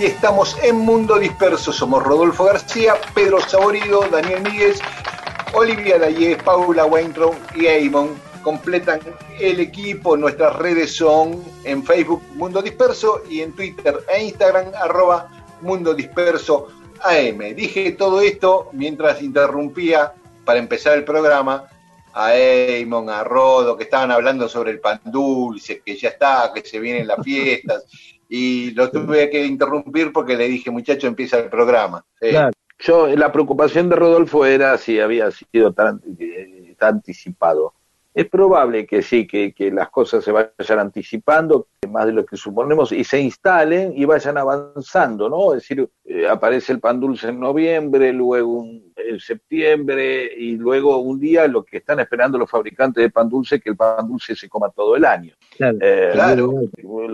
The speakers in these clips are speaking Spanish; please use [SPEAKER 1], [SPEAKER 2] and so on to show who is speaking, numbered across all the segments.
[SPEAKER 1] Aquí estamos en Mundo Disperso. Somos Rodolfo García, Pedro Saborido, Daniel Míguez, Olivia Daye, Paula Weintraub y Eamon. Completan el equipo. Nuestras redes son en Facebook Mundo Disperso y en Twitter e Instagram arroba Mundo Disperso AM. Dije todo esto mientras interrumpía para empezar el programa a Eamon, a Rodo, que estaban hablando sobre el pan dulce, que ya está, que se vienen las fiestas y lo tuve que interrumpir porque le dije, muchacho, empieza el programa.
[SPEAKER 2] Claro. Yo, la preocupación de Rodolfo era si había sido tan, eh, tan anticipado. Es probable que sí, que, que, las cosas se vayan anticipando, más de lo que suponemos, y se instalen y vayan avanzando, ¿no? Es decir, eh, aparece el pan dulce en noviembre, luego un, en septiembre, y luego un día lo que están esperando los fabricantes de pan dulce, que el pan dulce se coma todo el año.
[SPEAKER 1] Claro, eh, claro.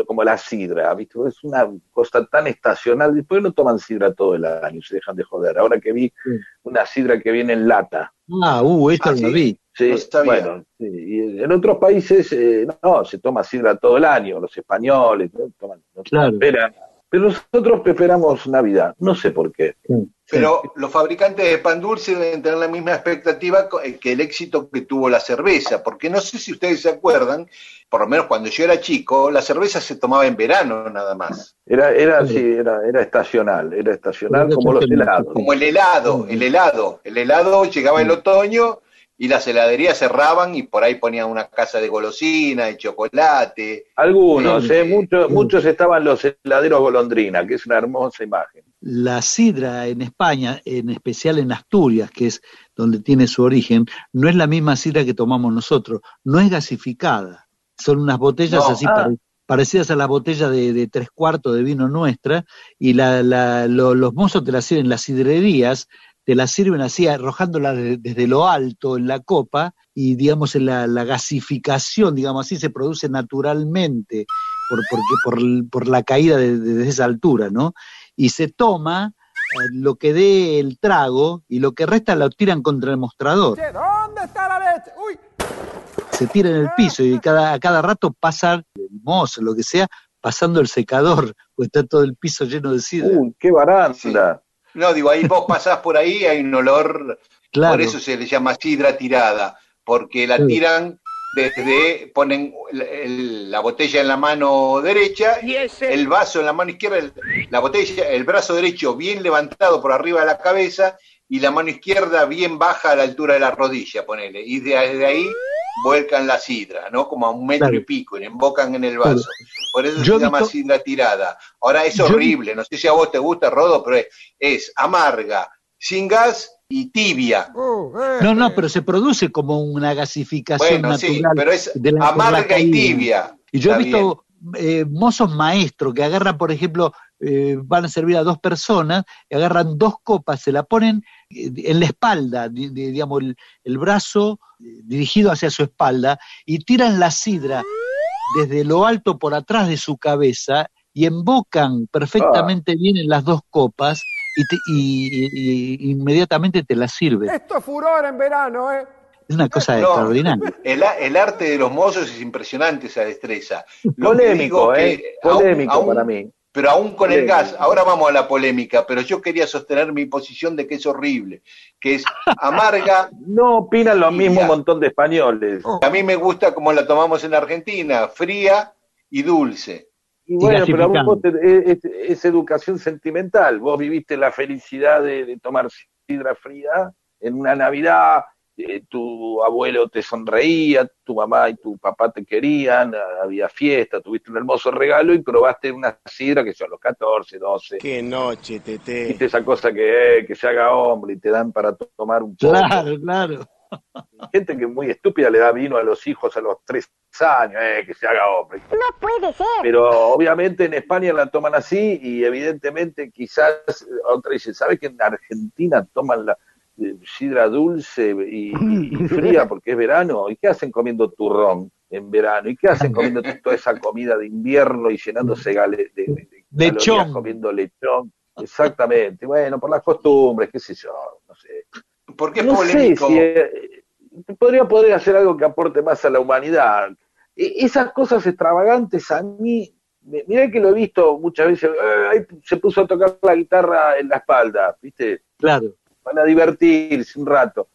[SPEAKER 2] Como la sidra, ¿viste? Es una cosa tan estacional. Después no toman sidra todo el año, se dejan de joder. Ahora que vi una sidra que viene en lata.
[SPEAKER 3] Ah, uh, esto
[SPEAKER 1] Ah, sí.
[SPEAKER 3] vi.
[SPEAKER 2] Sí,
[SPEAKER 1] No sabía.
[SPEAKER 2] bueno, sí, y en otros países eh, no, se toma sidra todo el año, los españoles ¿no? toman, no
[SPEAKER 3] Claro.
[SPEAKER 2] Pero nosotros preferamos Navidad, no sé por qué.
[SPEAKER 1] Pero los fabricantes de pan dulce deben tener la misma expectativa eh, que el éxito que tuvo la cerveza, porque no sé si ustedes se acuerdan, por lo menos cuando yo era chico, la cerveza se tomaba en verano nada más,
[SPEAKER 2] Era, era,
[SPEAKER 3] Sí.
[SPEAKER 2] sí, era, era estacional, era estacional como los helados.
[SPEAKER 1] como el helado, el helado, el helado llegaba el otoño y las heladerías cerraban y por ahí ponían una casa de golosina, de chocolate.
[SPEAKER 2] Algunos,
[SPEAKER 1] Sí.
[SPEAKER 2] eh, muchos, muchos estaban los heladeros golondrina, que es una hermosa imagen.
[SPEAKER 3] La sidra en España, en especial en Asturias, que es donde tiene su origen, no es la misma sidra que tomamos nosotros, no es gasificada. Son unas botellas
[SPEAKER 1] No,
[SPEAKER 3] así
[SPEAKER 2] ah.
[SPEAKER 3] pare- parecidas a la botella de, de tres cuartos de vino nuestra, y la, la- lo- los mozos te la sirven, las sidrerías te la sirven así, arrojándola de- desde lo alto en la copa, y digamos en la, la gasificación, digamos así, se produce naturalmente por, porque, por, por la caída de- de- desde esa altura, ¿no? y se toma eh, lo que dé el trago y lo que resta lo tiran contra el mostrador.
[SPEAKER 4] ¿Dónde está la leche? Uy,
[SPEAKER 3] Se tira en el piso y cada, a cada rato pasa el mozo, lo que sea, pasando el secador, pues está todo el piso lleno de sidra.
[SPEAKER 2] Uy, qué baranda.
[SPEAKER 1] No, digo, ahí vos pasás por ahí, hay un olor,
[SPEAKER 3] claro,
[SPEAKER 1] por eso se le llama sidra tirada, porque la
[SPEAKER 3] Sí.
[SPEAKER 1] tiran desde, ponen el- el- la botella en la mano derecha
[SPEAKER 4] y ese.
[SPEAKER 1] el vaso en la mano izquierda, el- la botella, el brazo derecho bien levantado por arriba de la cabeza y la mano izquierda bien baja a la altura de la rodilla, ponele. Y desde ahí vuelcan la sidra, ¿no? Como a un metro
[SPEAKER 3] Claro.
[SPEAKER 1] y pico, y embocan en el vaso. Por eso
[SPEAKER 3] Yo
[SPEAKER 1] se llama
[SPEAKER 3] visto-
[SPEAKER 1] sidra tirada. Ahora es
[SPEAKER 3] Yo-
[SPEAKER 1] horrible, no sé si a vos te gusta, Rodo, pero es, es amarga, sin gas y tibia.
[SPEAKER 4] Uh,
[SPEAKER 3] no, no,
[SPEAKER 4] este.
[SPEAKER 3] pero se produce como una gasificación
[SPEAKER 1] Bueno, sí,
[SPEAKER 3] natural.
[SPEAKER 1] pero es
[SPEAKER 3] de la- la
[SPEAKER 1] amarga y tibia.
[SPEAKER 3] Y yo he visto eh, mozos maestros que agarran, por ejemplo, eh, van a servir a dos personas, y agarran dos copas, se la ponen eh, en la espalda, di- di- digamos, el, el brazo eh, dirigido hacia su espalda, y tiran la sidra desde lo alto por atrás de su cabeza y embocan perfectamente bien en las dos copas y, te- y- y- y inmediatamente te la sirve.
[SPEAKER 4] Esto es furor en verano, ¿eh?
[SPEAKER 3] Es una cosa
[SPEAKER 1] No.
[SPEAKER 3] extraordinaria.
[SPEAKER 1] El, arte de los mozos es impresionante esa destreza. Lo que
[SPEAKER 2] Polémico,
[SPEAKER 1] digo
[SPEAKER 2] ¿eh? Polémico
[SPEAKER 1] aún-
[SPEAKER 2] para mí.
[SPEAKER 1] Pero aún con el gas, ahora vamos a la polémica, pero yo quería sostener mi posición de que es horrible, que es amarga.
[SPEAKER 2] No opinan lo
[SPEAKER 1] Y
[SPEAKER 2] mismo un montón de españoles.
[SPEAKER 4] Oh.
[SPEAKER 1] A mí me gusta como la tomamos en Argentina, fría y dulce.
[SPEAKER 2] Y bueno, pero vos es, es, educación sentimental. Vos viviste la felicidad de, de tomar sidra fría en una Navidad eh, tu abuelo te sonreía, tu mamá y tu papá te querían, había fiesta, tuviste un hermoso regalo y probaste una sidra que son los 14, 12.
[SPEAKER 5] Qué noche, tete.
[SPEAKER 2] Viste esa cosa que, que se haga hombre y te dan para tomar un poco.
[SPEAKER 3] Claro, claro.
[SPEAKER 2] Gente que es muy estúpida le da vino a los hijos a los tres años, eh, que se haga hombre.
[SPEAKER 6] No puede ser.
[SPEAKER 2] Pero obviamente en España la toman así y evidentemente quizás otra dice, ¿sabe que en Argentina toman la, sidra dulce y, fría porque es verano. ¿Y qué hacen comiendo turrón en verano? ¿Y qué hacen comiendo toda esa comida de invierno y llenándose de, de,
[SPEAKER 3] lechón?
[SPEAKER 2] comiendo lechón. Exactamente. Bueno, por las costumbres, qué sé yo, no sé.
[SPEAKER 1] porque es polémico?
[SPEAKER 2] Eh, podría poder hacer algo que aporte más a la humanidad. E, esas cosas extravagantes a mí, mirá que lo he visto muchas veces, eh, se puso a tocar la guitarra en la espalda, ¿viste?
[SPEAKER 3] Claro
[SPEAKER 2] van a divertirse un rato.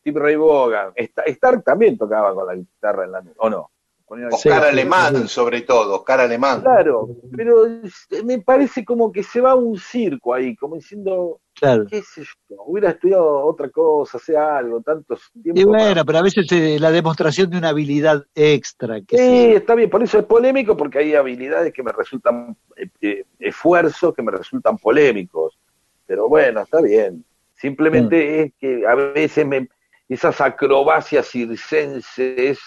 [SPEAKER 2] Steve Ray Vaughan, Stark también tocaba con la guitarra en la ¿o no?
[SPEAKER 1] Oscar Alemán, sobre todo, Oscar Alemán.
[SPEAKER 2] Claro, pero me parece como que se va a un circo ahí, como diciendo,
[SPEAKER 3] claro.
[SPEAKER 2] qué sé yo, hubiera estudiado otra cosa, sea algo, tantos tiempos.
[SPEAKER 3] Y bueno, pero a veces eh, la demostración de una habilidad extra. Que
[SPEAKER 2] sí, está bien, por eso es polémico, porque hay habilidades que me resultan, eh, eh, esfuerzos que me resultan polémicos. Pero bueno, está bien. Simplemente mm. es que a veces me, esas acrobacias circenses,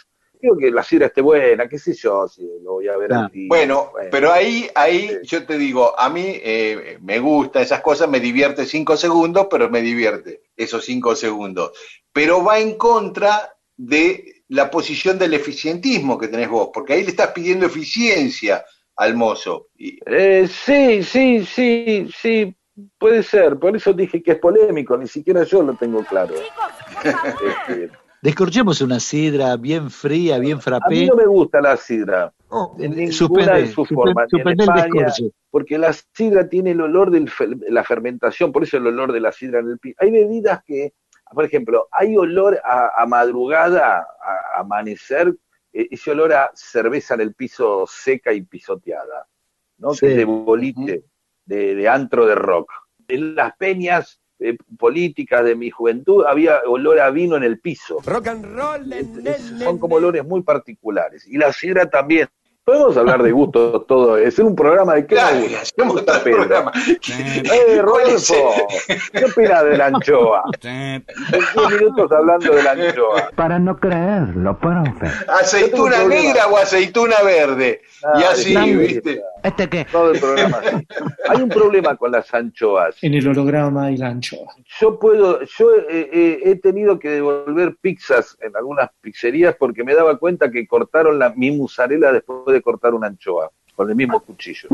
[SPEAKER 2] creo que la sidra esté buena, qué sé yo, si lo voy a ver.
[SPEAKER 1] Bueno, pero ahí, ahí yo te digo, a mí eh, me gusta esas cosas, me divierte cinco segundos, pero me divierte esos cinco segundos. Pero va en contra de la posición del eficientismo que tenés vos, porque ahí le estás pidiendo eficiencia al mozo.
[SPEAKER 2] Eh, sí, sí, sí, sí, Puede ser, por eso dije que es polémico, ni siquiera yo lo tengo claro.
[SPEAKER 3] Este, Descorchemos una sidra bien fría, bien frappé. A
[SPEAKER 2] mí no me gusta la sidra. Oh, en ninguna de sus formas. porque la sidra tiene el olor de la fermentación, por eso el olor de la sidra en el piso. Hay bebidas que, por ejemplo, hay olor a, madrugada, a, amanecer, e, ese olor a cerveza en el piso seca y pisoteada, ¿no? Que de boliche de, antro de rock. En las peñas eh, políticas de mi juventud había olor a vino en el piso.
[SPEAKER 4] Rock and roll.
[SPEAKER 2] son como olores muy particulares. Y la sidra también. Podemos hablar de gusto todo, es un programa de qué
[SPEAKER 1] claro, hacemos programa.
[SPEAKER 2] Eh, Rodolfo, ¿qué opinas de la anchoa? En 10 minutos hablando de la anchoa.
[SPEAKER 7] Para no creerlo, profe.
[SPEAKER 1] ¿Aceituna negra o aceituna verde? y así, ¿viste?
[SPEAKER 7] ¿Este qué?
[SPEAKER 2] Todo el programa. Hay un problema con las anchoas.
[SPEAKER 8] En el holograma y la anchoa.
[SPEAKER 2] Yo puedo, yo he tenido que devolver pizzas en algunas pizzerías porque me daba cuenta que cortaron la, mi musarela después de cortar una anchoa con el mismo cuchillo.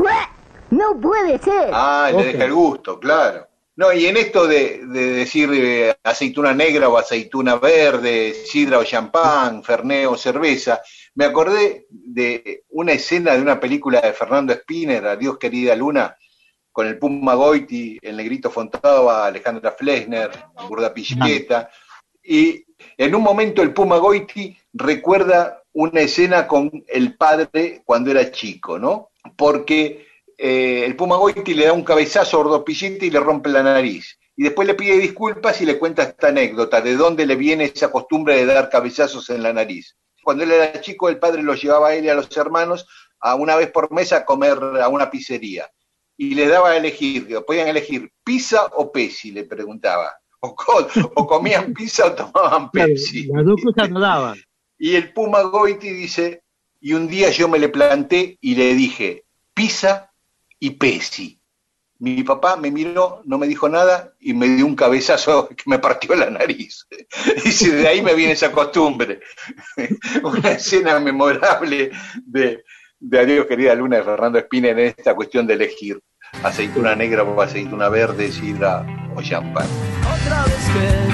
[SPEAKER 6] No puede ser.
[SPEAKER 1] Ah, le deja el gusto, claro. No, y en esto de, decir eh, aceituna negra o aceituna verde, sidra o champán, ferneo o cerveza, me acordé de una escena de una película de Fernando Spinner, Adiós querida luna, con el Puma Goiti, el Negrito Fontava, Alejandra Flesner, Burda Picheta, y en un momento el Puma Goiti recuerda una escena con el padre cuando era chico, ¿no? Porque eh, el Puma Goiti le da un cabezazo a Ordo y le rompe la nariz. Y después le pide disculpas y le cuenta esta anécdota, de dónde le viene esa costumbre de dar cabezazos en la nariz. Cuando él era chico, el padre lo llevaba a él y a los hermanos a una vez por mes a comer a una pizzería. Y le daba a elegir, podían elegir pizza o pesi, le preguntaba. O, o comían pizza o tomaban Pepsi.
[SPEAKER 3] Las dos cosas no daban.
[SPEAKER 1] Y el Puma Goiti dice, y un día yo me le planté y le dije, pizza y pesi. Mi papá me miró, no me dijo nada y me dio un cabezazo que me partió la nariz. Y de ahí me viene esa costumbre. Una escena memorable de, de Adiós querida luna de Fernando Espina en esta cuestión de elegir aceituna negra o aceituna verde, sidra o champán.
[SPEAKER 9] Otra vez que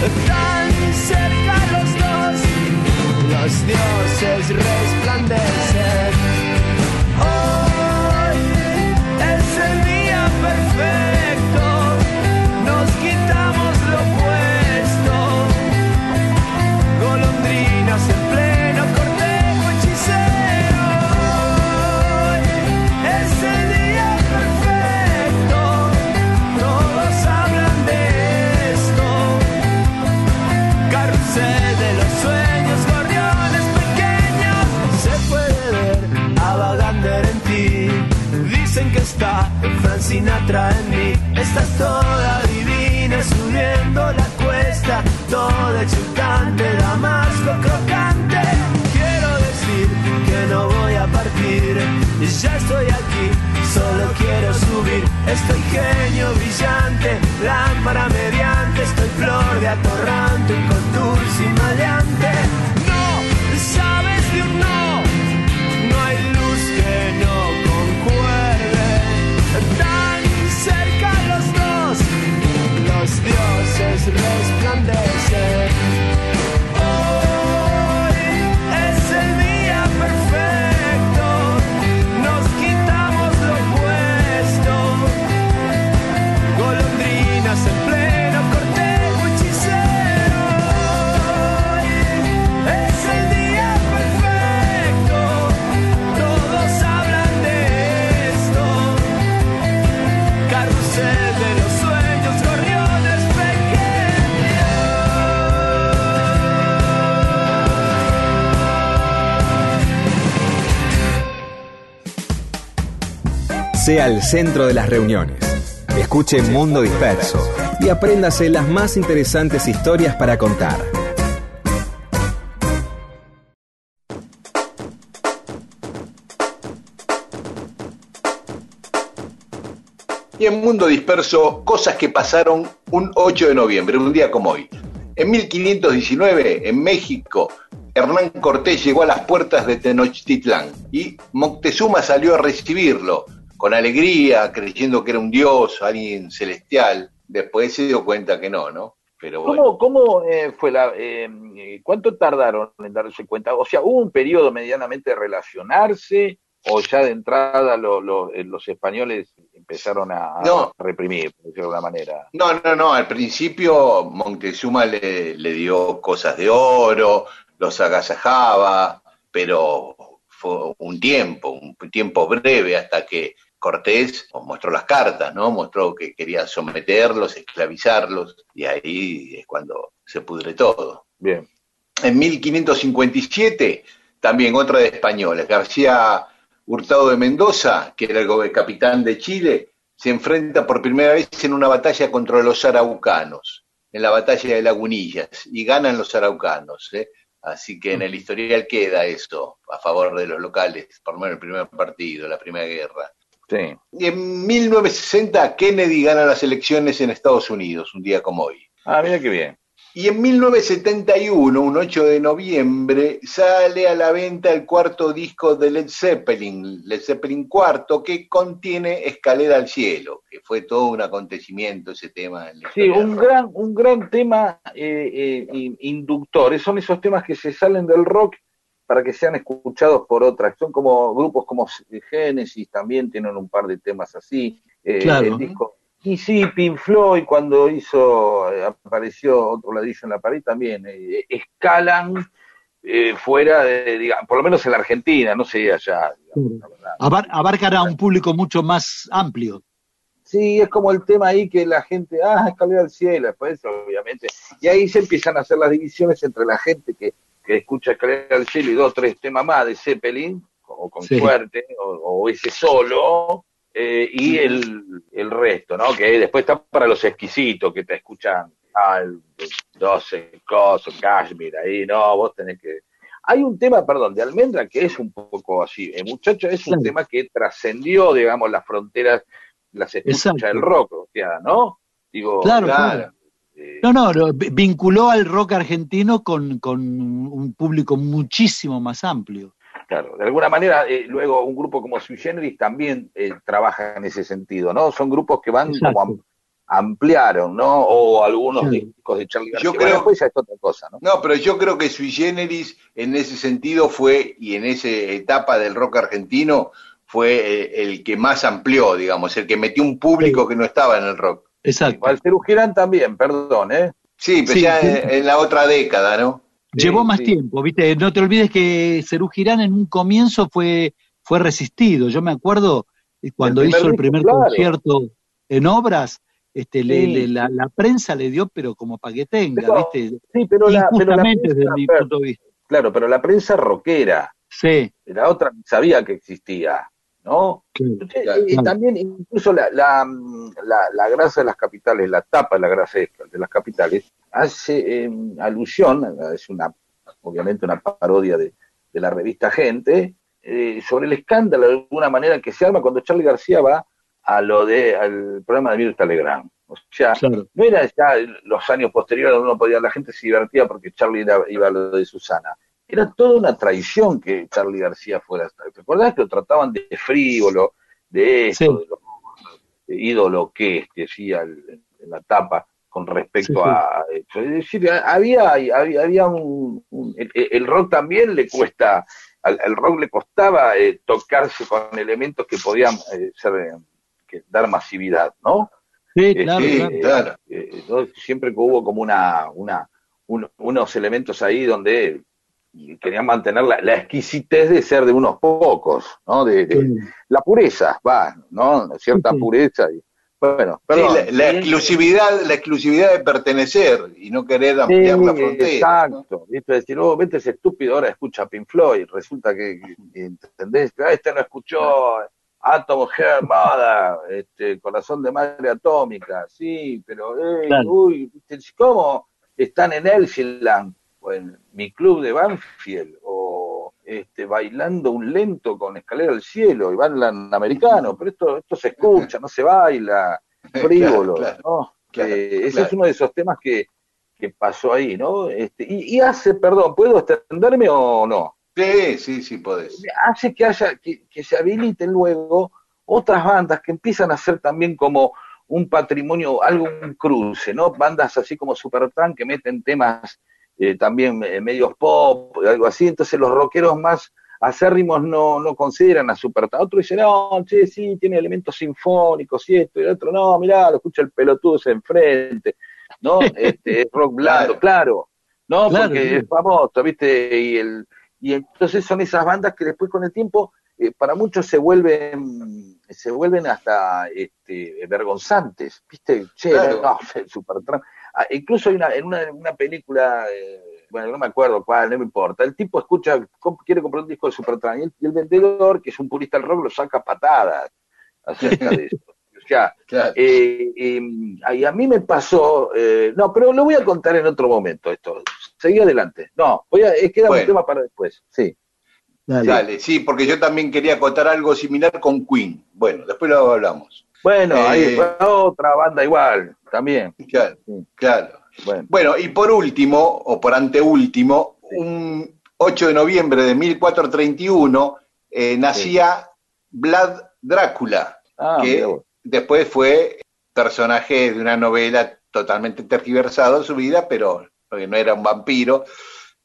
[SPEAKER 9] Tan cerca los dos, los dioses resplandecen. El
[SPEAKER 5] centro de las reuniones. Escuche Mundo Disperso y apréndase las más interesantes historias para contar.
[SPEAKER 1] Y en Mundo Disperso, cosas que pasaron un 8 de noviembre, un día como hoy. En 1519, en México, Hernán Cortés llegó a las puertas de Tenochtitlán y Moctezuma salió a recibirlo con alegría, creyendo que era un dios, alguien celestial. Después se dio cuenta que no, ¿no? Pero bueno.
[SPEAKER 2] ¿Cómo, cómo eh, fue la, eh, cuánto tardaron en darse cuenta? O sea, ¿hubo un periodo medianamente de relacionarse o ya de entrada lo- lo- eh, los españoles empezaron a, reprimir, por decirlo de alguna manera?
[SPEAKER 1] No, no, no. Al principio Montezuma le, le dio cosas de oro, los agasajaba, pero fue un tiempo, un tiempo breve hasta que Cortés mostró las cartas, ¿no? Mostró que quería someterlos, esclavizarlos, y ahí es cuando se pudre todo.
[SPEAKER 2] Bien.
[SPEAKER 1] En 1557, también otra de españoles, García Hurtado de Mendoza, que era el capitán de Chile, se enfrenta por primera vez en una batalla contra los araucanos, en la batalla de Lagunillas, y ganan los araucanos. ¿eh? Así que en el historial queda eso, a favor de los locales, por lo menos el primer partido, la primera guerra.
[SPEAKER 2] Sí.
[SPEAKER 1] Y en 1960 Kennedy gana las elecciones en Estados Unidos, un día como hoy.
[SPEAKER 2] Ah, mira qué bien.
[SPEAKER 1] Y en 1971, un 8 de noviembre, sale a la venta el cuarto disco de Led Zeppelin, Led Zeppelin cuarto, que contiene Escalera al Cielo, que fue todo un acontecimiento ese tema. en la
[SPEAKER 2] Sí, un gran, un gran tema eh, eh, in- inductor. Son esos temas que se salen del rock para que sean escuchados por otras. Son como grupos como Genesis, también tienen un par de temas así. Eh,
[SPEAKER 3] Claro.
[SPEAKER 2] El disco. Y sí, Pink Floyd cuando hizo, eh, apareció otro ladrillo en la pared también, eh, escalan fuera de, digamos, por lo menos en la Argentina, no sé allá. digamos.
[SPEAKER 3] Abar- abarcan a un público mucho más amplio.
[SPEAKER 2] Sí, es como el tema ahí que la gente, ah, escalera al cielo, después obviamente. Y ahí se empiezan a hacer las divisiones entre la gente que, que escucha escalera al cielo y dos, tres temas más de Zeppelin, o con
[SPEAKER 3] Sí.
[SPEAKER 2] suerte, o, o ese solo, eh, y el, el resto, ¿no? Que después está para los exquisitos que te escuchan, ah, el 12 cosas, Kashmir, ahí, no, vos tenés que... Hay un tema, perdón, de Almendra que es un poco así, el muchacho es un tema que trascendió, digamos, las fronteras, las escuchas del rock, o sea, ¿no? Digo,
[SPEAKER 3] Claro,
[SPEAKER 1] Claro.
[SPEAKER 3] claro.
[SPEAKER 2] Eh,
[SPEAKER 3] No, no, vinculó al rock argentino con, con un público muchísimo más amplio.
[SPEAKER 2] Claro, de alguna manera, eh, luego un grupo como Sui Generis también eh, trabaja en ese sentido, ¿no? Son grupos que van
[SPEAKER 3] Exacto.
[SPEAKER 2] como ampliaron, ¿no? O algunos
[SPEAKER 3] Sí.
[SPEAKER 2] discos de Charlie García.
[SPEAKER 1] Yo
[SPEAKER 2] Bueno,
[SPEAKER 1] creo-
[SPEAKER 2] después ya es otra cosa, ¿no?
[SPEAKER 1] No, pero yo creo que Sui Generis en ese sentido fue, y en esa etapa del rock argentino, fue eh, el que más amplió, digamos, el que metió un público que no estaba en el rock.
[SPEAKER 3] Exacto.
[SPEAKER 2] Walter Girán también, perdón, ¿eh?
[SPEAKER 1] Sí, pero
[SPEAKER 3] Sí,
[SPEAKER 1] ya
[SPEAKER 3] sí.
[SPEAKER 1] en, la otra década, ¿no?
[SPEAKER 3] Llevó
[SPEAKER 2] Sí,
[SPEAKER 3] más
[SPEAKER 2] sí.
[SPEAKER 3] tiempo, ¿viste? No te olvides que Cerú Girán en un comienzo fue, fue resistido. Yo me acuerdo eh, cuando
[SPEAKER 2] El
[SPEAKER 3] hizo el primer
[SPEAKER 2] claro.
[SPEAKER 3] concierto en obras, este, le-
[SPEAKER 2] Sí.
[SPEAKER 3] le- la, la prensa le dio, pero como para que tenga,
[SPEAKER 2] Pero-
[SPEAKER 3] ¿viste?
[SPEAKER 2] Sí, pero la, pero la
[SPEAKER 3] Injustamente desde
[SPEAKER 2] prensa,
[SPEAKER 3] mi punto de vista.
[SPEAKER 2] claro, pero la prensa rockera,
[SPEAKER 3] Sí,
[SPEAKER 2] la otra sabía que existía, ¿no?
[SPEAKER 3] Claro.
[SPEAKER 2] y también incluso la, la, la, la grasa de las capitales, la tapa de la grasa de las capitales, hace eh, alusión, es una obviamente una parodia de, de la revista Gente, eh, sobre el escándalo de alguna manera que se arma cuando Charlie García va a lo de al programa de Mirta Legrand. O sea,
[SPEAKER 3] Claro.
[SPEAKER 2] no era ya los años posteriores donde uno podía, la gente se divertía porque Charlie iba a lo de Susana. Era toda una traición que Charlie García fuera. ¿Te acordás que lo trataban de frívolo, de esto,
[SPEAKER 3] Sí.
[SPEAKER 2] de lo de ídolo que es, decía el- en la tapa con respecto
[SPEAKER 3] Sí, sí.
[SPEAKER 2] a... Es decir, había, había, había un... un- el, el rock también le cuesta, al, al rock le costaba eh, tocarse con elementos que podían eh, ser, eh, que dar masividad, ¿no?
[SPEAKER 3] Sí, claro, claro.
[SPEAKER 1] claro.
[SPEAKER 2] Eh, ¿no? siempre que hubo como una, una un- unos elementos ahí donde querían mantener la, la exquisitez de ser de unos pocos, ¿no? De, de-
[SPEAKER 3] Sí.
[SPEAKER 2] la pureza, va, ¿no? Cierta
[SPEAKER 3] Sí,
[SPEAKER 2] pureza. Y, bueno,
[SPEAKER 1] Sí,
[SPEAKER 2] perdón.
[SPEAKER 1] la, la
[SPEAKER 2] Y-
[SPEAKER 1] exclusividad, la exclusividad de pertenecer y no querer
[SPEAKER 2] Sí,
[SPEAKER 1] ampliar la frontera. ¿no?
[SPEAKER 2] exacto. ¿viste? Decir, oh, vete ese estúpido, ahora escucha Pink Floyd. Resulta que, que- ¿entendés? Ah, Este no escuchó Atom Heart Mother, este, Corazón de Madre Atómica. Sí, pero, eh,
[SPEAKER 3] Claro.
[SPEAKER 2] uy. ¿cómo están en Elsinland? O en mi club de Banfield, o este, bailando un lento con escalera al cielo, y bailan americano, pero esto, esto se escucha, no se baila, frívolo,
[SPEAKER 1] claro,
[SPEAKER 2] ¿no?
[SPEAKER 1] claro,
[SPEAKER 2] Eh, ese es uno de esos temas que, que pasó ahí, ¿no? Este, y, y hace, perdón, ¿puedo extenderme o no?
[SPEAKER 1] Sí, sí, sí, podés.
[SPEAKER 2] Hace que haya, que, que se habiliten luego otras bandas que empiezan a ser también como un patrimonio, algo un cruce, ¿no? Bandas así como Supertramp que meten temas eh, también eh, medios pop, algo así, entonces los rockeros más acérrimos no, no consideran a Supertramp. Otro dice, no, che, sí, tiene elementos sinfónicos y esto, y el otro, no, mirá, lo escucha el pelotudo ese enfrente, ¿no? Este, es rock blando, claro, ¿no?
[SPEAKER 3] Claro,
[SPEAKER 2] Porque
[SPEAKER 3] sí.
[SPEAKER 2] es famoso, ¿viste? Y, el, y entonces son esas bandas que después con el tiempo, eh, para muchos se vuelven, se vuelven hasta este, vergonzantes, ¿viste? Che,
[SPEAKER 1] Claro.
[SPEAKER 2] no, Supertramp. Ah, incluso hay una, en una, una película, eh, bueno, no me acuerdo cuál, no me importa, el tipo escucha, comp- quiere comprar un disco de Supertramp y el, y el vendedor, que es un purista del rock, lo saca a patadas acerca de eso. O sea,
[SPEAKER 1] Claro.
[SPEAKER 2] eh, eh, y a mí me pasó, eh, no, pero lo voy a contar en otro momento esto. Seguí adelante. No, voy a, eh, queda
[SPEAKER 1] Bueno.
[SPEAKER 2] un tema para después. Sí.
[SPEAKER 3] Dale.
[SPEAKER 1] Dale, sí, porque yo también quería acotar algo similar con Queen. Bueno, después lo hablamos.
[SPEAKER 2] Bueno,
[SPEAKER 1] Eh,
[SPEAKER 2] ahí fue otra banda igual, también.
[SPEAKER 1] Claro, claro.
[SPEAKER 2] Bueno,
[SPEAKER 1] Bueno, y por último, o por anteúltimo, un 8 de noviembre de 1431 eh, nacía Vlad Drácula,
[SPEAKER 2] ah,
[SPEAKER 1] que después fue personaje de una novela totalmente tergiversado en su vida, pero porque no era un vampiro.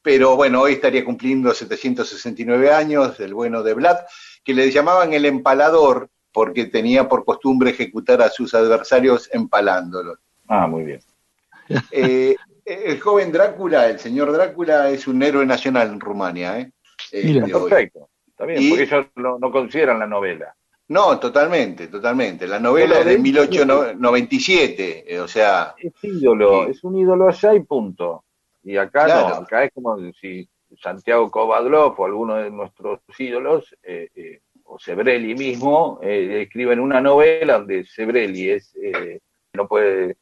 [SPEAKER 1] Pero bueno, hoy estaría cumpliendo 769 años del bueno de Vlad, que le llamaban el empalador porque tenía por costumbre ejecutar a sus adversarios empalándolos.
[SPEAKER 2] ah, muy bien.
[SPEAKER 1] Eh, el joven Drácula, el señor Drácula, es un héroe nacional en Rumania. ¿eh? Eh,
[SPEAKER 3] Mira.
[SPEAKER 2] Perfecto. Está bien,
[SPEAKER 1] Y-
[SPEAKER 2] porque ellos no, no consideran la novela.
[SPEAKER 1] No, totalmente, totalmente. La novela es de
[SPEAKER 2] de-
[SPEAKER 1] 1897, eh, o sea,
[SPEAKER 2] Es ídolo,
[SPEAKER 1] Sí.
[SPEAKER 2] es un ídolo allá y punto. Y acá
[SPEAKER 1] Claro.
[SPEAKER 2] no, acá es como si Santiago Kovadlov o alguno de nuestros ídolos, eh, eh, o Sebrelli mismo, eh, escriben una novela donde Sebrelli es, eh, no puede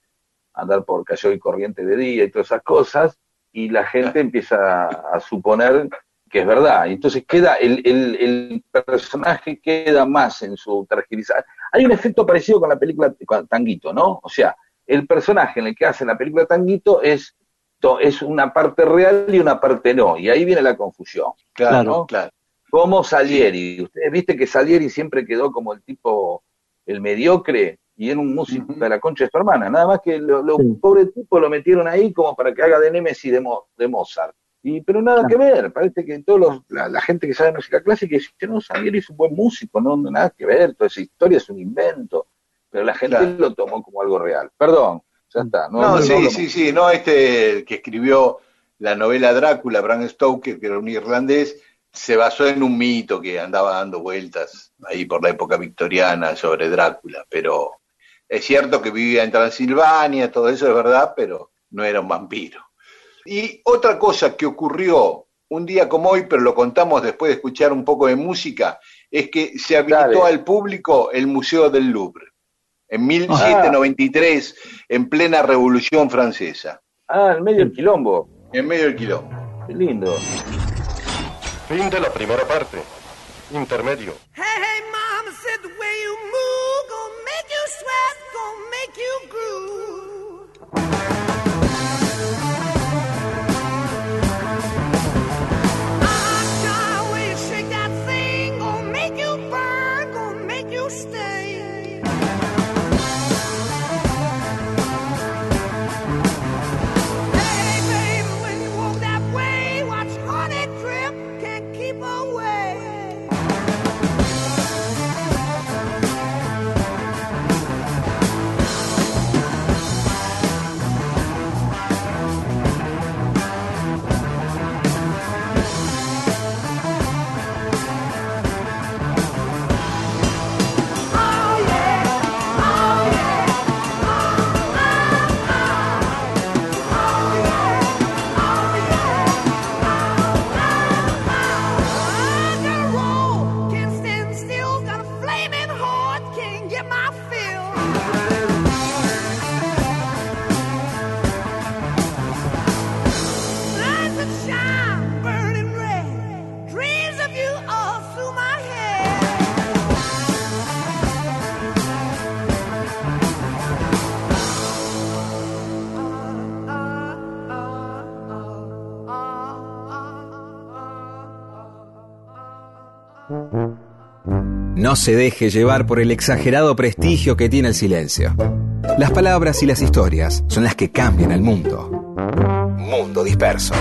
[SPEAKER 2] andar por calle y corriente de día y todas esas cosas, y la gente empieza a, a suponer que es verdad. Entonces queda, el, el, el personaje queda más en su tergiversación. Hay un efecto parecido con la película con Tanguito, ¿no? O sea, el personaje en el que hace la película Tanguito es, to- es una parte real y una parte no, y ahí viene la confusión.
[SPEAKER 1] claro,
[SPEAKER 3] Claro.
[SPEAKER 1] claro.
[SPEAKER 2] Como Salieri. Ustedes viste que Salieri siempre quedó como el tipo, el mediocre, y era un músico de la concha de su hermana. Nada más que los lo, pobre tipo lo metieron ahí como para que haga de Nemesis de, de Mozart. Y, pero nada que ver, parece que todos la, la, gente que sabe música clásica dice no, Salieri es un buen músico, no, nada que ver, toda esa historia es un invento, pero la gente lo tomó como algo real. Perdón, ya está.
[SPEAKER 1] No, no sí, sí, sí, no, este que escribió la novela Drácula, Bram Stoker, que era un irlandés, se basó en un mito que andaba dando vueltas ahí por la época victoriana sobre Drácula, pero es cierto que vivía en Transilvania, todo eso es verdad, pero no era un vampiro. Y otra cosa que ocurrió un día como hoy, pero lo contamos después de escuchar un poco de música, es que se habilitó al público el Museo del Louvre, en 1793, en plena Revolución Francesa.
[SPEAKER 2] Ah, en medio del quilombo.
[SPEAKER 1] En medio del quilombo.
[SPEAKER 2] Qué lindo.
[SPEAKER 10] Fin de la primera parte. Intermedio.
[SPEAKER 5] No se deje llevar por el exagerado prestigio que tiene el silencio. Las palabras y las historias son las que cambian el mundo. Mundo disperso.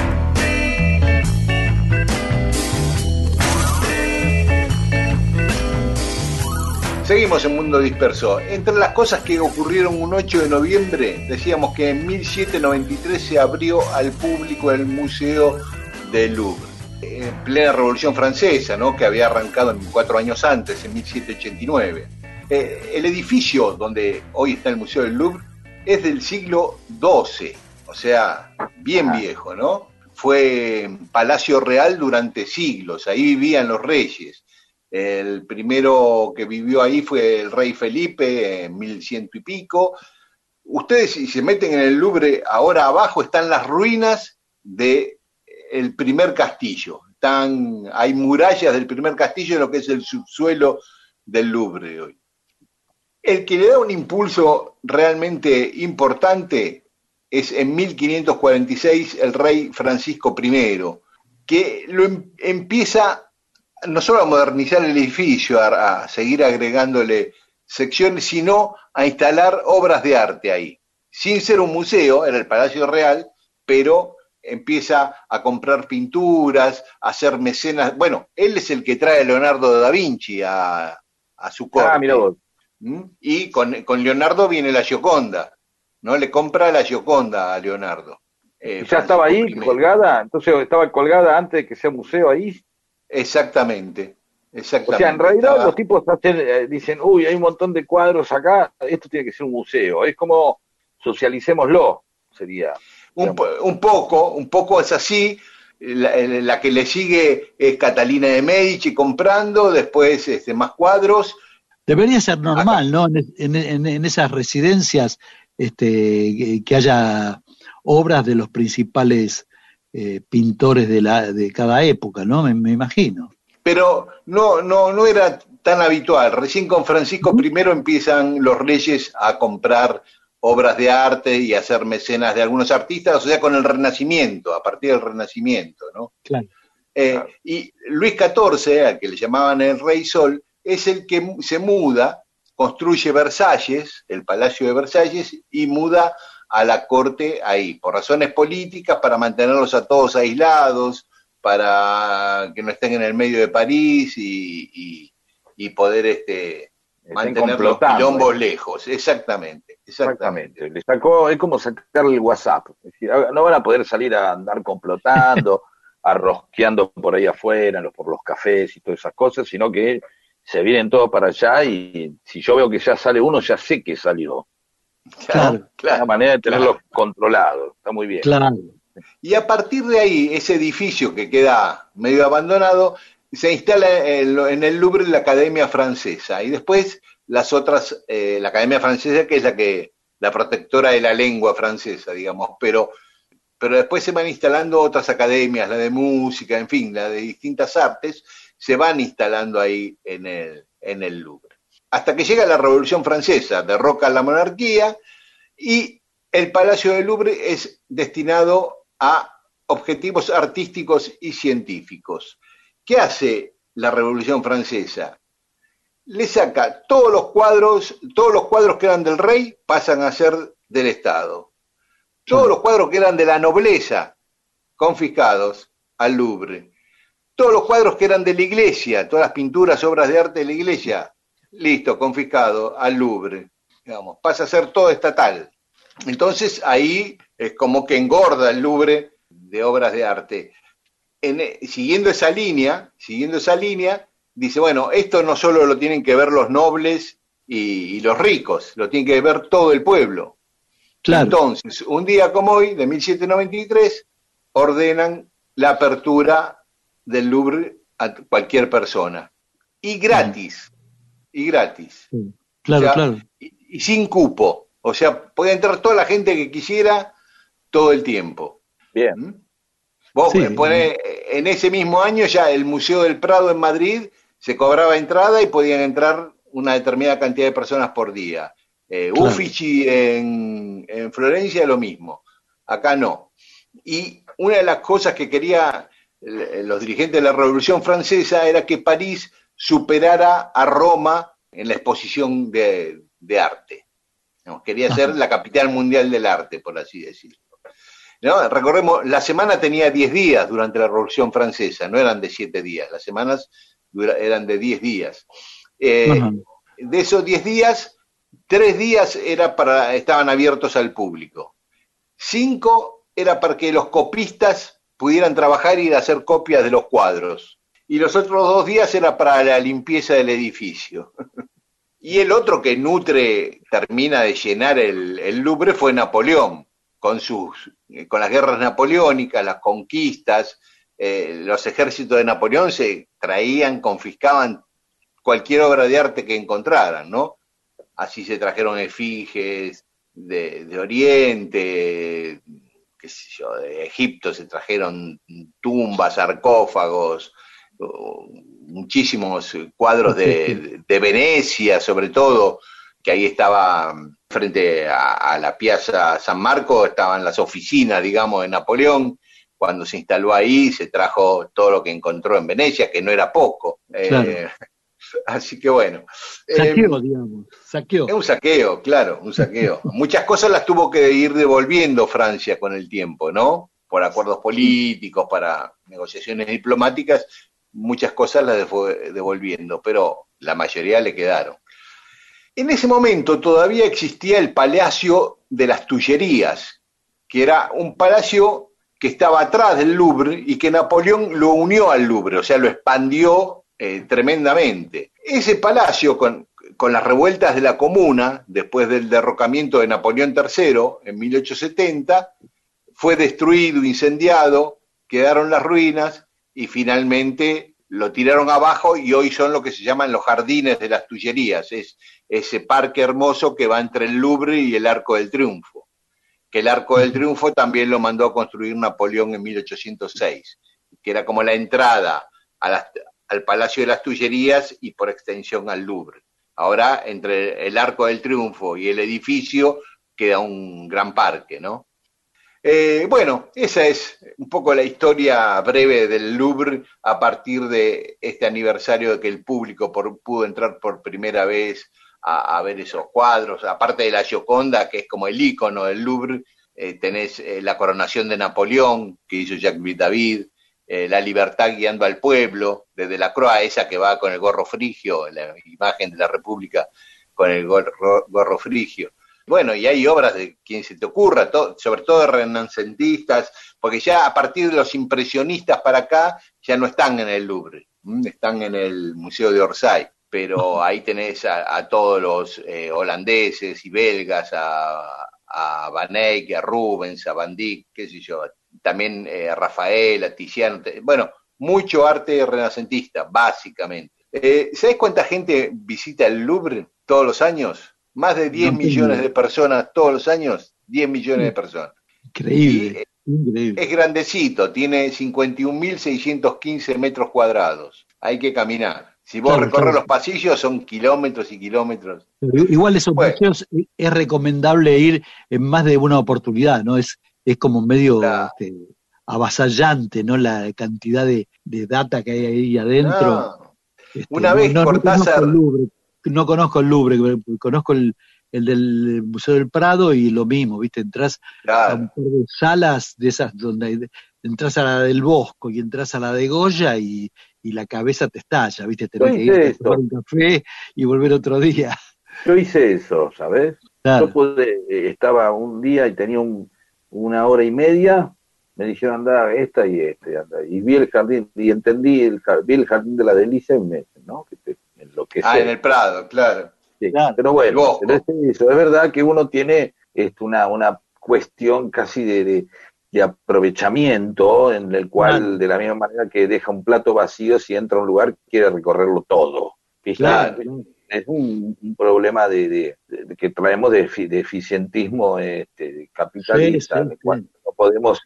[SPEAKER 1] Seguimos en Mundo Disperso. Entre las cosas que ocurrieron un 8 de noviembre, decíamos que en 1793 se abrió al público el Museo del Louvre, en plena Revolución Francesa, ¿no? que había arrancado en cuatro años antes, en 1789. Eh, el edificio donde hoy está el Museo del Louvre es del siglo XII, o sea, bien viejo, ¿no? Fue palacio real durante siglos, ahí vivían los reyes. El primero que vivió ahí fue el rey Felipe en 1100 y pico. Ustedes si se meten en el Louvre, ahora abajo están las ruinas de el primer castillo. Están, hay murallas del primer castillo lo que es el subsuelo del Louvre hoy. El que le da un impulso realmente importante es en 1546 el rey Francisco I, que lo em- empieza no solo a modernizar el edificio, a, a seguir agregándole secciones, sino a instalar obras de arte ahí. Sin ser un museo, era el Palacio Real, pero empieza a comprar pinturas, a hacer mecenas. Bueno, él es el que trae a Leonardo da Vinci a, a su corte.
[SPEAKER 2] Ah, mira vos.
[SPEAKER 1] ¿Mm? Y con, con Leonardo viene la Gioconda, ¿no? Le compra la Gioconda a Leonardo. Eh,
[SPEAKER 2] ¿Y ya estaba ahí colgada? Entonces estaba colgada antes de que sea museo ahí.
[SPEAKER 1] Exactamente,
[SPEAKER 2] O
[SPEAKER 1] exactamente.
[SPEAKER 2] sea, en realidad
[SPEAKER 1] Estaba-
[SPEAKER 2] los tipos hacen, eh, dicen, uy, hay un montón de cuadros acá, esto tiene que ser un museo. Es como socialicémoslo, sería.
[SPEAKER 1] Un, po- un poco, un poco es así. La, la que le sigue es Catalina de Medici comprando, después este, más cuadros.
[SPEAKER 3] Debería ser normal, ¿no? En, en- esas residencias este, que, que haya obras de los principales eh, pintores de, la, de cada época, ¿no? Me, me imagino.
[SPEAKER 1] Pero no, no, no era tan habitual. Recién con Francisco I empiezan los reyes a comprar obras de arte y hacer mecenas de algunos artistas, o sea, con el Renacimiento, a partir del Renacimiento, ¿no?
[SPEAKER 3] Claro.
[SPEAKER 1] Eh, y Luis XIV, al que le llamaban el Rey Sol, es el que se muda, construye Versalles, el Palacio de Versalles, y muda a la corte ahí, por razones políticas, para mantenerlos a todos aislados, para que no estén en el medio de París y, y- y poder este, mantener los quilombos lejos. Exactamente, exactamente.
[SPEAKER 2] Le sacó, es como sacarle el WhatsApp. Es decir, ah, no van a poder salir a andar complotando, arrosqueando por ahí afuera, por los cafés y todas esas cosas, sino que se vienen todos para allá y si yo veo que ya sale uno, ya sé que salió.
[SPEAKER 3] Claro,
[SPEAKER 2] Es una manera de tenerlos controlados. Está muy bien.
[SPEAKER 3] claro.
[SPEAKER 1] Y a partir de ahí, ese edificio que queda medio abandonado, se instala en el Louvre la Academia Francesa y después las otras, eh, la Academia Francesa que es la que la protectora de la lengua francesa, digamos, pero pero después se van instalando otras academias, la de música, en fin, la de distintas artes, se van instalando ahí en el, en el Louvre. Hasta que llega la Revolución Francesa, derroca la monarquía y el Palacio del Louvre es destinado a objetivos artísticos y científicos. ¿Qué hace la Revolución Francesa? Le saca todos los cuadros, todos los cuadros que eran del rey pasan a ser del Estado. Todos los cuadros que eran de la nobleza, confiscados al Louvre. Todos los cuadros que eran de la iglesia, todas las pinturas, obras de arte de la iglesia, listo, confiscado al Louvre. Digamos, pasa a ser todo estatal. Entonces ahí es como que engorda el Louvre de obras de arte. En- eh, siguiendo esa línea, siguiendo esa línea, dice, bueno, esto no solo lo tienen que ver los nobles y, y los ricos, lo tiene que ver todo el pueblo.
[SPEAKER 3] Claro.
[SPEAKER 1] Entonces, un día como hoy, de 1793, ordenan la apertura del Louvre a cualquier persona. Y gratis, y gratis.
[SPEAKER 3] Claro,
[SPEAKER 1] O sea,
[SPEAKER 3] claro.
[SPEAKER 1] y sin cupo. O sea, puede entrar toda la gente que quisiera todo el tiempo.
[SPEAKER 2] Bien.
[SPEAKER 1] Vos
[SPEAKER 3] Sí.
[SPEAKER 1] ponés, en ese mismo año ya el Museo del Prado en Madrid se cobraba entrada y podían entrar una determinada cantidad de personas por día. Eh,
[SPEAKER 3] Claro.
[SPEAKER 1] Uffizi en, en Florencia lo mismo. Acá no. Y una de las cosas que quería eh, los dirigentes de la Revolución Francesa era que París superara a Roma en la exposición de, de arte. ¿no? Quería ser la capital mundial del arte, por así decirlo. ¿No? Recordemos, la semana tenía 10 días durante la Revolución Francesa, no eran de 7 días, las semanas dura- eran de 10 días. Eh, de esos 10 días, 3 días era para, estaban abiertos al público. 5 era para que los copistas pudieran trabajar y hacer copias de los cuadros. Y los otros dos días era para la limpieza del edificio. Y el otro que nutre, termina de llenar el, el Louvre fue Napoleón, con, sus, eh, con las guerras napoleónicas, las conquistas, eh, los ejércitos de Napoleón se traían, confiscaban cualquier obra de arte que encontraran, ¿no? Así se trajeron efigies de, de Oriente, qué sé yo, de Egipto se trajeron tumbas, sarcófagos, muchísimos cuadros de, de Venecia, sobre todo, que ahí estaba frente a, a la Piazza San Marco, estaban las oficinas, digamos, de Napoleón. Cuando se instaló ahí, se trajo todo lo que encontró en Venecia, que no era poco. Eh, así que bueno. Eh,
[SPEAKER 3] Saqueo, digamos. Saqueo.
[SPEAKER 1] es un saqueo, claro, un saqueo. Muchas cosas las tuvo que ir devolviendo Francia con el tiempo, ¿no? Por acuerdos políticos, para negociaciones diplomáticas, muchas cosas las fue devolviendo, pero la mayoría le quedaron. En ese momento todavía existía el Palacio de las Tullerías, que era un palacio que estaba atrás del Louvre y que Napoleón lo unió al Louvre, o sea, lo expandió eh, tremendamente. Ese palacio, con, con las revueltas de la Comuna, después del derrocamiento de Napoleón III en 1870, fue destruido, incendiado, quedaron las ruinas y finalmente lo tiraron abajo y hoy son lo que se llaman los jardines de las Tullerías, es ese parque hermoso que va entre el Louvre y el Arco del Triunfo, que el Arco del Triunfo también lo mandó a construir Napoleón en 1806, que era como la entrada a las- al Palacio de las Tullerías y por extensión al Louvre. Ahora, entre el Arco del Triunfo y el edificio queda un gran parque, ¿no? Eh, bueno, esa es un poco la historia breve del Louvre a partir de este aniversario de que el público por- pudo entrar por primera vez a, ver esos cuadros. Aparte de la Gioconda, que es como el ícono del Louvre, eh, tenés eh, la coronación de Napoleón, que hizo Jacques David, eh, la libertad guiando al pueblo, desde la croa esa que va con el gorro frigio, la imagen de la República con el gorro, frigio. Bueno, y hay obras de quien se te ocurra, sobre todo renacentistas, porque ya a partir de los impresionistas para acá ya no están en el Louvre, están en el Museo de Orsay, pero ahí tenés a, a todos los eh, holandeses y belgas, a, a Van Eyck, a Rubens, a Van Dyck, qué sé yo, también eh, a Rafael, a Tiziano, bueno, mucho arte renacentista, básicamente. Eh, ¿Sabés cuánta gente visita el Louvre todos los años? Más de 10
[SPEAKER 3] No tengo
[SPEAKER 1] millones de personas todos los años, 10 millones de personas.
[SPEAKER 3] Increíble, increíble.
[SPEAKER 1] Es grandecito, tiene 51.615 metros cuadrados. Hay que caminar. Si vos
[SPEAKER 3] Claro,
[SPEAKER 1] recorres
[SPEAKER 3] claro.
[SPEAKER 1] los pasillos son kilómetros y kilómetros.
[SPEAKER 3] Pero igual esos
[SPEAKER 1] Bueno.
[SPEAKER 3] eh, es recomendable ir en más de una oportunidad, ¿no? Es, es como medio
[SPEAKER 1] Claro.
[SPEAKER 3] este, avasallante, ¿no? La cantidad de, de data que hay ahí adentro.
[SPEAKER 1] No.
[SPEAKER 3] Este,
[SPEAKER 1] Una
[SPEAKER 3] no-
[SPEAKER 1] vez
[SPEAKER 3] no, no
[SPEAKER 1] Cortázar-
[SPEAKER 3] conozco el Louvre, no conozco el Louvre, conozco el, el del Museo del Prado y lo mismo, ¿viste? Entras a un par de salas de esas donde hay- entras a la del Bosco y entras a la de Goya y, y la cabeza te estalla, ¿viste? Tenés que irte a tomar un café y volver otro día.
[SPEAKER 2] Yo hice eso, ¿sabes?
[SPEAKER 3] Claro.
[SPEAKER 2] Yo pude, eh, estaba un día y tenía un- una hora y media, me dijeron anda esta y esta, y, anda. y vi el jardín, y entendí, el, vi el jardín de la delicia y me, ¿no? Que te enloquece.
[SPEAKER 1] Ah, en el Prado, claro.
[SPEAKER 2] Sí,
[SPEAKER 3] Claro.
[SPEAKER 2] Pero bueno, pero es eso, es verdad que uno tiene este, una, una cuestión casi de, de, de aprovechamiento en el cual, de la misma manera que deja un plato vacío, si entra a un lugar quiere recorrerlo todo. ¿viste?
[SPEAKER 3] Claro.
[SPEAKER 2] Es un, un problema de, de- que traemos de, efi- de eficientismo este, capitalista,
[SPEAKER 3] Sí, sí, sí.
[SPEAKER 2] no podemos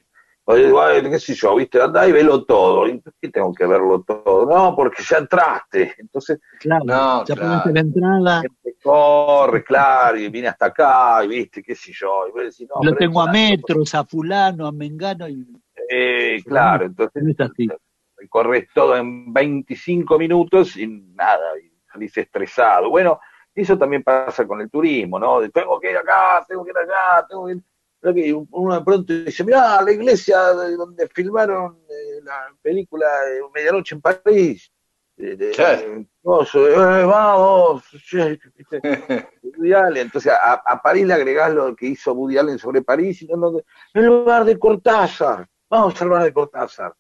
[SPEAKER 2] Qué sé yo, viste, anda y velo todo. ¿Y por qué tengo que verlo todo? No, porque ya entraste. Entonces,
[SPEAKER 3] Claro,
[SPEAKER 1] No,
[SPEAKER 3] ya
[SPEAKER 1] claro.
[SPEAKER 3] la entrada,
[SPEAKER 2] gente corre, claro, y vine hasta acá, y viste, qué sé yo. Y vos decís, no,
[SPEAKER 3] lo tengo a metros, a fulano, a mengano, y
[SPEAKER 2] Eh, claro, entonces
[SPEAKER 3] no es así.
[SPEAKER 2] recorres todo en 25 minutos y nada, y salís estresado. Bueno, eso también pasa con el turismo, ¿no? De, tengo que ir acá, tengo que ir allá, tengo que ir... Que uno de pronto dice, mirá, la iglesia de donde filmaron eh, la película de Medianoche en París.
[SPEAKER 1] Claro.
[SPEAKER 2] vamos. Entonces a, a París le agregás lo que hizo Woody Allen sobre París, y no, no, el lugar de Cortázar, vamos al bar de Cortázar.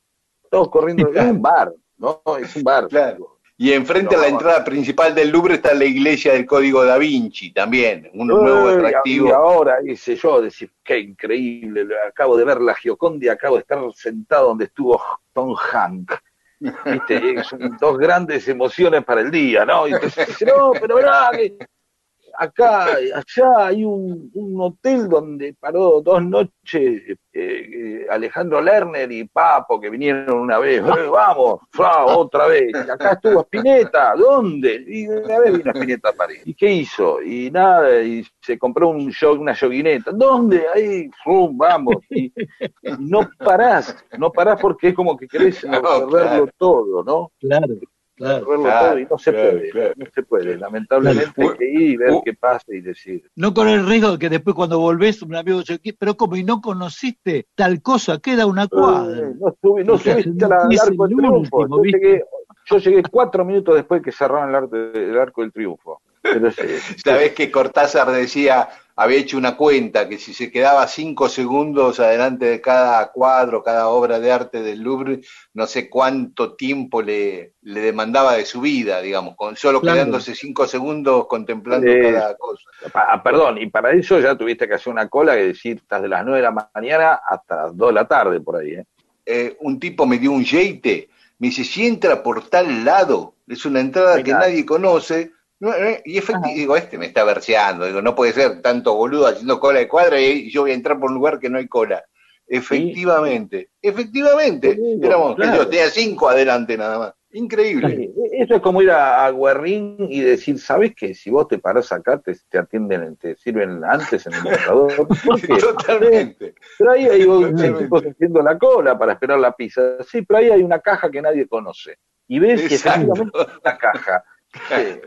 [SPEAKER 2] Todos corriendo, es un bar, ¿no? Es un bar.
[SPEAKER 1] Claro. Y enfrente
[SPEAKER 2] No,
[SPEAKER 1] a la entrada principal del Louvre está la iglesia del Código da Vinci también, un nuevo
[SPEAKER 2] Uy,
[SPEAKER 1] atractivo.
[SPEAKER 2] Y ahora, dice yo, decir, qué increíble, acabo de ver la Gioconda y acabo de estar sentado donde estuvo Tom Hank. ¿Viste? Son dos grandes emociones para el día, ¿no? Y entonces dice, no, pero que acá, allá hay un, un hotel donde paró dos noches eh, eh, Alejandro Lerner y Papo que vinieron una vez, "Eh, vamos, fra, otra vez, y acá estuvo Spinetta, ¿dónde? Y una vez vino Spinetta a París. ¿Y qué hizo? Y nada, y se compró un jog, una yoguineta, ¿dónde? Ahí, frum, vamos, y, y no parás, no parás porque es como que querés
[SPEAKER 1] No,
[SPEAKER 2] absorberlo
[SPEAKER 1] claro.
[SPEAKER 2] todo, ¿no?
[SPEAKER 3] claro, claro.
[SPEAKER 2] Absorberlo
[SPEAKER 1] Claro,
[SPEAKER 2] todo y no se
[SPEAKER 1] claro,
[SPEAKER 2] puede,
[SPEAKER 1] claro.
[SPEAKER 2] no se puede, lamentablemente
[SPEAKER 1] Claro.
[SPEAKER 2] hay que ir y ver
[SPEAKER 1] Uh,
[SPEAKER 2] qué pasa y decir.
[SPEAKER 3] No con el riesgo de que después cuando volvés un amigo dice, "¿Qué? pero como y no conociste tal cosa, queda una cuadra.
[SPEAKER 2] Eh, no subí, no subiste
[SPEAKER 3] no
[SPEAKER 2] al arco del
[SPEAKER 3] el
[SPEAKER 2] triunfo.
[SPEAKER 3] último,
[SPEAKER 2] Yo llegué, yo llegué cuatro minutos después que cerraron el arco, el arco del triunfo. Pero
[SPEAKER 1] Sabés que Cortázar decía, había hecho una cuenta, que si se quedaba cinco segundos adelante de cada cuadro, cada obra de arte del Louvre, no sé cuánto tiempo le, le demandaba de su vida, digamos, con solo
[SPEAKER 3] Claro.
[SPEAKER 1] quedándose cinco segundos contemplando
[SPEAKER 2] Eh,
[SPEAKER 1] cada cosa.
[SPEAKER 2] Ah, perdón, y para eso ya tuviste que hacer una cola que decir, estás de las nueve de la mañana hasta las dos de la tarde por ahí, ¿eh?
[SPEAKER 1] Eh, un tipo me dio un yeite, me dice, si entra por tal lado, es una entrada que nadie conoce, no, eh, y efectivamente, digo, este me está verseando, digo, no puede ser tanto boludo haciendo cola de cuadra y yo voy a entrar por un lugar que no hay cola. Efectivamente, efectivamente,
[SPEAKER 2] Boludo,
[SPEAKER 1] éramos, yo,
[SPEAKER 2] claro.
[SPEAKER 1] tenía cinco adelante nada más. Increíble.
[SPEAKER 2] Eso es como ir a, a Guerrín y decir, ¿sabes qué? Si vos te parás acá, te, te atienden, te sirven antes en el mostrador.
[SPEAKER 1] Totalmente.
[SPEAKER 2] Pero ahí hay tipos haciendo la cola para esperar la pizza. Sí, pero ahí hay una caja que nadie conoce. Y ves que
[SPEAKER 1] Exacto.
[SPEAKER 2] efectivamente es una caja. Eh,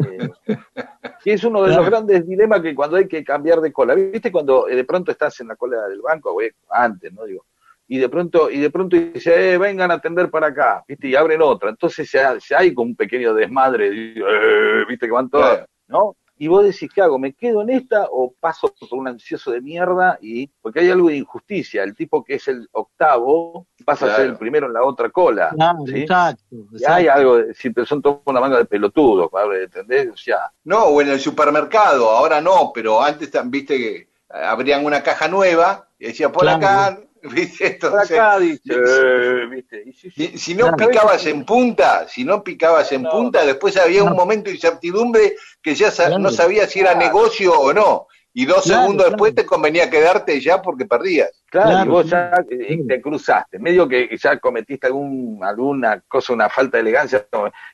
[SPEAKER 2] que es uno de los grandes dilemas que cuando hay que cambiar de cola. ¿Viste cuando eh, de pronto estás en la cola del banco, güey, antes, ¿no? Digo, y de pronto, y de pronto dice, eh, vengan a atender para acá, ¿viste? Y abren otra. Entonces se, se hay como un pequeño desmadre, eh, ¿viste? Que van todas,
[SPEAKER 1] Claro.
[SPEAKER 2] ¿no? Y vos decís, ¿qué hago? ¿Me quedo en esta o paso por un ansioso de mierda? y Porque hay algo de injusticia. El tipo que es el octavo pasa a ser el primero en la otra cola.
[SPEAKER 3] Claro,
[SPEAKER 2] ¿sí?
[SPEAKER 3] exacto.
[SPEAKER 2] Y hay algo, de, pero son toda una manga de pelotudos, ¿vale? ¿entendés? O sea,
[SPEAKER 1] No, o en el supermercado, ahora no, pero antes viste que eh, abrían una caja nueva y decía por
[SPEAKER 3] Claro.
[SPEAKER 1] acá, viste, entonces,
[SPEAKER 2] acá dice, eh, ¿viste? Y sí, sí.
[SPEAKER 1] si, si no
[SPEAKER 3] Claro.
[SPEAKER 1] picabas en punta, si no picabas en
[SPEAKER 2] No.
[SPEAKER 1] punta, después había un momento de incertidumbre que ya sa-
[SPEAKER 3] Claro.
[SPEAKER 1] no sabías si era negocio o no. Y dos
[SPEAKER 3] Claro,
[SPEAKER 1] segundos
[SPEAKER 3] claro.
[SPEAKER 1] después te convenía quedarte ya porque perdías.
[SPEAKER 2] Claro,
[SPEAKER 3] Claro,
[SPEAKER 2] y vos ya eh, te cruzaste, medio que ya cometiste algún, alguna cosa, una falta de elegancia,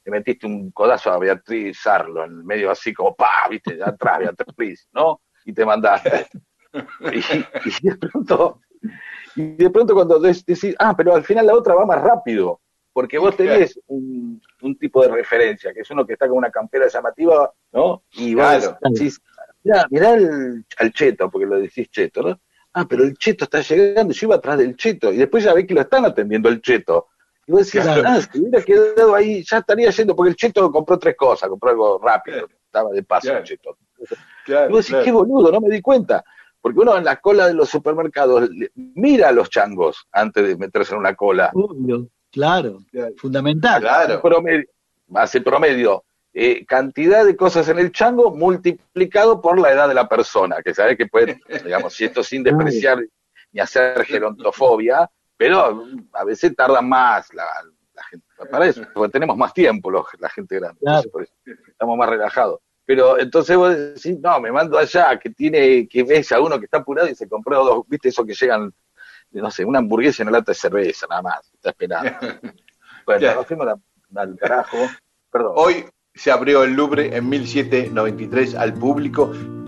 [SPEAKER 2] le metiste un codazo a Beatriz Sarlo, en el medio así como, pa, viste, de atrás Beatriz, ¿no? Y te mandaste. Y, y de pronto, y de pronto cuando decís, ah, pero al final la otra va más rápido, porque vos tenés un, un tipo de referencia, que es uno que está con una campera llamativa, ¿no? Y
[SPEAKER 1] Claro.
[SPEAKER 2] decís, mirá, mirá el, al cheto, porque lo decís cheto, ¿no? Ah, pero el cheto está llegando, yo iba atrás del cheto, y después ya ve que lo están atendiendo el cheto. Y vos decís,
[SPEAKER 3] Claro.
[SPEAKER 2] ah, si hubiera quedado ahí, ya estaría yendo, porque el cheto compró tres cosas, compró algo rápido, estaba de paso el cheto.
[SPEAKER 1] Claro,
[SPEAKER 2] Y vos decís, qué boludo, no me di cuenta. Porque uno en la cola de los supermercados le- mira a los changos antes de meterse en una cola.
[SPEAKER 3] Obvio, claro,
[SPEAKER 1] Claro.
[SPEAKER 3] fundamental.
[SPEAKER 1] Claro.
[SPEAKER 2] Promedio, hace promedio. eh, cantidad de cosas en el chango multiplicado por la edad de la persona, que sabe que puede, digamos, si esto sin despreciar ni hacer gerontofobia, pero a veces tarda más la, la gente, para eso, porque tenemos más tiempo los- la gente grande,
[SPEAKER 3] Claro.
[SPEAKER 2] entonces por eso estamos más relajados. Pero entonces vos decís, no, me mando allá, que tiene, que ves a uno que está apurado y se compró dos, viste, eso que llegan, no sé, una hamburguesa y una lata de cerveza, nada más, está esperando. Bueno,
[SPEAKER 1] Ya.
[SPEAKER 2] nos fuimos al carajo, perdón.
[SPEAKER 1] Hoy se abrió el Louvre en 1793 al público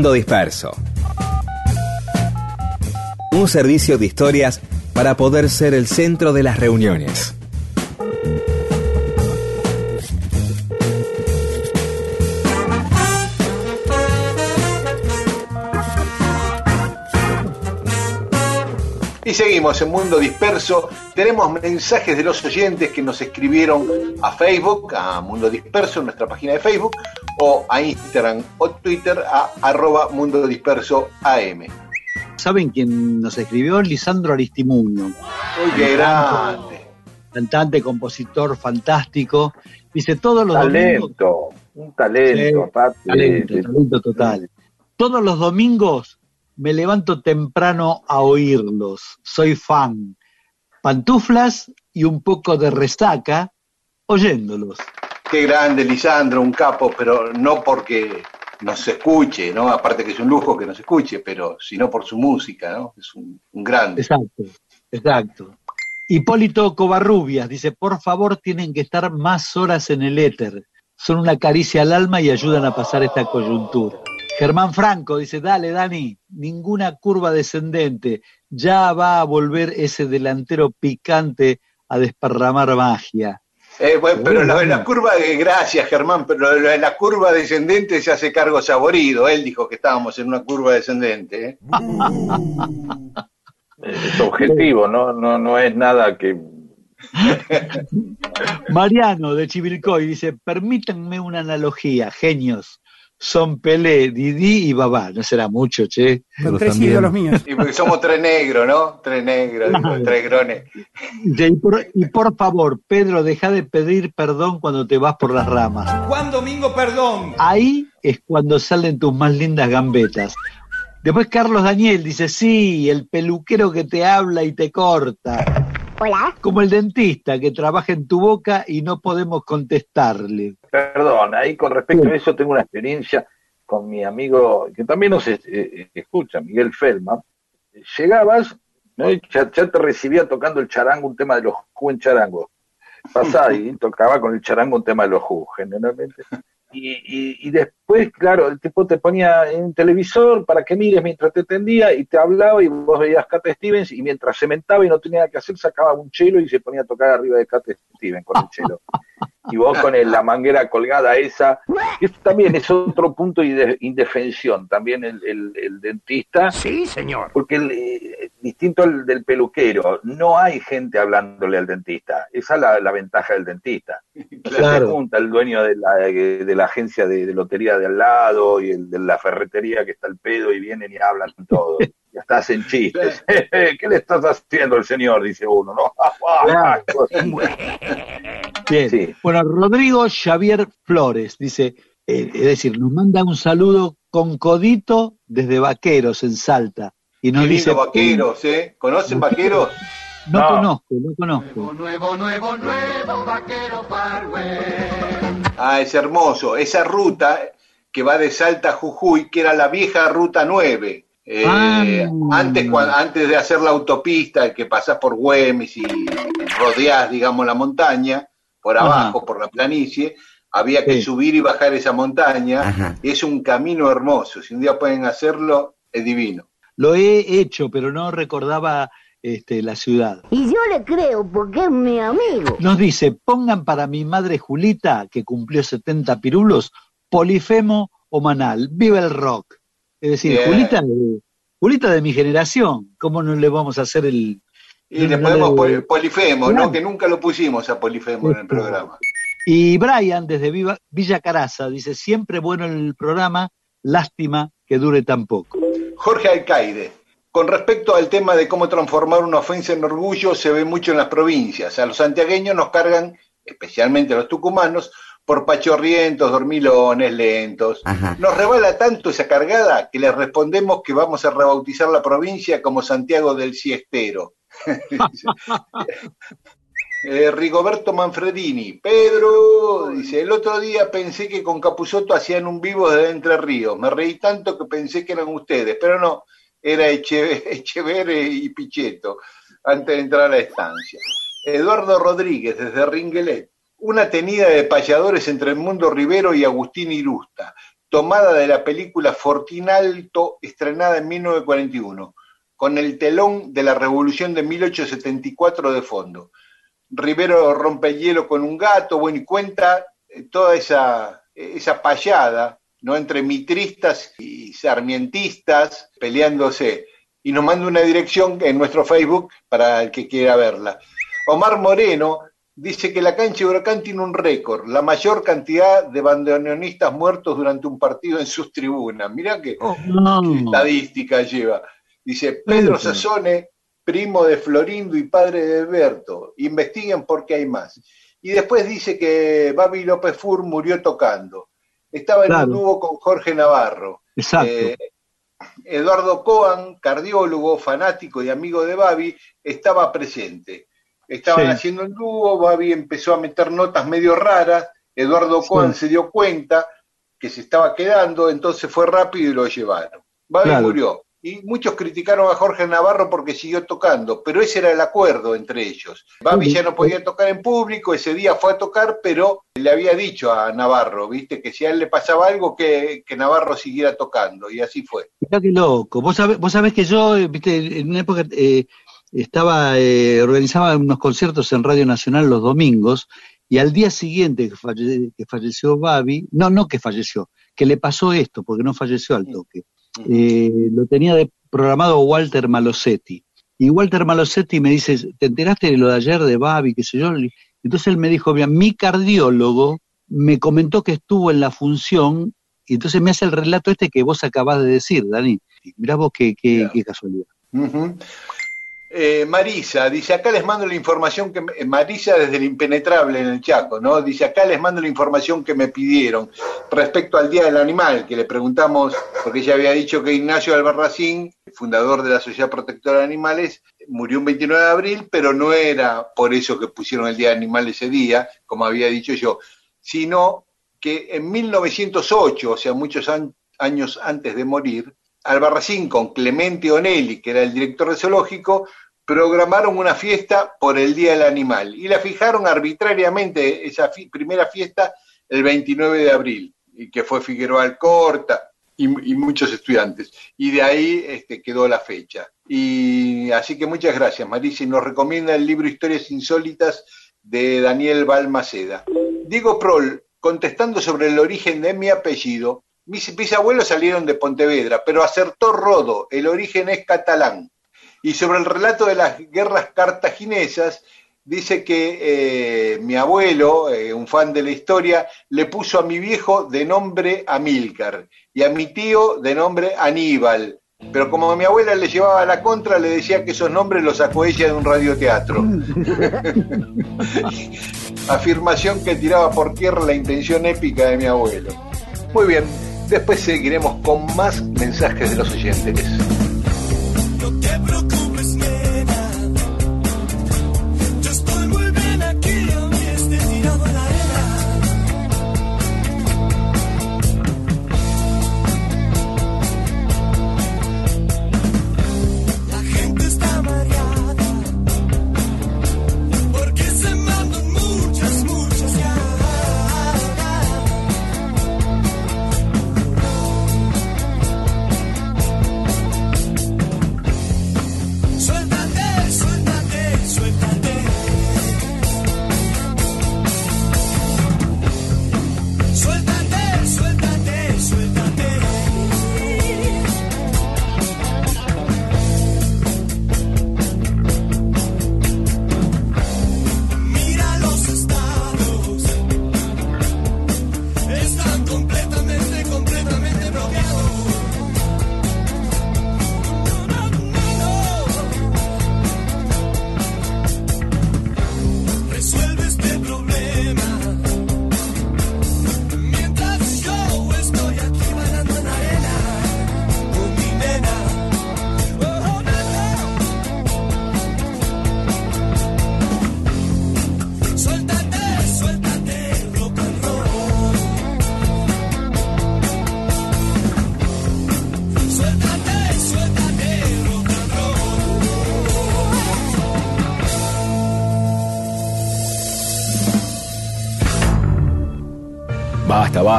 [SPEAKER 5] Mundo Disperso. Un servicio de historias para poder ser el centro de las reuniones.
[SPEAKER 1] Y seguimos en Mundo Disperso. Tenemos mensajes de los oyentes que nos escribieron a Facebook, a Mundo Disperso, en nuestra página de Facebook, o a Instagram o Twitter a arroba Mundo Disperso AM.
[SPEAKER 3] ¿Saben quién nos escribió? Lisandro Aristimuño.
[SPEAKER 1] Uy, qué grande.
[SPEAKER 3] Cantante, compositor fantástico. Dice todos los domingos.
[SPEAKER 2] talento, un talento,
[SPEAKER 3] Sí,
[SPEAKER 2] aparte.
[SPEAKER 3] Talento, talento total. Todos los domingos me levanto temprano a oírlos. Soy fan. Pantuflas y un poco de resaca oyéndolos.
[SPEAKER 1] Qué grande, Lisandro, un capo, pero no porque nos escuche, ¿no? Aparte que es un lujo que nos escuche, pero sino por su música, ¿no? Es un, un grande.
[SPEAKER 3] Exacto, exacto. Hipólito Covarrubias dice, por favor tienen que estar más horas en el éter. Son una caricia al alma y ayudan a pasar esta coyuntura. Germán Franco dice, dale Dani, ninguna curva descendente, ya va a volver ese delantero picante a desparramar magia.
[SPEAKER 1] Eh, bueno, pero lo de la curva, de, gracias Germán, pero lo de la curva descendente se hace cargo saborido. Él dijo que estábamos en una curva descendente. ¿eh?
[SPEAKER 2] es objetivo, ¿no? No, no es nada que...
[SPEAKER 3] Mariano de Chivilcoy dice, permítanme una analogía, genios son Pelé, Didi y Babá. No será mucho, che.
[SPEAKER 4] Son tres ídolos míos.
[SPEAKER 1] Y porque somos tres negros, ¿no? Tres negros, tres grones.
[SPEAKER 3] Y por, y por, favor, Pedro, deja de pedir perdón cuando te vas por las ramas.
[SPEAKER 4] Juan Domingo, perdón.
[SPEAKER 3] Ahí es cuando salen tus más lindas gambetas. Después Carlos Daniel dice, sí, el peluquero que te habla y te corta.
[SPEAKER 6] Hola.
[SPEAKER 3] Como el dentista que trabaja en tu boca y no podemos contestarle.
[SPEAKER 2] Perdón, ahí con respecto a eso tengo una experiencia con mi amigo, que también nos eh, escucha, Miguel Feldman. Llegabas, ¿no? y ya, te recibía tocando el charango, un tema de los Ju en charango. Pasaba y tocaba con el charango un tema de los Ju, generalmente. Y, y, después, claro, el tipo te ponía en televisor para que mires mientras te tendía y te hablaba y vos veías Cat Stevens y mientras se mentaba y no tenía nada que hacer, sacaba un chelo y se ponía a tocar arriba de Cat Stevens con el chelo. y vos con la manguera colgada esa. Esto también es otro punto de indefensión, también el, el, dentista.
[SPEAKER 4] Sí, señor.
[SPEAKER 2] Porque el, eh, distinto al del peluquero, no hay gente hablándole al dentista. Esa es la, ventaja del dentista. Claro. Se junta el dueño de la, de la agencia de, lotería de al lado y el de la ferretería que está al pedo y vienen y hablan todo. y hasta hacen chistes. ¿Qué le estás haciendo el señor? Dice uno, ¿no?
[SPEAKER 3] Bien. Bueno, Rodrigo Xavier Flores dice, eh, es decir, nos manda un saludo con codito desde Vaqueros en Salta. Y nos dice,
[SPEAKER 1] Vaqueros, ¿eh? ¿Conocen Vaqueros?
[SPEAKER 3] No, conozco, no conozco.
[SPEAKER 1] Nuevo, nuevo, nuevo, Vaquero Ah, es hermoso. Esa ruta que va de Salta a Jujuy, que era la vieja ruta 9. Eh, ah. antes, antes de hacer la autopista, que pasás por Güemes y rodeás, digamos, la montaña, por abajo, por la planicie, había que subir y bajar esa montaña. Es un camino hermoso. Si un día pueden hacerlo, es divino.
[SPEAKER 3] Lo he hecho, pero no recordaba este, la ciudad.
[SPEAKER 6] Y yo le creo porque es mi amigo.
[SPEAKER 3] Nos dice, pongan para mi madre Julita, que cumplió 70 pirulos, Polifemo o Manal. ¡Viva el rock! Es decir, Julita, Julita de mi generación, ¿cómo no le vamos a hacer el,
[SPEAKER 1] y le ponemos Polifemo, ¿no? Que nunca lo pusimos a Polifemo en el programa.
[SPEAKER 3] Y Brian, desde Villa Caraza, dice, siempre bueno el programa, lástima que dure tan poco.
[SPEAKER 1] Jorge Alcaide, con respecto al tema de cómo transformar una ofensa en orgullo, se ve mucho en las provincias. A los santiagueños nos cargan, especialmente a los tucumanos, por pachorrientos, dormilones, lentos. Nos rebala tanto esa cargada que les respondemos que vamos a rebautizar la provincia como Santiago del Siestero. Eh, Rigoberto Manfredini, Pedro, dice, el otro día pensé que con Capuzoto hacían un vivo de Entre Ríos, me reí tanto que pensé que eran ustedes, pero no, era Echever y Pichetto, antes de entrar a la estancia. Eduardo Rodríguez, desde Ringuelet, una tenida de payadores entre el mundo Rivero y Agustín Irusta, tomada de la película Fortinalto, estrenada en 1941 con el telón de la Revolución de 1874 de fondo. Rivero rompe el hielo con un gato, bueno, y cuenta eh, toda esa, esa payada, ¿no? Entre mitristas y sarmientistas peleándose. Y nos manda una dirección en nuestro Facebook para el que quiera verla. Omar Moreno dice que la cancha de Huracán tiene un récord, la mayor cantidad de bandoneonistas muertos durante un partido en sus tribunas. Mirá qué,
[SPEAKER 3] oh,
[SPEAKER 1] estadística lleva. Dice Pedro Sassone, primo de Florindo y padre de Alberto. Investiguen por qué hay más. Y después dice que Babi López Fur murió tocando. Estaba en un dúo con Jorge Navarro.
[SPEAKER 3] Exacto. Eh,
[SPEAKER 1] Eduardo Coan, cardiólogo, fanático y amigo de Babi, estaba presente. Estaban haciendo un dúo, Babi empezó a meter notas medio raras, Eduardo Coan se dio cuenta que se estaba quedando, entonces fue rápido y lo llevaron. Babi murió y muchos criticaron a Jorge Navarro porque siguió tocando, pero ese era el acuerdo entre ellos. Babi ya no podía tocar en público, ese día fue a tocar, pero le había dicho a Navarro, viste, que si a él le pasaba algo, que, que Navarro siguiera tocando, y así fue.
[SPEAKER 3] Mirá qué loco. Vos sabés, vos sabés que yo, eh, viste, en una época eh, estaba, eh, organizaba unos conciertos en Radio Nacional los domingos, y al día siguiente que, falle- que falleció Babi, no, no que falleció, que le pasó esto, porque no falleció al toque. Eh, lo tenía de- programado Walter Malosetti. Y Walter Malosetti me dice, ¿te enteraste de lo de ayer de Babi, qué sé yo? Entonces él me dijo, mira, mi cardiólogo me comentó que estuvo en la función, y entonces me hace el relato este que vos acabás de decir, Dani. Mirá vos qué, qué, qué casualidad.
[SPEAKER 1] Ujú. Eh, Marisa dice, acá les mando la información que me- eh, Marisa desde el impenetrable en el Chaco, ¿no? Dice, acá les mando la información que me pidieron respecto al Día del Animal, que le preguntamos, porque ella había dicho que Ignacio Albarracín, fundador de la Sociedad Protectora de Animales, murió un 29 de abril, pero no era por eso que pusieron el Día del Animal ese día, como había dicho yo, sino que en 1908, o sea, muchos años antes de morir, Albarracín con Clemente Onelli, que era el director del zoológico, programaron una fiesta por el Día del Animal y la fijaron arbitrariamente esa primera fiesta el 29 de abril, y que fue Figueroa Alcorta y, y muchos estudiantes. Y de ahí este, quedó la fecha. Y así que muchas gracias, Marisa, y nos recomienda el libro Historias Insólitas de Daniel Balmaceda. Diego Prol, contestando sobre el origen de mi apellido, mis bisabuelos salieron de Pontevedra, pero acertó Rodo, el origen es catalán. Y sobre el relato de las guerras cartaginesas, dice que eh, mi abuelo, eh, un fan de la historia, le puso a mi viejo de nombre Amílcar y a mi tío de nombre Aníbal. Pero como mi abuela le llevaba la contra, le decía que esos nombres los sacó ella de un radioteatro. Afirmación que tiraba por tierra la intención épica de mi abuelo. Muy bien, después seguiremos con más mensajes de los oyentes.
[SPEAKER 9] No te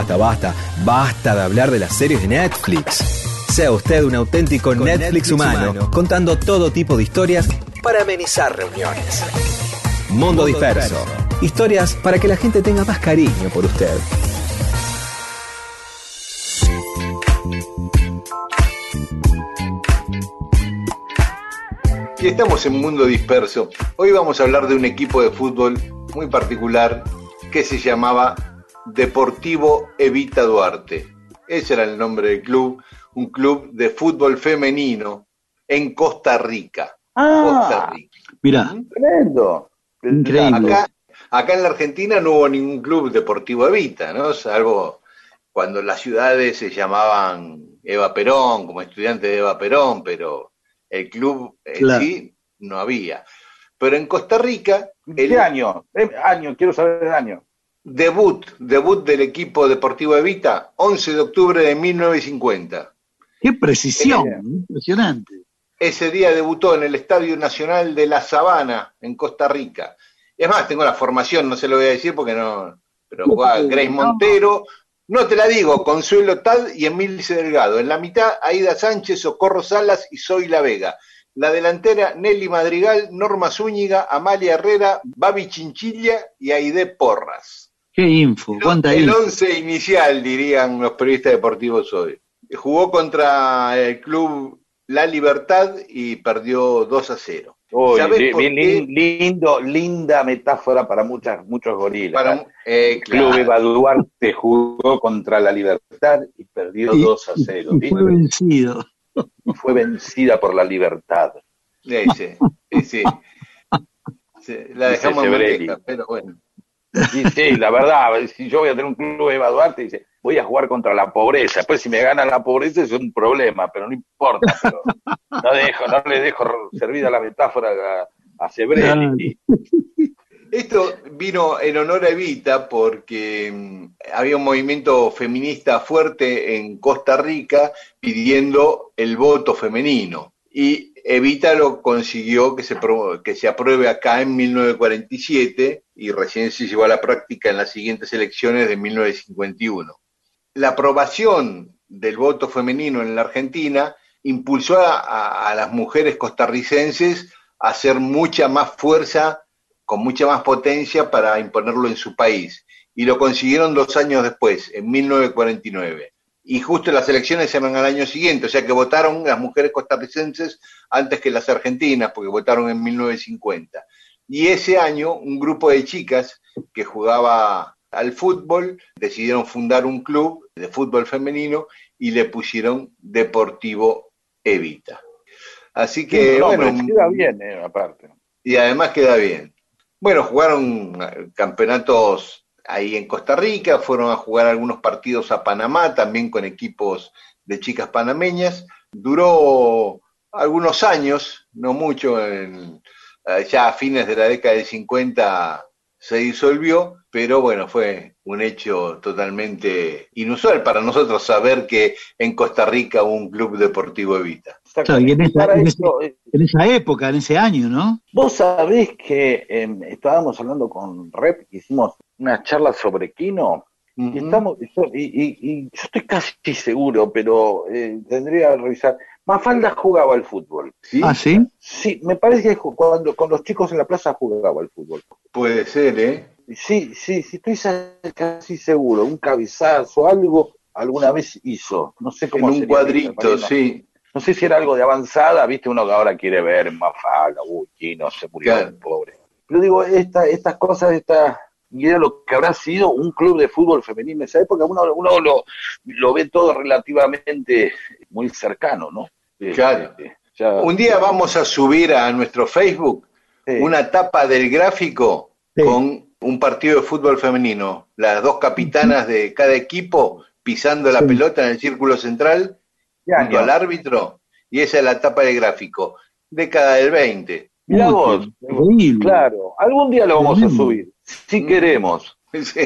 [SPEAKER 5] Basta, basta, basta. De hablar de las series de Netflix. Sea usted un auténtico Netflix,
[SPEAKER 11] Netflix
[SPEAKER 5] humano,
[SPEAKER 11] humano.
[SPEAKER 5] contando todo tipo de historias para amenizar reuniones. Mundo,
[SPEAKER 11] Mundo
[SPEAKER 5] disperso.
[SPEAKER 11] Disperso.
[SPEAKER 5] Historias para que la gente tenga más cariño por usted.
[SPEAKER 1] Y estamos en Mundo Disperso. Hoy vamos a hablar de un equipo de fútbol muy particular que se llamaba Deportivo Evita Duarte. Ese era el nombre del club, un club de fútbol femenino en Costa Rica. Costa Rica.
[SPEAKER 3] Mirá,
[SPEAKER 2] Tremendo.
[SPEAKER 3] increíble.
[SPEAKER 1] Acá, acá en la Argentina no hubo ningún club deportivo Evita, ¿no? Salvo cuando las ciudades se llamaban Eva Perón, como estudiante de Eva Perón, pero el club en
[SPEAKER 2] Claro.
[SPEAKER 1] sí no había. Pero en Costa Rica,
[SPEAKER 2] ¿Qué año? Año, quiero saber el año.
[SPEAKER 1] Debut, debut del equipo deportivo Evita, 11 de octubre de 1950.
[SPEAKER 3] Qué precisión, impresionante.
[SPEAKER 1] Ese día debutó en el Estadio Nacional de La Sabana, en Costa Rica. Es más, tengo la formación, no se lo voy a decir porque no. Pero Grace Montero, no te la digo, Consuelo Tad y Emilce Delgado. En la mitad, Aida Sánchez, Socorro Salas y Soy La Vega. La delantera, Nelly Madrigal, Norma Zúñiga, Amalia Herrera, Babi Chinchilla y Aide Porras.
[SPEAKER 3] Qué info, cuánta
[SPEAKER 1] El
[SPEAKER 3] info.
[SPEAKER 1] once inicial, dirían los periodistas deportivos hoy. Jugó contra el club La Libertad y perdió 2 a 0.
[SPEAKER 2] Uy,
[SPEAKER 1] ¿Sabés
[SPEAKER 2] li-
[SPEAKER 1] por
[SPEAKER 2] li-
[SPEAKER 1] qué?
[SPEAKER 2] lindo, linda metáfora para muchas, muchos gorilas.
[SPEAKER 1] Para- eh,
[SPEAKER 2] el Club
[SPEAKER 1] claro.
[SPEAKER 2] Eva Duarte jugó contra la Libertad y perdió
[SPEAKER 3] Y-
[SPEAKER 2] 2 a 0.
[SPEAKER 3] y fue vencido.
[SPEAKER 2] Y fue vencida por la Libertad.
[SPEAKER 1] Sí, sí, sí, sí. La dejamos en pero bueno.
[SPEAKER 2] Y sí, la verdad, si yo voy a tener un club Eva Duarte, dice, voy a jugar contra la pobreza. Después si me gana la pobreza es un problema, pero no importa. Pero no, dejo, no le dejo servida la metáfora a, a Sebrelli.
[SPEAKER 1] Esto vino en honor a Evita porque mm, había un movimiento feminista fuerte en Costa Rica pidiendo el voto femenino. Y Evita lo consiguió que se, que se apruebe acá en 1947 y recién se llevó a la práctica en las siguientes elecciones de 1951. La aprobación del voto femenino en la Argentina impulsó a las mujeres costarricenses a hacer mucha más fuerza con mucha más potencia para imponerlo en su país. Y lo consiguieron dos años después, en 1949. Y justo las elecciones eran al año siguiente, o sea que votaron las mujeres costarricenses antes que las argentinas, porque votaron en 1950. Y ese año un grupo de chicas que jugaba al fútbol decidieron fundar un club de fútbol femenino y le pusieron Deportivo Evita. Así que,
[SPEAKER 2] No,
[SPEAKER 1] bueno,
[SPEAKER 2] queda bien, eh, aparte.
[SPEAKER 1] y además queda bien. Bueno, jugaron campeonatos ahí en Costa Rica, fueron a jugar algunos partidos a Panamá, también con equipos de chicas panameñas. Duró algunos años, no mucho, en- eh, ya a fines de la década de 50 se disolvió, pero bueno, fue un hecho totalmente inusual para nosotros saber que en Costa Rica hubo un club deportivo Evita.
[SPEAKER 3] Claro, y en esa, en en época, en ese año, ¿no?
[SPEAKER 2] Vos sabés que em, estábamos hablando con Rep, hicimos una charla sobre Kino, y, estamos, y, y- y yo estoy casi seguro, pero eh, tendría que revisar. Mafalda jugaba al fútbol. ¿sí?
[SPEAKER 3] Ah, ¿sí?
[SPEAKER 2] Sí, me parece que cuando con los chicos en la plaza jugaba al fútbol.
[SPEAKER 1] Puede ser, ¿eh?
[SPEAKER 2] Sí, sí, sí, estoy casi seguro. Un cabezazo, algo, alguna vez hizo. No sé
[SPEAKER 1] En
[SPEAKER 2] cómo
[SPEAKER 1] un
[SPEAKER 2] sería,
[SPEAKER 1] cuadrito,
[SPEAKER 2] no-
[SPEAKER 1] sí.
[SPEAKER 2] No sé si era algo de avanzada, viste, uno que ahora quiere ver Mafalda, uy, Kino se murió,
[SPEAKER 1] Claro.
[SPEAKER 2] pobre. Pero digo, esta, estas cosas, esta, y era lo que habrá sido un club de fútbol femenino en esa época, uno, uno lo, lo ve todo relativamente muy cercano, ¿no?
[SPEAKER 1] Claro.
[SPEAKER 2] Este, ya-
[SPEAKER 1] Un día vamos a subir a nuestro Facebook
[SPEAKER 2] Sí.
[SPEAKER 1] una tapa del gráfico
[SPEAKER 3] Sí.
[SPEAKER 1] con un partido de fútbol femenino. Las dos capitanas de cada equipo pisando la
[SPEAKER 3] Sí.
[SPEAKER 1] pelota en el círculo central
[SPEAKER 2] ¿Qué
[SPEAKER 1] junto al árbitro. Y esa es la tapa del gráfico. Década del 20.
[SPEAKER 2] Mirá
[SPEAKER 3] Uy,
[SPEAKER 2] vos,
[SPEAKER 3] increíble.
[SPEAKER 2] claro, algún día lo vamos a subir, si
[SPEAKER 1] Mm.
[SPEAKER 2] queremos,
[SPEAKER 1] Sí.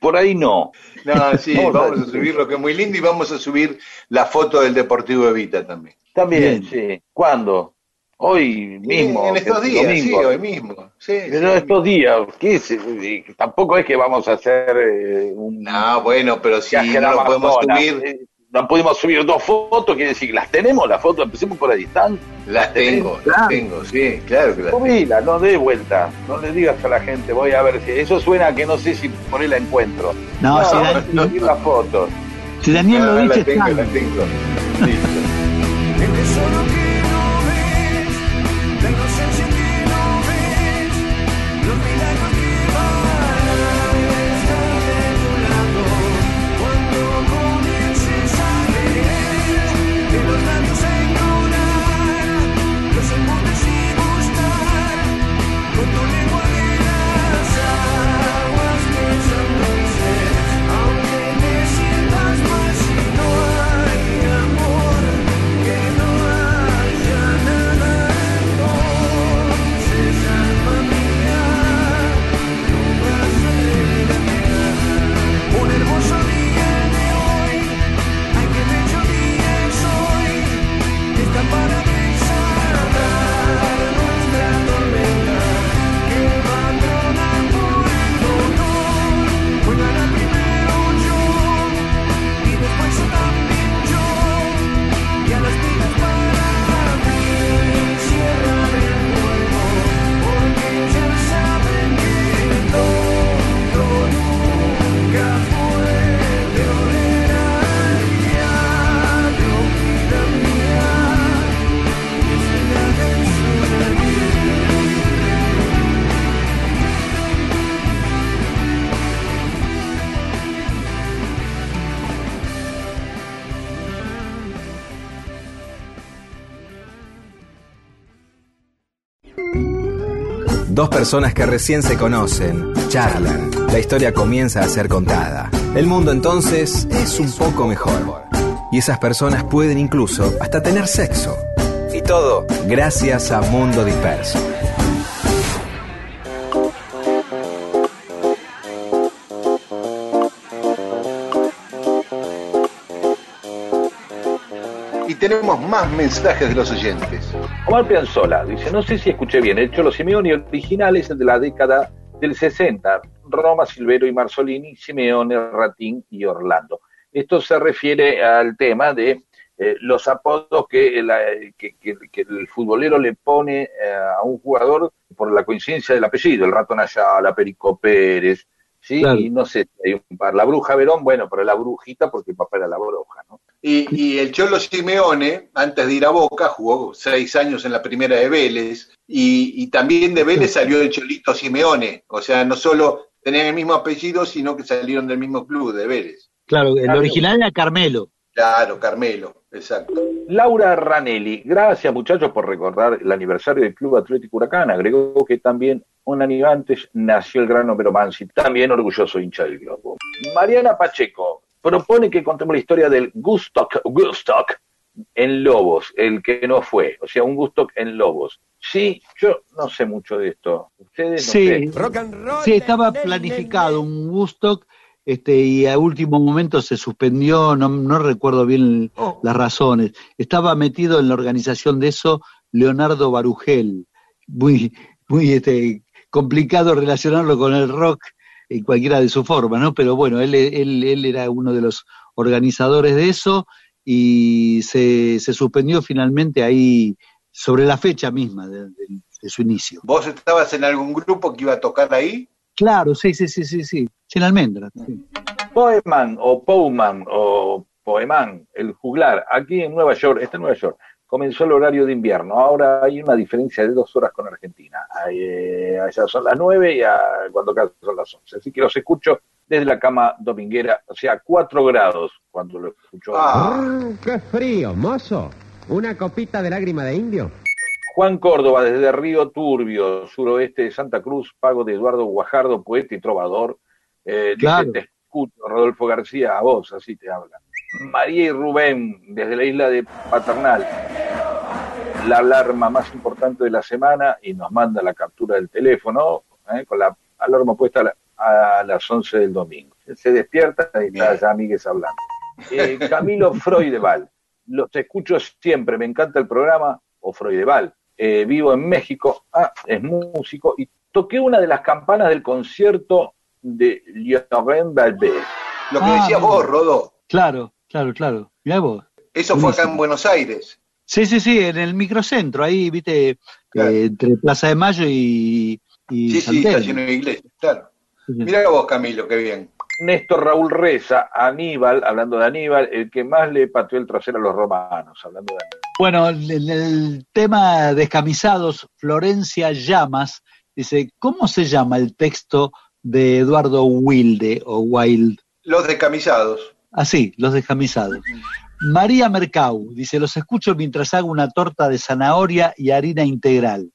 [SPEAKER 2] por ahí no.
[SPEAKER 1] No, sí,
[SPEAKER 2] Vamos a
[SPEAKER 1] vamos a
[SPEAKER 2] subir.
[SPEAKER 1] subir lo que es muy lindo y vamos a subir la foto del Deportivo Evita también.
[SPEAKER 2] También,
[SPEAKER 3] Bien.
[SPEAKER 2] sí. ¿Cuándo? Hoy mismo.
[SPEAKER 1] en estos días,
[SPEAKER 2] domingo.
[SPEAKER 1] sí, hoy mismo. Sí,
[SPEAKER 2] Pero
[SPEAKER 1] sí.
[SPEAKER 2] estos días, ¿qué es? Y Tampoco es que vamos a hacer eh, un
[SPEAKER 1] No, bueno, pero si no lo podemos subir,
[SPEAKER 2] Eh, No pudimos subir dos fotos, quiere decir las tenemos, las fotos, empecemos por ahí, ¿están?
[SPEAKER 1] las tengo, las tengo, sí, claro que las tengo.
[SPEAKER 2] Subila, no dé vuelta, no le digas a la gente, voy a ver si... Eso suena a que no sé si por ahí la encuentro.
[SPEAKER 3] No, si,
[SPEAKER 2] vamos
[SPEAKER 3] Dan-
[SPEAKER 2] a subir las fotos.
[SPEAKER 3] si Daniel lo
[SPEAKER 1] Ah,
[SPEAKER 3] dice,
[SPEAKER 1] la tengo,
[SPEAKER 3] está.
[SPEAKER 1] la tengo. Listo.
[SPEAKER 5] Personas que recién se conocen, charlan, la historia comienza a ser contada. El mundo entonces es un poco mejor. Y esas personas pueden incluso hasta tener sexo. Y todo gracias a Mundo Disperso.
[SPEAKER 1] Tenemos más mensajes de los oyentes.
[SPEAKER 2] Omar Pianzola dice, no sé si escuché bien, el Cholo Simeone original es el de la década del 60, Roma, Silvero y Marzolini, Simeone, Ratín y Orlando. Esto se refiere al tema de eh, los apodos que, la- que- que- que el futbolero le pone eh, a un jugador por la coincidencia del apellido, el Ratón Ayala, Perico Pérez, ¿sí?
[SPEAKER 3] Claro.
[SPEAKER 2] Y no sé, hay un par. La Bruja Verón, bueno, pero la Brujita porque el papá era la Bruja, ¿no?
[SPEAKER 1] Y, y el Cholo Simeone, antes de ir a Boca, jugó seis años en la primera de Vélez, y, y también de Vélez salió el Cholito Simeone. O sea, no solo tenían el mismo apellido, sino que salieron del mismo club, de Vélez.
[SPEAKER 3] Claro, el original era Carmelo.
[SPEAKER 1] Claro, Carmelo, exacto.
[SPEAKER 2] Laura Ranelli, gracias muchachos por recordar el aniversario del Club Atlético Huracán. Agregó que también un año antes nació el gran Homero Mansi, también orgulloso hincha del globo. Mariana Pacheco propone que contemos la historia del Gustock, Gustock en Lobos, el que no fue, o sea, un Gustock en Lobos. Sí, yo no sé mucho de esto. Ustedes no
[SPEAKER 3] Sí,
[SPEAKER 2] sé.
[SPEAKER 3] sí, estaba planificado un Woodstock este, y a último momento se suspendió, no, no recuerdo bien las razones. Estaba metido en la organización de eso Leonardo Barugel, muy, muy este, complicado relacionarlo con el rock en cualquiera de su forma, ¿no? Pero bueno, él, él, él era uno de los organizadores de eso y se, se suspendió finalmente ahí sobre la fecha misma de, de- de su inicio.
[SPEAKER 1] ¿Vos estabas en algún grupo que iba a tocar ahí?
[SPEAKER 3] Claro, sí, sí, sí, sí, sí. Sin almendra. sí.
[SPEAKER 2] Poeman o Pouman o Poeman, el juglar, aquí en Nueva York, está en Nueva York, comenzó el horario de invierno. Ahora hay una diferencia de dos horas con Argentina. Ahí, eh, allá son las nueve y a- cuando acá son las once. Así que los escucho desde la cama dominguera, o sea, cuatro grados cuando lo escucho.
[SPEAKER 11] Ah, ¡Qué frío, mozo! ¿Una copita de lágrima de indio?
[SPEAKER 2] Juan Córdoba, desde Río Turbio, suroeste de Santa Cruz, pago de Eduardo Guajardo, poeta y trovador. Eh, dice,
[SPEAKER 3] Claro.
[SPEAKER 2] te escucho, Rodolfo García, a vos, así te habla. María y Rubén, desde la isla de Paternal, la alarma más importante de la semana y nos manda la captura del teléfono, eh, con la alarma puesta a, la- a las 11 del domingo. Se despierta y está ya Miguel hablando. Eh, Camilo Freudeval, los escucho siempre, me encanta el programa, o Freudeval. Eh, vivo en México, ah, es músico, y toqué una de las campanas del concierto de Laurent Balbé.
[SPEAKER 1] Lo que
[SPEAKER 3] Ah,
[SPEAKER 1] decías vos, Rodó.
[SPEAKER 3] Claro, claro, claro. Mirá vos.
[SPEAKER 1] Eso fue acá en Buenos Aires.
[SPEAKER 3] Sí, sí, sí, en el microcentro, ahí, viste, eh, entre Plaza de Mayo y, y
[SPEAKER 1] Sí, sí,
[SPEAKER 3] Telmo.
[SPEAKER 1] estación de iglesia, claro.
[SPEAKER 3] Sí, sí.
[SPEAKER 1] Mirá vos, Camilo, qué bien.
[SPEAKER 2] Néstor Raúl Reza, Aníbal, hablando de Aníbal, el que más le pateó el trasero a los romanos, hablando de Aníbal.
[SPEAKER 3] Bueno, en el tema descamisados, Florencia Llamas dice, ¿cómo se llama el texto de Eduardo Wilde o Wild?
[SPEAKER 1] Los descamisados.
[SPEAKER 3] Así, los descamisados. María Mercau dice, los escucho mientras hago una torta de zanahoria y harina integral.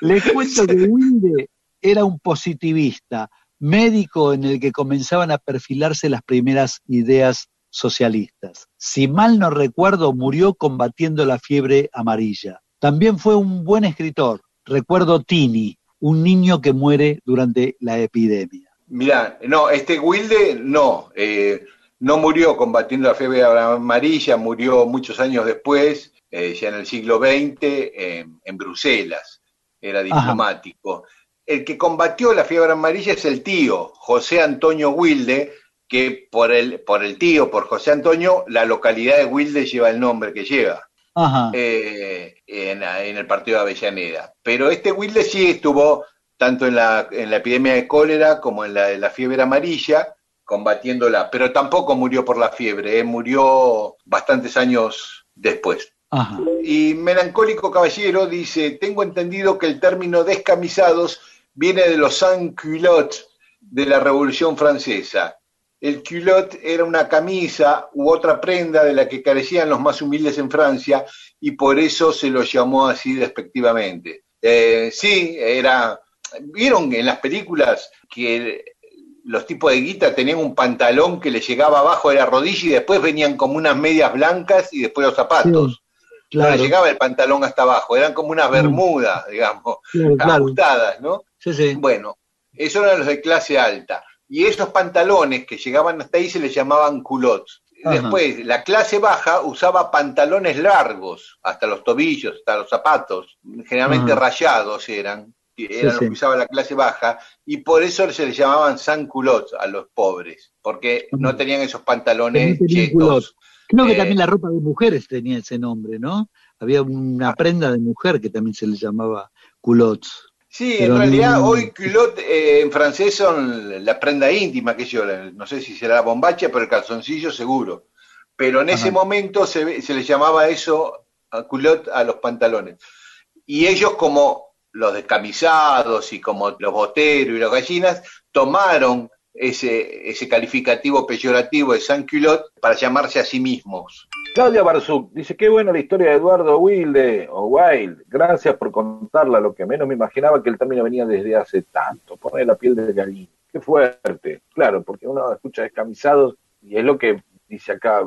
[SPEAKER 3] Les cuento que Wilde era un positivista, médico en el que comenzaban a perfilarse las primeras ideas socialistas. Si mal no recuerdo, murió combatiendo la fiebre amarilla. También fue un buen escritor. Recuerdo Tini, un niño que muere durante la epidemia.
[SPEAKER 1] Mirá, no, este Wilde no, eh, no murió combatiendo la fiebre amarilla, murió muchos años después, eh, ya en el siglo XX, en, en Bruselas, era diplomático. El que combatió la fiebre amarilla es el tío, José Antonio Wilde, que por el, por el tío, por José Antonio, la localidad de Wilde lleva el nombre que lleva.
[SPEAKER 3] Ajá.
[SPEAKER 1] eh, en, en el partido de Avellaneda. Pero este Wilde sí estuvo tanto en la, en la epidemia de cólera como en la de la fiebre amarilla, combatiéndola, pero tampoco murió por la fiebre, eh, murió bastantes años después.
[SPEAKER 3] Ajá.
[SPEAKER 1] Y Melancólico Caballero dice, tengo entendido que el término descamisados viene de los sans-culottes de la Revolución Francesa. El culotte era una camisa u otra prenda de la que carecían los más humildes en Francia y por eso se lo llamó así despectivamente. Eh, sí, era ¿Vieron en las películas que los tipos de guita tenían un pantalón que les llegaba abajo de la rodilla y después venían como unas medias blancas y después los zapatos? No les llegaba el pantalón hasta abajo, eran como unas bermudas, digamos, ajustadas, ¿no?
[SPEAKER 3] Sí, sí.
[SPEAKER 1] Bueno, esos eran los de clase alta. Y esos pantalones que llegaban hasta ahí se les llamaban culottes. Después, la clase baja usaba pantalones largos, hasta los tobillos, hasta los zapatos, generalmente rayados eran, eran los que usaba la clase baja, y por eso se les llamaban sans culottes a los pobres, porque no tenían esos pantalones chetos.
[SPEAKER 3] Creo que
[SPEAKER 1] Eh,
[SPEAKER 3] también la ropa de mujeres tenía ese nombre, ¿no? Había una prenda de mujer que también se le llamaba culottes.
[SPEAKER 1] Sí,
[SPEAKER 3] Pero
[SPEAKER 1] en realidad
[SPEAKER 3] no-
[SPEAKER 1] hoy culotte eh, en francés son la prenda íntima, que yo, no sé si será la bombacha, pero el calzoncillo seguro. Pero en ese momento se, ve- se le llamaba eso a culotte a los pantalones. Y ellos como los descamisados y como los boteros y las gallinas tomaron ese, ese calificativo peyorativo de sans culotte para llamarse a sí mismos.
[SPEAKER 2] Claudia Barzuk dice, qué buena la historia de Eduardo Wilde, o Wild, gracias por contarla, lo que menos me imaginaba que el término venía desde hace tanto, poner la piel de gallina, qué fuerte, claro, porque uno escucha descamisados y es lo que dice acá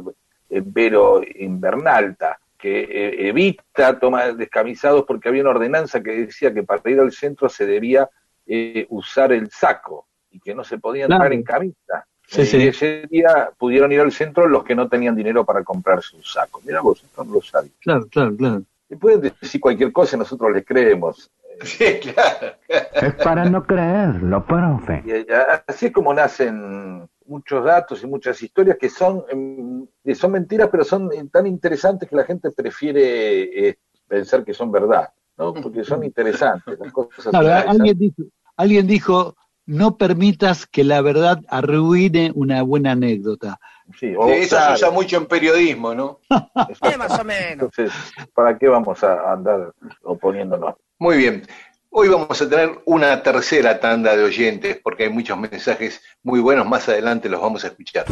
[SPEAKER 2] eh, Vero Invernalta, que eh, evita tomar descamisados porque había una ordenanza que decía que para ir al centro se debía eh, usar el saco y que no se podía entrar
[SPEAKER 3] Claro.
[SPEAKER 2] en camisa.
[SPEAKER 3] Sí,
[SPEAKER 2] y
[SPEAKER 3] sí.
[SPEAKER 2] ese día pudieron ir al centro los que no tenían dinero para comprarse un saco. Mira vos, esto no lo sabía.
[SPEAKER 3] Claro, claro, claro.
[SPEAKER 2] Y pueden decir cualquier cosa y nosotros les creemos.
[SPEAKER 1] Sí, claro.
[SPEAKER 7] Es para no creerlo, profe.
[SPEAKER 2] Y, eh, así es como nacen muchos datos y muchas historias que son, em, que son mentiras, pero son eh, tan interesantes que la gente prefiere eh, pensar que son verdad, ¿no? Porque son interesantes. Las cosas
[SPEAKER 3] Claro,
[SPEAKER 2] interesantes.
[SPEAKER 3] alguien dijo, alguien dijo, no permitas que la verdad arruine una buena anécdota.
[SPEAKER 2] Sí,
[SPEAKER 1] eso se usa mucho en periodismo, ¿no?
[SPEAKER 4] más o menos.
[SPEAKER 2] Entonces, ¿para qué vamos a andar oponiéndonos?
[SPEAKER 1] Muy bien. Hoy vamos a tener una tercera tanda de oyentes porque hay muchos mensajes muy buenos. Más adelante los vamos a escuchar.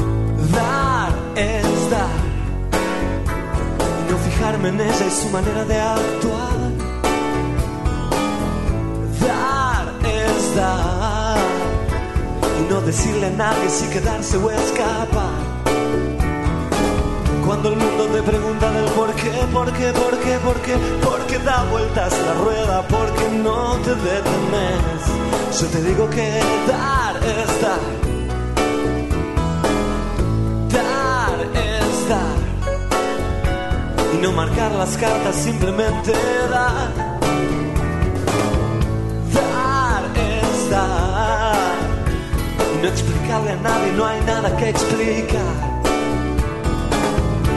[SPEAKER 9] Dar es dar. No fijarme en ella y su manera de actuar. Dar es dar. Y no decirle a nadie si quedarse o escapar. Cuando el mundo te pregunta del por qué, por qué, por qué, por qué, por qué da vueltas la rueda, porque no te detenes. Yo te digo que dar es dar. Dar es dar. Y no marcar las cartas, simplemente dar. Dar es dar. Y no explicarle a nadie, no hay nada que explicar.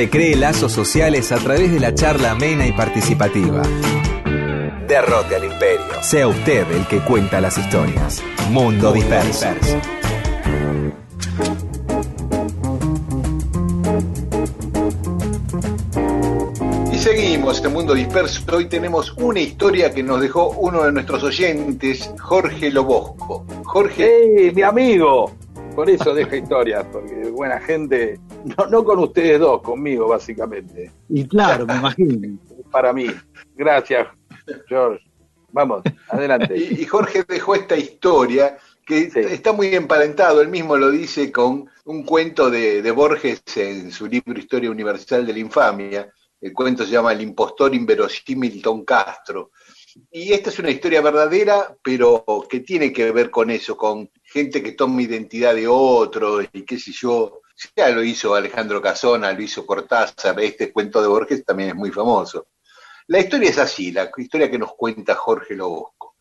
[SPEAKER 5] Recree lazos sociales a través de la charla amena y participativa. Derrote al imperio. Sea usted el que cuenta las historias. Mundo disperso.
[SPEAKER 1] Y seguimos en Mundo Disperso. Hoy tenemos una historia que nos dejó uno de nuestros oyentes, Jorge Lobosco. Jorge,
[SPEAKER 2] ¡Ey, mi amigo! Por eso deja historias, porque buena gente, no, no con ustedes dos, conmigo básicamente.
[SPEAKER 3] Y claro, me imagino.
[SPEAKER 2] Para mí. Gracias, George. Vamos, adelante.
[SPEAKER 1] y, y Jorge dejó esta historia que
[SPEAKER 2] Sí.
[SPEAKER 1] está muy emparentado, él mismo lo dice con un cuento de, de Borges en su libro Historia Universal de la Infamia. El cuento se llama El impostor inverosímil Don Castro. Y esta es una historia verdadera, pero que tiene que ver con eso, con gente que toma identidad de otro y qué sé yo, Ya lo hizo Alejandro Casona, lo hizo Cortázar, este cuento de Borges también es muy famoso. La historia es así, la historia que nos cuenta Jorge Lobosco.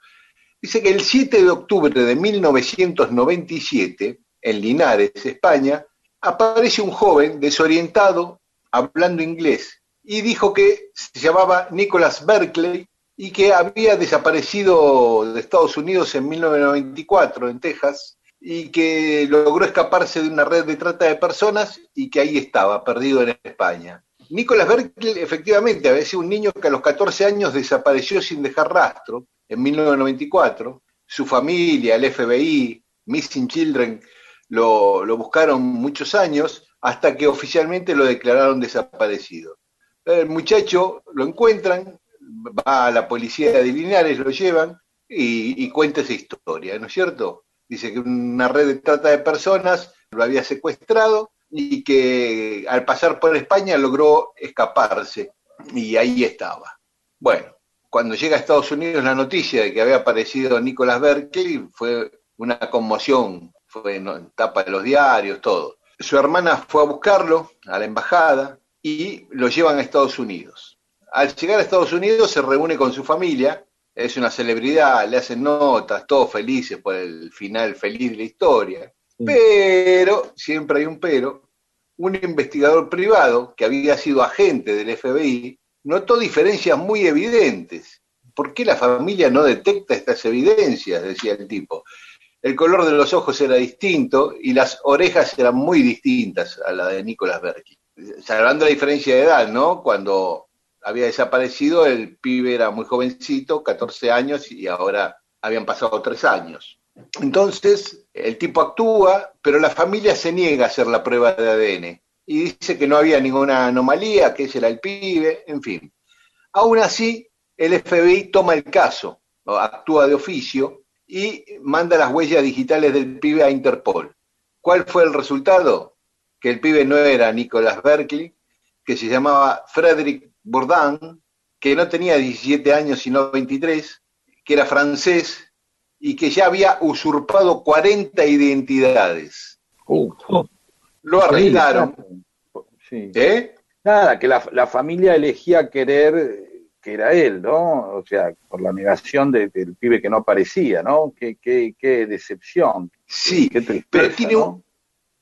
[SPEAKER 1] Dice que el 7 de octubre de 1997, en Linares, España, aparece un joven desorientado hablando inglés y dijo que se llamaba Nicholas Berkeley y que había desaparecido de Estados Unidos en 1994 en Texas y que logró escaparse de una red de trata de personas y que ahí estaba, perdido en España. Nicholas Berkeley efectivamente había sido un niño que a los 14 años desapareció sin dejar rastro en 1994. Su familia, el FBI, Missing Children, lo, lo buscaron muchos años hasta que oficialmente lo declararon desaparecido. El muchacho lo encuentran, va a la policía de Linares, lo llevan y, cuenta esa historia, ¿no es cierto? Dice que una red de trata de personas lo había secuestrado y que al pasar por España logró escaparse y ahí estaba. Bueno, cuando llega a Estados Unidos la noticia de que había aparecido Nicolás Berkeley fue una conmoción, fue en tapa de los diarios, todo. Su hermana fue a buscarlo a la embajada y lo llevan a Estados Unidos. Al llegar a Estados Unidos se reúne con su familia, es una celebridad, le hacen notas, todos felices por el final feliz de la historia. Pero, siempre hay un pero, un investigador privado que había sido agente del FBI notó diferencias muy evidentes. ¿Por qué la familia no detecta estas evidencias? decía el tipo. El color de los ojos era distinto y las orejas eran muy distintas a la de Nicolás Berkeley. Salvando la diferencia de edad, ¿no? Cuando había desaparecido, el pibe era muy jovencito, 14 años, y ahora habían pasado tres años. Entonces, el tipo actúa, pero la familia se niega a hacer la prueba de ADN y dice que no había ninguna anomalía, que ese era el pibe, en fin. Aún así, el FBI toma el caso, actúa de oficio y manda las huellas digitales del pibe a Interpol. ¿Cuál fue el resultado? Que el pibe no era Nicholas Berkeley, que se llamaba Frederick Bourdin, que no tenía 17 años sino 23, que era francés y que ya había usurpado 40 identidades.
[SPEAKER 2] Uh,
[SPEAKER 1] Lo arrestaron.
[SPEAKER 2] Sí.
[SPEAKER 1] ¿Eh?
[SPEAKER 2] Nada, que la, la, familia elegía querer que era él, ¿no? O sea, por la negación de, del pibe que no aparecía, ¿no? Qué, qué, qué decepción.
[SPEAKER 1] Sí,
[SPEAKER 2] qué tristeza,
[SPEAKER 1] pero tiene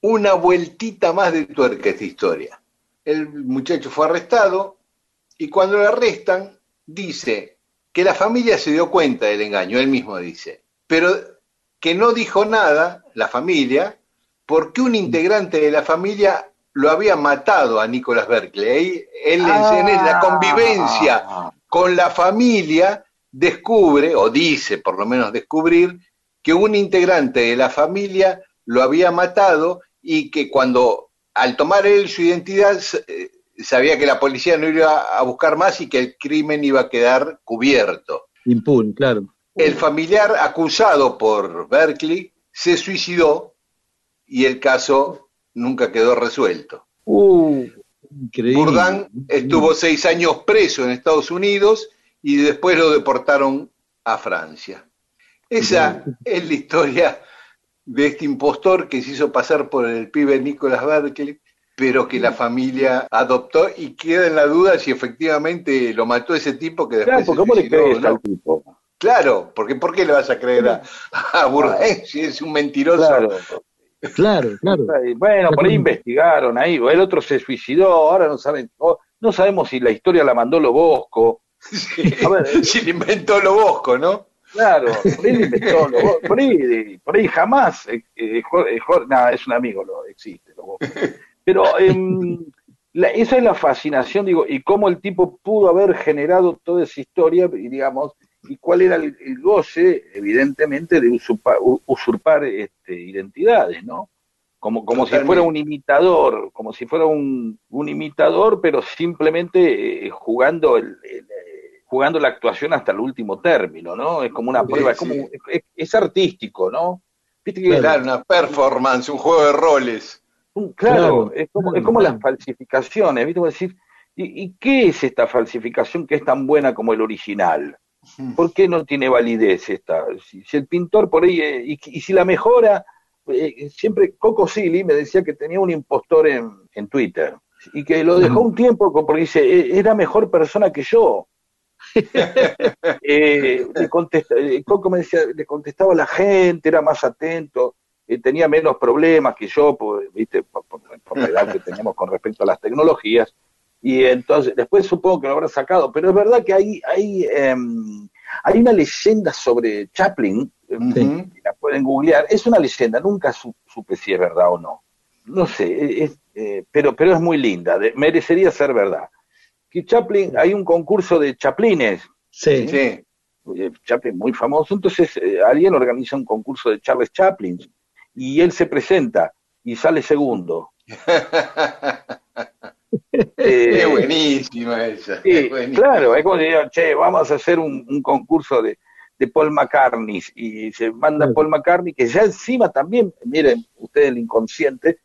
[SPEAKER 1] una vueltita más de tuerca esta historia. El muchacho fue arrestado y cuando lo arrestan dice que la familia se dio cuenta del engaño, él mismo dice, pero que no dijo nada, la familia, porque un integrante de la familia lo había matado a Nicolás Berkeley. Él
[SPEAKER 2] Ah.
[SPEAKER 1] en la convivencia con la familia descubre, o dice por lo menos descubrir, que un integrante de la familia lo había matado y que cuando al tomar él su identidad eh, sabía que la policía no iba a buscar más y que el crimen iba a quedar cubierto.
[SPEAKER 3] Impune, claro.
[SPEAKER 1] El familiar acusado por Berkeley se suicidó y el caso nunca quedó resuelto.
[SPEAKER 2] Uh,
[SPEAKER 3] Increíble.
[SPEAKER 1] Estuvo seis años preso en Estados Unidos y después lo deportaron a Francia. Esa es la historia de este impostor que se hizo pasar por el pibe Nicolás Berkeley, pero que la familia adoptó y queda en la duda si efectivamente lo mató ese tipo que después
[SPEAKER 2] claro,
[SPEAKER 1] se
[SPEAKER 2] ¿cómo le
[SPEAKER 1] suicidó,
[SPEAKER 2] crees
[SPEAKER 1] ¿no?
[SPEAKER 2] al tipo?
[SPEAKER 1] Claro, porque ¿por qué le vas a creer a, a si es un mentiroso?
[SPEAKER 2] Claro.
[SPEAKER 3] Claro, claro.
[SPEAKER 2] Bueno, por ahí investigaron ahí, el otro se suicidó, ahora no saben, no sabemos si la historia la mandó Lobosco. A ver,
[SPEAKER 1] si le inventó lo Bosco, ¿no?
[SPEAKER 2] Claro, por ahí le inventó Lobosco, por ahí, por ahí jamás, eh, eh, eh, es un amigo, lo existe Lobosco. Pero em, la- esa es la fascinación, digo, y cómo el tipo pudo haber generado toda esa historia, y digamos, y cuál era el, el goce, evidentemente, de usurpa- usurpar este, identidades, ¿no? Como, como si fuera un imitador, como si fuera un, un imitador, pero simplemente eh, jugando el, el, eh, jugando la actuación hasta el último término, ¿no? Es como una
[SPEAKER 1] Sí,
[SPEAKER 2] prueba, es
[SPEAKER 1] sí.
[SPEAKER 2] como es, es artístico, ¿no? Viste que
[SPEAKER 1] Claro, una performance, un juego de roles.
[SPEAKER 2] Claro,
[SPEAKER 3] Claro,
[SPEAKER 2] es como, es como las falsificaciones, ¿viste? Como decir, ¿y, y qué es esta falsificación que es tan buena como el original? ¿Por qué no tiene validez esta? Si, si el pintor por ahí, eh, y, y si la mejora eh, siempre Coco Silly me decía que tenía un impostor en, en Twitter y que lo dejó un tiempo porque dice, "E- era mejor persona que yo. Eh, le contesta- Coco me decía, le contestaba a la gente, era más atento, eh, tenía menos problemas que yo, pues, ¿viste? Por, por- por la edad que teníamos con respecto a las tecnologías. Y entonces, después supongo que lo habrá sacado, pero es verdad que hay, hay, em, hay una leyenda sobre Chaplin, eh, la pueden googlear, es una leyenda, nunca su- supe si es verdad o no. No sé, es, eh, pero, pero es muy linda, de- merecería ser verdad. Que Chaplin, hay un concurso de Chaplines,
[SPEAKER 3] Sí.
[SPEAKER 1] Sí.
[SPEAKER 2] eh, Chaplin muy famoso, entonces eh, alguien organiza un concurso de Charles Chaplin y él se presenta y sale segundo.
[SPEAKER 1] Qué
[SPEAKER 2] Eh,
[SPEAKER 1] buenísima esa.
[SPEAKER 2] Sí,
[SPEAKER 1] qué buenísima.
[SPEAKER 2] claro, es como si digan, che, vamos a hacer un, un concurso de, de Paul McCartney y se manda Paul McCartney, que ya encima también, miren ustedes el inconsciente,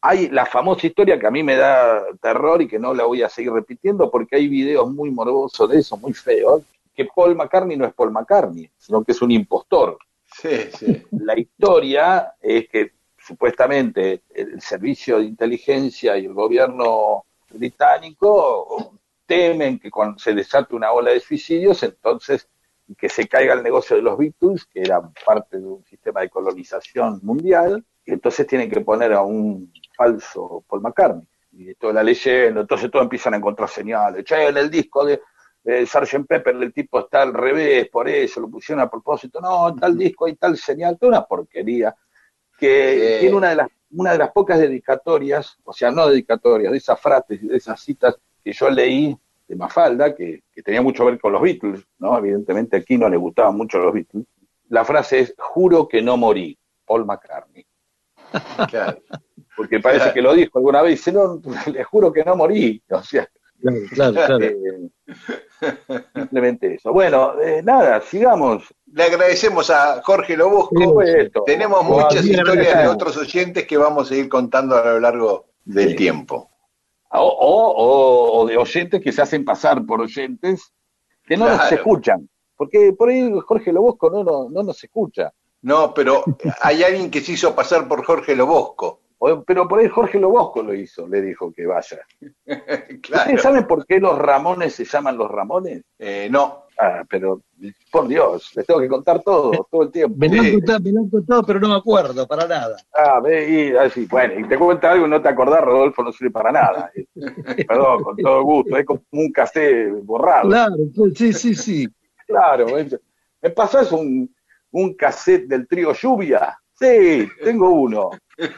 [SPEAKER 2] hay la famosa historia que a mí me da terror y que no la voy a seguir repitiendo porque hay videos muy morbosos de eso, muy feos, que Paul McCartney no es Paul McCartney, sino que es un impostor.
[SPEAKER 1] Sí, sí.
[SPEAKER 2] La historia es que supuestamente el servicio de inteligencia y el gobierno británico temen que cuando se desate una ola de suicidios, entonces que se caiga el negocio de los Beatles, que era parte de un sistema de colonización mundial, y entonces tienen que poner a un falso Paul McCartney. Y toda la leyenda, entonces todos empiezan a encontrar señales. Che, en el disco de eh, Sgt. Pepper el tipo está al revés, por eso lo pusieron a propósito. No, tal disco hay tal señal, toda una porquería. Que tiene una de las una de las pocas dedicatorias, o sea, no dedicatorias, de esas frases y de esas citas que yo leí de Mafalda, que, que tenía mucho que ver con los Beatles, ¿no? Evidentemente aquí no le gustaban mucho los Beatles. La frase es, juro que no morí, Paul McCartney.
[SPEAKER 1] Claro.
[SPEAKER 2] Porque parece
[SPEAKER 1] Claro.
[SPEAKER 2] que lo dijo alguna vez, dice, no, le juro que no morí. O sea,
[SPEAKER 3] Claro, claro, claro.
[SPEAKER 2] eh, simplemente eso. Bueno, eh, nada, sigamos.
[SPEAKER 1] Le agradecemos a Jorge Lobosco. Tenemos muchas historias de otros oyentes que vamos a ir contando a lo largo del
[SPEAKER 2] Sí.
[SPEAKER 1] tiempo.
[SPEAKER 2] O, o- o- o de oyentes que se hacen pasar por oyentes que no nos escuchan. Porque por ahí Jorge Lobosco no, no, no nos escucha.
[SPEAKER 1] No, pero hay alguien que se hizo pasar por Jorge Lobosco.
[SPEAKER 2] Pero por ahí Jorge Lobosco lo hizo, le dijo que vaya.
[SPEAKER 1] Claro.
[SPEAKER 2] ¿Ustedes saben por qué los Ramones se llaman los Ramones?
[SPEAKER 1] Eh, no.
[SPEAKER 2] Ah, pero por Dios, les tengo que contar todo, todo el tiempo.
[SPEAKER 3] Me lo, han contado, me lo han contado, pero no me acuerdo para nada.
[SPEAKER 2] Ah, ve, y así, bueno, y te cuenta algo y no te acordás, Rodolfo, no sirve para nada. Perdón, con todo gusto, es como un cassette borrado.
[SPEAKER 3] Claro, pues, sí, sí, sí.
[SPEAKER 2] Claro, ¿me pasás un, un cassette del trío Lluvia? Sí, tengo uno.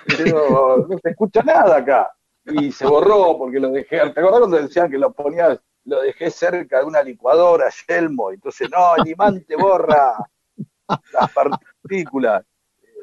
[SPEAKER 2] Pero no se escucha nada acá. Y se borró porque lo dejé. ¿Te acordás cuando decían que lo ponías, lo dejé cerca de una licuadora, Yelmo? Entonces, no, el imán te borra las partículas.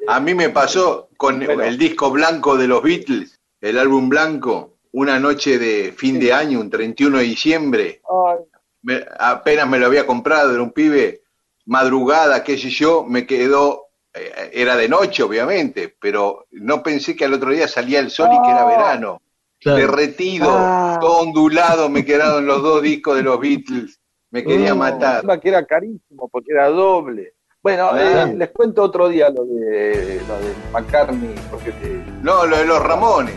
[SPEAKER 1] A mí me pasó con
[SPEAKER 2] Bueno.
[SPEAKER 1] el disco blanco de los Beatles, el álbum blanco, una noche de fin de año, un 31 de diciembre.
[SPEAKER 2] Ay,
[SPEAKER 1] Me- apenas me lo había comprado, era un pibe, madrugada, qué sé yo, me quedó, era de noche obviamente, pero no pensé que al otro día salía el sol y que era
[SPEAKER 2] Ah.
[SPEAKER 1] verano.
[SPEAKER 3] Claro.
[SPEAKER 1] Derretido,
[SPEAKER 2] Ah.
[SPEAKER 1] todo ondulado, me quedaron los dos discos de los Beatles. Me quería
[SPEAKER 2] no,
[SPEAKER 1] matar.
[SPEAKER 2] encima que era carísimo porque era doble. Bueno,
[SPEAKER 1] Claro.
[SPEAKER 2] eh, les cuento otro día lo de, lo de McCartney. Porque te-
[SPEAKER 1] No, lo de los Ramones.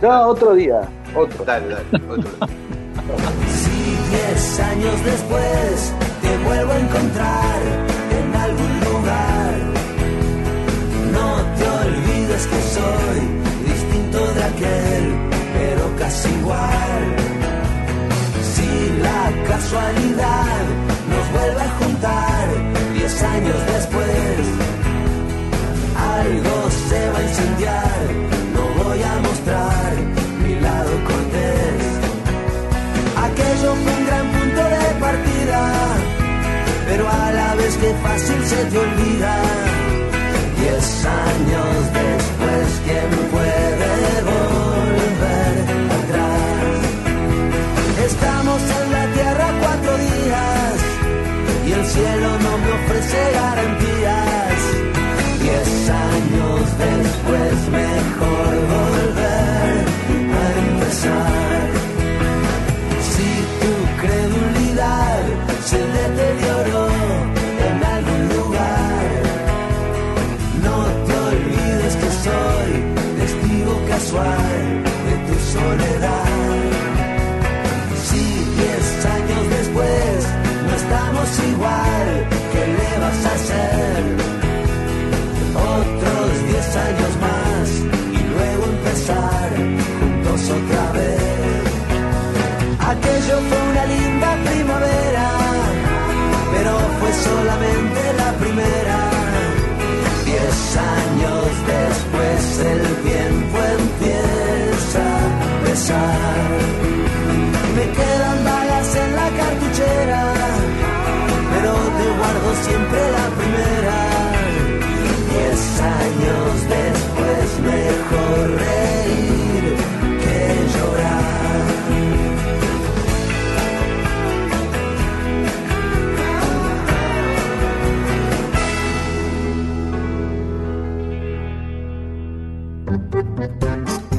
[SPEAKER 2] No, otro día, otro.
[SPEAKER 1] Dale, dale, otro.
[SPEAKER 9] Si diez años después te vuelvo a encontrar en algún lugar, olvides que soy distinto de aquel, pero casi igual. Si la casualidad nos vuelve a juntar diez años después, algo se va a incendiar, no voy a mostrar mi lado cortés. Aquello fue un gran punto de partida, pero a la vez que fácil se te olvida. Diez años después, ¿quién puede volver atrás? Estamos en la tierra cuatro días y el cielo no me ofrece garantías.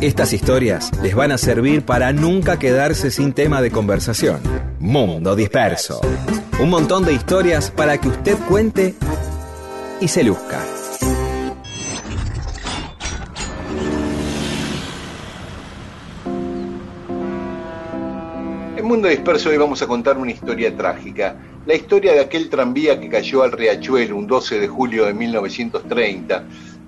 [SPEAKER 5] Estas historias les van a servir para nunca quedarse sin tema de conversación. Mundo Disperso. Un montón de historias para que usted cuente y se luzca.
[SPEAKER 1] En Mundo Disperso hoy vamos a contar una historia trágica. La historia de aquel tranvía que cayó al riachuelo un 12 de julio de 1930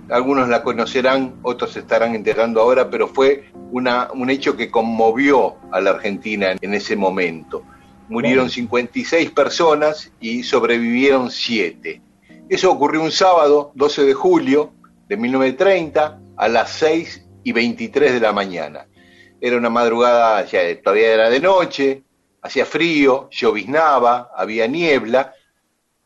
[SPEAKER 1] algunos la conocerán, otros se estarán enterando ahora, pero fue una, un hecho que conmovió a la Argentina en ese momento. Murieron 56 personas y sobrevivieron 7. Eso ocurrió un sábado, 12 de julio de 1930, a las 6 y 23 de la mañana. Era una madrugada, ya todavía era de noche, hacía frío, lloviznaba, había niebla.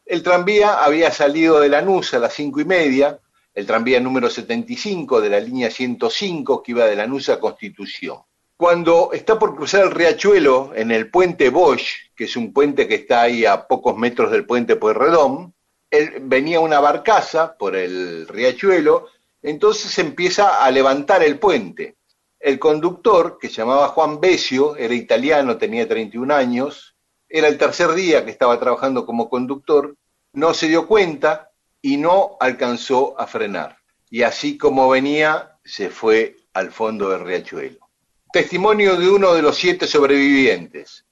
[SPEAKER 1] El tranvía había salido de Lanús a las cinco y media, el tranvía número 75 de la línea 105 que iba de Lanús a Constitución. Cuando está por cruzar el riachuelo en el puente Bosch, que es un puente que está ahí a pocos metros del puente Pueyrredón, él, venía una barcaza por el riachuelo, entonces empieza a levantar el puente. El conductor, que se llamaba Juan Besio, era italiano, tenía 31 años, era el tercer día que estaba trabajando como conductor, no se dio cuenta, y no alcanzó a frenar. Y así como venía, se fue al fondo del riachuelo. Testimonio de uno de los siete sobrevivientes.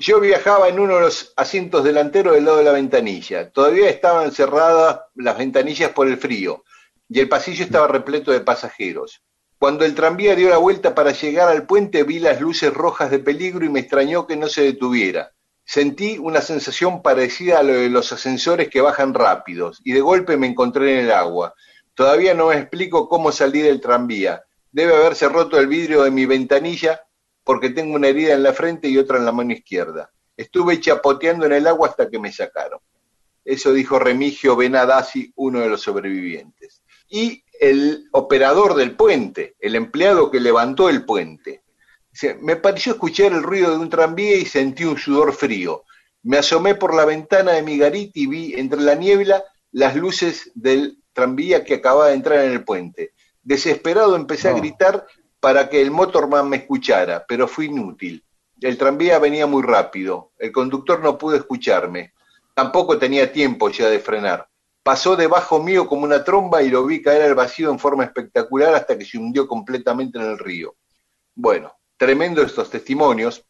[SPEAKER 1] Yo viajaba en uno de los asientos delanteros del lado de la ventanilla. Todavía estaban cerradas las ventanillas por el frío y el pasillo estaba repleto de pasajeros. Cuando el tranvía dio la vuelta para llegar al puente vi las luces rojas de peligro y me extrañó que no se detuviera. Sentí una sensación parecida a lo de los ascensores que bajan rápidos y de golpe me encontré en el agua. Todavía no me explico cómo salí del tranvía. Debe haberse roto el vidrio de mi ventanilla porque tengo una herida en la frente y otra en la mano izquierda. Estuve chapoteando en el agua hasta que me sacaron. Eso dijo Remigio Benadasi, uno de los sobrevivientes. Y el operador del puente, el empleado que levantó el puente, me pareció escuchar el ruido de un tranvía y sentí un sudor frío. Me asomé por la ventana de mi garita y vi entre la niebla las luces del tranvía que acababa de entrar en el puente. Desesperado empecé a gritar para que el motorman me escuchara, pero fue inútil. El tranvía venía muy rápido, el conductor no pudo escucharme, tampoco tenía tiempo ya de frenar. Pasó debajo mío como una tromba y lo vi caer al vacío en forma espectacular hasta que se hundió completamente en el río. Bueno, tremendo estos testimonios.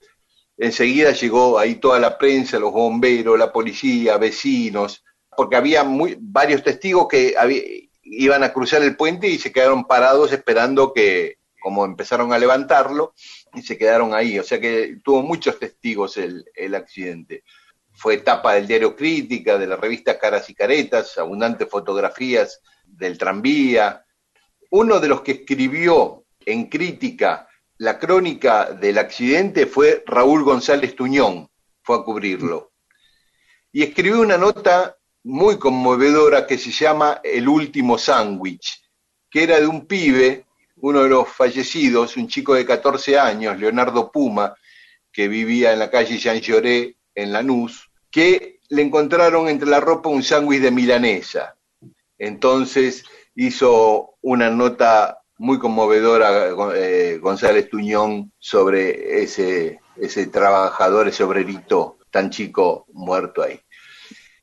[SPEAKER 1] Enseguida llegó ahí toda la prensa, los bomberos, la policía, vecinos, porque había varios testigos que iban a cruzar el puente y se quedaron parados esperando que, como empezaron a levantarlo, y se quedaron ahí. O sea que tuvo muchos testigos el, el accidente. Fue etapa del diario Crítica, de la revista Caras y Caretas, abundantes fotografías del tranvía. Uno de los que escribió en crítica la crónica del accidente fue Raúl González Tuñón, fue a cubrirlo. Y escribió una nota muy conmovedora que se llama El último sándwich, que era de un pibe, uno de los fallecidos, un chico de 14 años, Leonardo Puma, que vivía en la calle Jean Lloré, en Lanús, que le encontraron entre la ropa un sándwich de milanesa. Entonces hizo una nota muy conmovedora eh, González Tuñón sobre ese, ese trabajador, ese obrerito tan chico muerto ahí.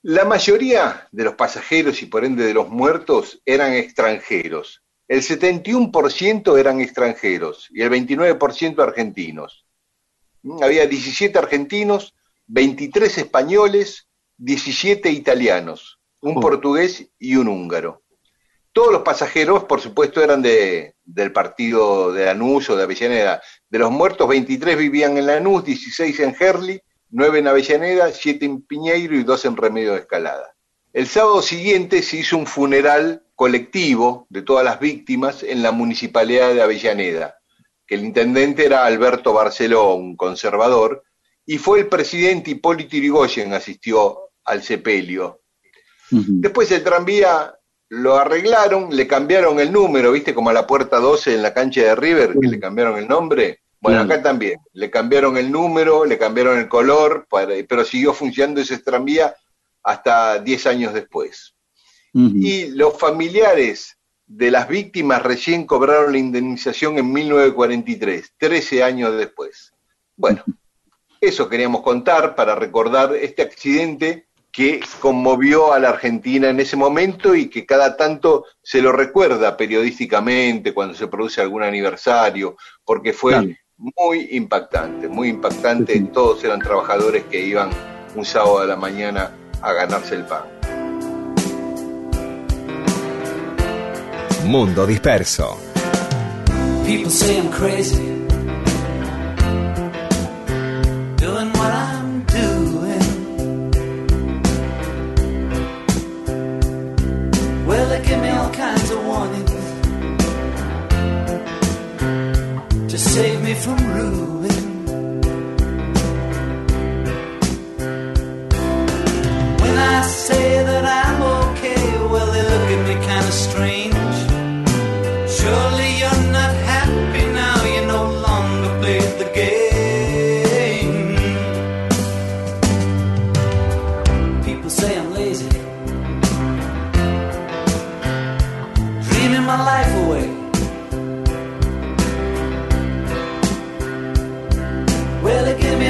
[SPEAKER 1] La mayoría de los pasajeros y por ende de los muertos eran extranjeros. El 71% eran extranjeros y el 29% argentinos. Había 17 argentinos, 23 españoles, 17 italianos, un portugués y un húngaro. Todos los pasajeros, por supuesto, eran de, del partido de Lanús o de Avellaneda. De los muertos, 23 vivían en Lanús, 16 en Gerli, 9 en Avellaneda, 7 en Piñeiro y 2 en Remedio de Escalada. El sábado siguiente se hizo un funeral colectivo de todas las víctimas en la municipalidad de Avellaneda, que el intendente era Alberto Barceló, un conservador, y fue el presidente Hipólito Yrigoyen asistió al sepelio. Después el tranvía lo arreglaron, le cambiaron el número, ¿viste? Como a la puerta 12 en la cancha de River, que le cambiaron el nombre. Bueno, acá también, le cambiaron el número, le cambiaron el color, pero siguió funcionando ese tranvía hasta 10 años después. Y los familiares de las víctimas recién cobraron la indemnización en 1943, 13 años después. Bueno, eso queríamos contar para recordar este accidente que conmovió a la Argentina en ese momento y que cada tanto se lo recuerda periodísticamente cuando se produce algún aniversario, porque fue muy impactante, muy impactante. Todos eran trabajadores que iban un sábado a la mañana a ganarse el pan.
[SPEAKER 5] Mundo disperso.
[SPEAKER 12] People say I'm crazy. Doing what I'm save me from ruin. When I say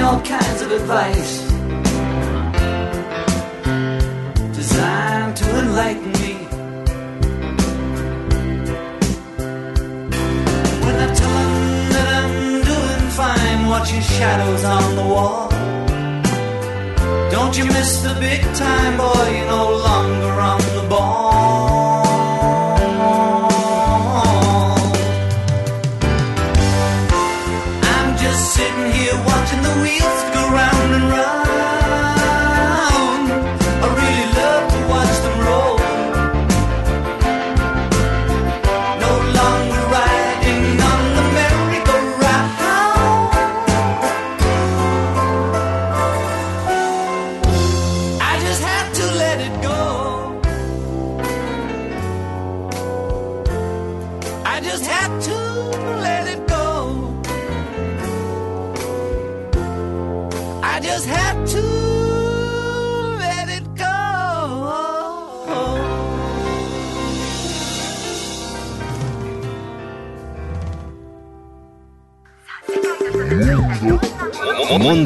[SPEAKER 12] all kinds of advice designed to enlighten me. When I tell them that I'm doing fine, watching shadows on the wall. Don't you miss the big time, boy? You're no longer on the ball.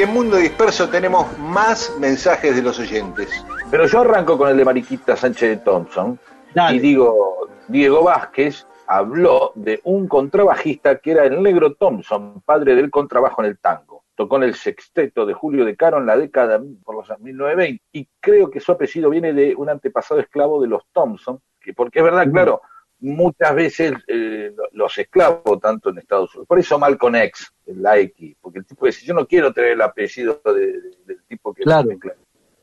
[SPEAKER 1] Y en Mundo Disperso tenemos más mensajes de los oyentes.
[SPEAKER 2] Pero yo arranco con el de Mariquita Sánchez de Thompson
[SPEAKER 3] Dale.
[SPEAKER 2] y digo, Diego Vázquez habló de un contrabajista que era el negro Thompson, padre del contrabajo en el tango. Tocó en el sexteto de Julio de Caro en la década por los 1920 y creo que su apellido viene de un antepasado esclavo de los Thompson, que porque es verdad, claro, muchas veces eh, los esclavos, tanto en Estados Unidos, por eso Malcolm X, la X, porque el tipo dice, yo no quiero tener el apellido de, de, del tipo que
[SPEAKER 3] Claro.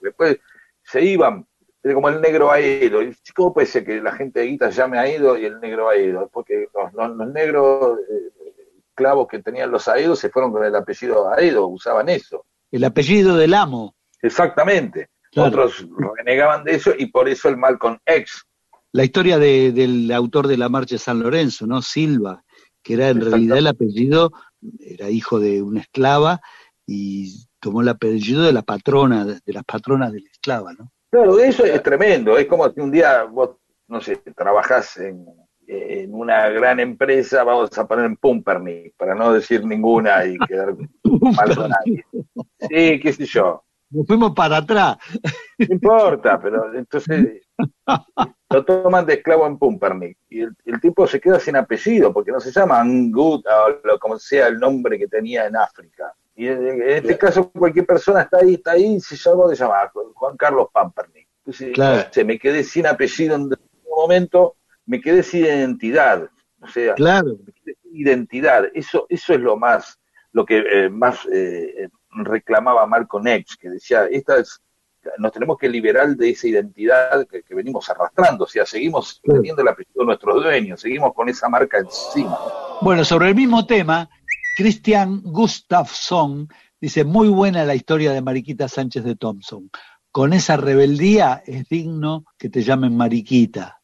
[SPEAKER 2] Después se iban, era como el negro ha ido. Y, ¿Cómo puede ser que la gente de Guita llame a ido y el negro ha ido? Porque los, los- los negros eh, esclavos que tenían los Aedos se fueron con el apellido Aedo, usaban eso.
[SPEAKER 3] El apellido del amo.
[SPEAKER 2] Exactamente.
[SPEAKER 3] Claro.
[SPEAKER 2] Otros renegaban de eso y por eso el Malcolm X.
[SPEAKER 3] La historia de- del autor de la Marcha de San Lorenzo, ¿no? Silva, que era en realidad el apellido, era hijo de una esclava y tomó el apellido de la patrona, de las patronas de la esclava, ¿no?
[SPEAKER 2] Claro, eso es tremendo. Es como si un día vos, no sé, trabajás en, en una gran empresa, vamos a poner en Pumpernickel, para no decir ninguna y quedar mal con nadie. Sí, qué sé yo.
[SPEAKER 3] Nos fuimos para atrás.
[SPEAKER 2] No importa, pero entonces lo toman de esclavo en Pumpernickel y el, el tipo se queda sin apellido porque no se llama Angut o lo, como sea el nombre que tenía en África. Y en, este caso cualquier persona está ahí, está ahí, se llama de llamar Juan Carlos Pumpernickel. Entonces,
[SPEAKER 3] Claro.
[SPEAKER 2] sé, me quedé sin apellido en un momento, me quedé sin identidad. O sea,
[SPEAKER 3] Claro.
[SPEAKER 2] me quedé sin identidad. Eso, eso es lo más, lo que eh, más eh, reclamaba Malcolm X, que decía, esta es nos tenemos que liberar de esa identidad que, que venimos arrastrando, o sea, seguimos teniendo el apellido de nuestros dueños, seguimos con esa marca encima.
[SPEAKER 3] Bueno, sobre el mismo tema, Christian Gustafsson dice, muy buena la historia de Mariquita Sánchez de Thompson. Con esa rebeldía es digno que te llamen Mariquita.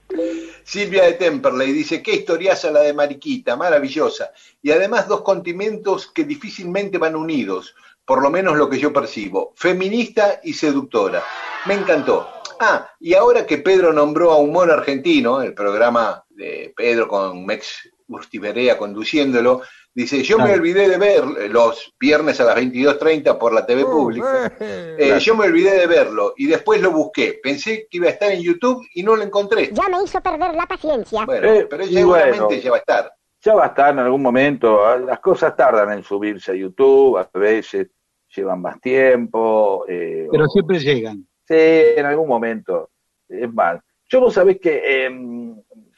[SPEAKER 1] Silvia de Temperley dice, qué historiaza la de Mariquita, maravillosa. Y además dos condimentos que difícilmente van unidos, por lo menos lo que yo percibo, feminista y seductora. Me encantó. Ah, y ahora que Pedro nombró a Humor Argentino, el programa de Pedro con Mex Urtiberea conduciéndolo, dice, yo me olvidé de ver los viernes a las 22.30 por la TV pública, Eh, yo me olvidé de verlo y después lo busqué. Pensé que iba a estar en YouTube y no lo encontré.
[SPEAKER 6] Ya me hizo perder la paciencia.
[SPEAKER 1] Bueno,
[SPEAKER 2] Eh,
[SPEAKER 1] pero seguramente
[SPEAKER 2] bueno.
[SPEAKER 1] ya va a estar.
[SPEAKER 2] Ya va a estar en algún momento, las cosas tardan en subirse a YouTube, a veces llevan más tiempo, eh,
[SPEAKER 3] Pero
[SPEAKER 2] o-
[SPEAKER 3] siempre llegan.
[SPEAKER 2] Sí, en algún momento. Es más, yo vos sabés que eh,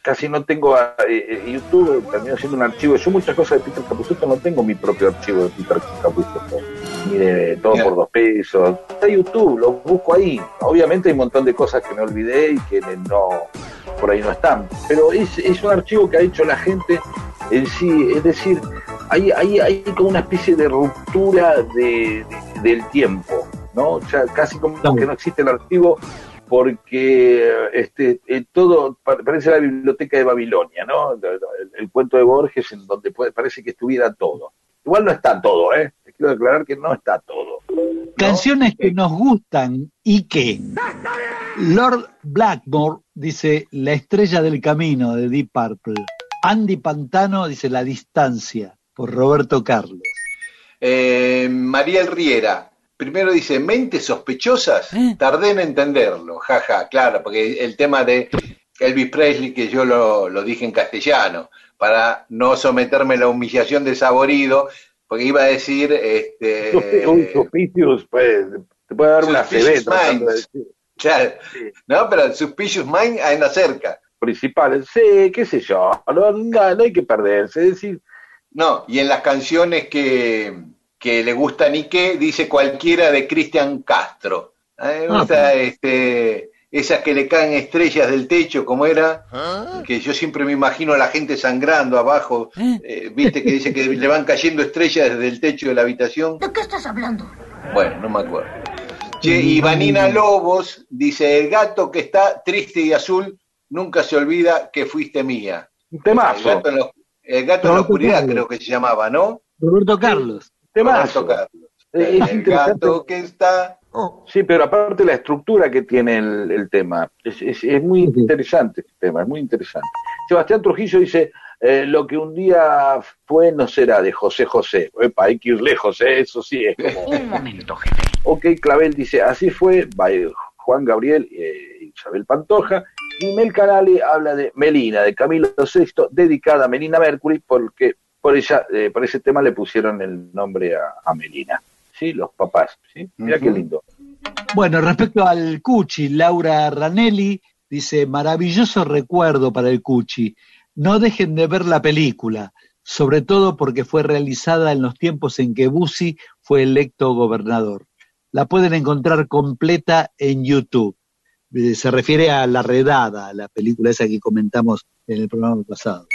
[SPEAKER 2] casi no tengo a- eh, eh, YouTube, termino siendo un archivo. Yo muchas cosas de Peter Capusotto no tengo mi propio archivo de Peter Capusotto. Ni de todo por dos pesos. Está YouTube, lo busco ahí. Obviamente hay un montón de cosas que me olvidé y que no por ahí no están. Pero es, es un archivo que ha hecho la gente en sí. Es decir, hay, hay, hay como una especie de ruptura de, de- del tiempo. ¿no? Ya casi como que no existe el archivo porque este eh, todo pa- parece la biblioteca de Babilonia, ¿no? El, el- el cuento de Borges en donde puede, parece que estuviera todo. Igual no está todo, ¿eh? Quiero aclarar que no está todo.
[SPEAKER 3] Canciones que nos gustan y que. Lord Blackmore dice La estrella del camino de Deep Purple. Andy Pantano dice La distancia por Roberto Carlos.
[SPEAKER 1] Eh, Mariel Riera. Primero dice, mentes sospechosas, tardé en entenderlo, jaja, claro, porque el tema de Elvis Presley, que yo lo, lo dije en castellano, para no someterme a la humillación de Saborido, porque iba a decir, este,
[SPEAKER 2] Un suspicious, pues, te puede dar una
[SPEAKER 1] Suspicious
[SPEAKER 2] CB de
[SPEAKER 1] claro, no, pero Suspicious Mind anda cerca.
[SPEAKER 2] Principales, sí, qué sé yo, no, no- no hay que perderse, es decir,
[SPEAKER 1] No, y en las canciones que, que le gustan y que dice cualquiera de Cristian Castro. Me
[SPEAKER 3] Ah,
[SPEAKER 1] gusta, este, esas que le caen estrellas del techo, como era, que yo siempre me imagino a la gente sangrando abajo, eh, viste que dice que le van cayendo estrellas desde el techo de la habitación.
[SPEAKER 6] ¿De qué estás hablando?
[SPEAKER 1] Bueno, no me acuerdo. Che, y Vanina Lobos dice, el gato que está triste y azul nunca se olvida que fuiste mía.
[SPEAKER 2] un temazo.
[SPEAKER 1] El gato en la, el gato en la oscuridad creo que se llamaba, ¿no?
[SPEAKER 3] Roberto Carlos.
[SPEAKER 2] Temazo. Eh, es
[SPEAKER 1] el
[SPEAKER 2] interesante.
[SPEAKER 1] gato que está...
[SPEAKER 2] Sí, pero aparte la estructura que tiene el, el tema, es, es- es muy interesante este tema, es muy interesante. Sebastián Trujillo dice, eh, lo que un día fue no será de José José. Epa, hay que ir lejos, ¿eh? eso sí es como...
[SPEAKER 4] Un momento, jefe.
[SPEAKER 2] Ok, Clavel dice, así fue, by Juan Gabriel e Isabel Pantoja. Y Mel Canale habla de Melina, de Camilo VI, dedicada a Melina Mercury, porque por ella, eh, por ese tema le pusieron el nombre a, a Melina. Sí, los papás, ¿sí? Mira qué lindo.
[SPEAKER 3] Bueno, respecto al Cuchi, Laura Ranelli dice, maravilloso recuerdo para el Cuchi. No dejen de ver la película, sobre todo porque fue realizada en los tiempos en que Bussi fue electo gobernador. La pueden encontrar completa en YouTube. Eh, Se refiere a La Redada, la película esa que comentamos en el programa pasado.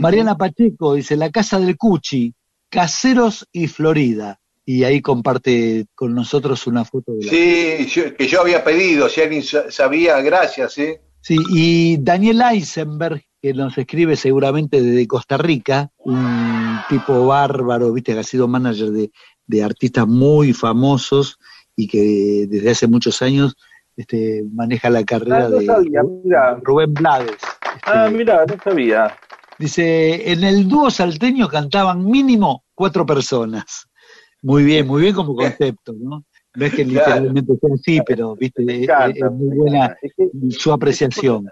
[SPEAKER 3] Mariana Pacheco dice, La Casa del Cuchi, Caseros y Florida. Y ahí comparte con nosotros una foto de la
[SPEAKER 1] Sí, yo- que yo había pedido, si alguien sa- sabía, gracias, ¿eh?
[SPEAKER 3] Sí, y Daniel Eisenberg, que nos escribe seguramente desde Costa Rica, un tipo bárbaro, viste, que ha sido manager de, de artistas muy famosos y que desde hace muchos años este, maneja la carrera
[SPEAKER 2] Ah, no
[SPEAKER 3] de
[SPEAKER 2] sabía, mira.
[SPEAKER 3] Rubén Blades.
[SPEAKER 2] Ah, mira, no sabía.
[SPEAKER 3] Dice, en el dúo salteño cantaban mínimo cuatro personas. Muy bien, muy bien como concepto, ¿no? No es que
[SPEAKER 1] Claro.
[SPEAKER 3] literalmente sea así, pero viste, es,
[SPEAKER 2] encanta,
[SPEAKER 3] es muy buena su apreciación.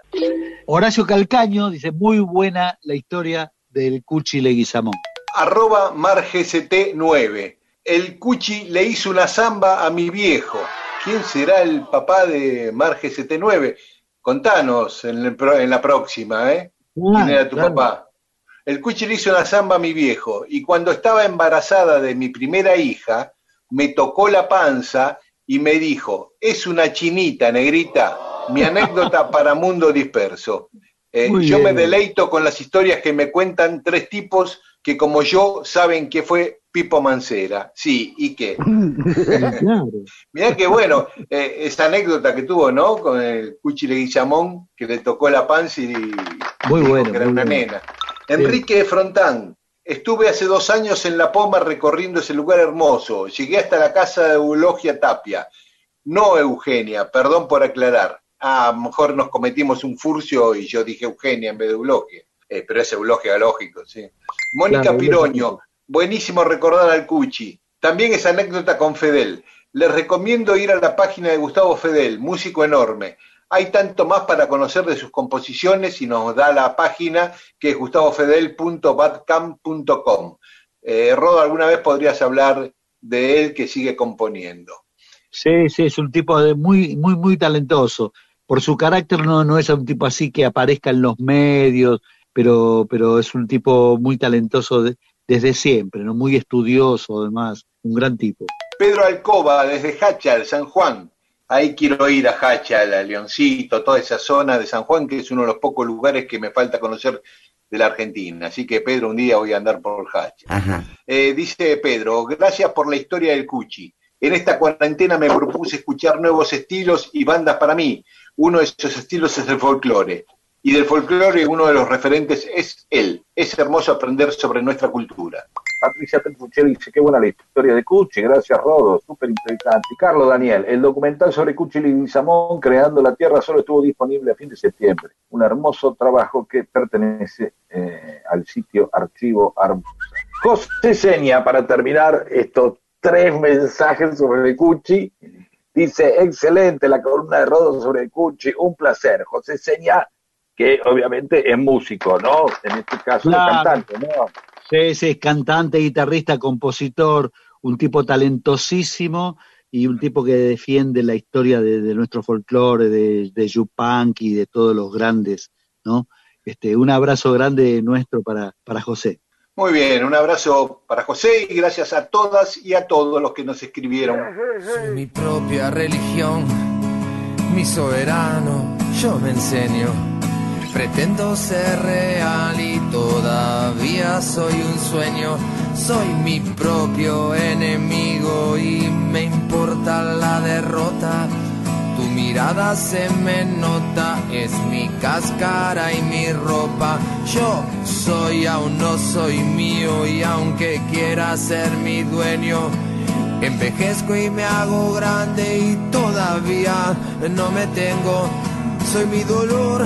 [SPEAKER 3] Horacio Calcaño dice, muy buena la historia del Cuchi Leguizamón.
[SPEAKER 1] Arroba margst9. El Cuchi le hizo una zamba a mi viejo. ¿Quién será el papá de margst9? Contanos en, el pro- en la próxima, ¿eh? ¿Quién era tu
[SPEAKER 3] claro.
[SPEAKER 1] papá? El Cuchi le hizo una zamba a mi viejo y cuando estaba embarazada de mi primera hija, me tocó la panza y me dijo, es una chinita, negrita, mi anécdota para Mundo Disperso. Eh, yo me deleito con las historias que me cuentan tres tipos que como yo saben que fue Pipo Mancera. Sí, ¿y qué? Mirá que bueno, eh, esa anécdota que tuvo, ¿no? Con el Cuchi Leguizamón, que le tocó la panza y,
[SPEAKER 3] muy
[SPEAKER 1] dijo
[SPEAKER 3] bueno,
[SPEAKER 1] que era
[SPEAKER 3] muy
[SPEAKER 1] una
[SPEAKER 3] bueno.
[SPEAKER 1] nena. Enrique Frontán, estuve hace dos años en La Poma recorriendo ese lugar hermoso. Llegué hasta la casa de Eulogia Tapia. No Eugenia, perdón por aclarar. Ah, a lo mejor nos cometimos un furcio y yo dije Eugenia en vez de Eulogia. Eh, pero es Eulogia, lógico, sí. Mónica
[SPEAKER 3] Claro,
[SPEAKER 1] Piroño, buenísimo recordar al Cuchi. También esa anécdota con Fedel. Les recomiendo ir a la página de Gustavo Fedel, músico enorme. Hay tanto más para conocer de sus composiciones y nos da la página que es gustavofedel.badcamp.com. Eh, Rodo, ¿alguna vez podrías hablar de él que sigue componiendo?
[SPEAKER 3] Sí, sí, es un tipo muy, muy, muy talentoso. Por su carácter no, no es un tipo así que aparezca en los medios, pero, pero es un tipo muy talentoso de- desde siempre, ¿no? Muy estudioso, además, un gran tipo.
[SPEAKER 1] Pedro Alcoba, desde Hachal, San Juan. Ahí quiero ir a Hachal, a Leoncito, toda esa zona de San Juan, que es uno de los pocos lugares que me falta conocer de la Argentina. Así que Pedro, un día voy a andar por Hachal. Eh, dice Pedro, gracias por la historia del Cuchi. En esta cuarentena me propuse escuchar nuevos estilos y bandas para mí. Uno de esos estilos es el folclore. Y del folclore uno de los referentes es él. Es hermoso aprender sobre nuestra cultura.
[SPEAKER 2] Patricia Petruccelli dice, qué buena la historia de Cuchi, gracias Rodo, súper interesante. Carlos Daniel, el documental sobre Cuchi Leguizamón, Creando la Tierra, solo estuvo disponible a fin de septiembre. Un hermoso trabajo que pertenece eh, al sitio Archivo Arbusa. José Seña, para terminar estos tres mensajes sobre Cuchi, dice, excelente la columna de Rodo sobre Cuchi, un placer. José Seña, que obviamente es músico, ¿no? En este caso es cantante, ¿no?
[SPEAKER 3] Sí, sí, es cantante, guitarrista, compositor, un tipo talentosísimo y un tipo que defiende la historia de, de nuestro folclore, de, de Yupanqui y de todos los grandes, ¿no? Este, un abrazo grande nuestro para, para José.
[SPEAKER 1] Muy bien, un abrazo para José y gracias a todas y a todos los que nos escribieron.
[SPEAKER 13] Soy mi propia religión, mi soberano, yo me enseño. Pretendo ser real y todavía soy un sueño. Soy mi propio enemigo y me importa la derrota. Tu mirada se me nota, es mi cáscara y mi ropa. Yo soy, aún no soy mío y aunque quiera ser mi dueño, envejezco y me hago grande y todavía no me tengo. Soy mi dolor,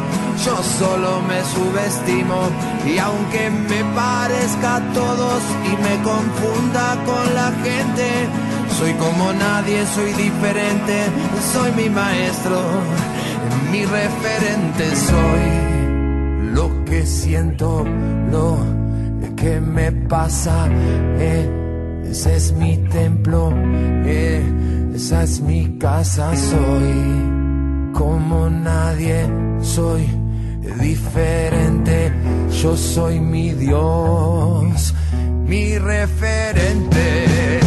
[SPEAKER 13] yo solo me subestimo. Y aunque me parezca a todos y me confunda con la gente, soy como nadie, soy diferente, soy mi maestro, mi referente, soy lo que siento, lo que me pasa. eh, ese es mi templo, eh, esa es mi casa, soy como nadie, soy diferente, yo soy mi Dios, mi referente.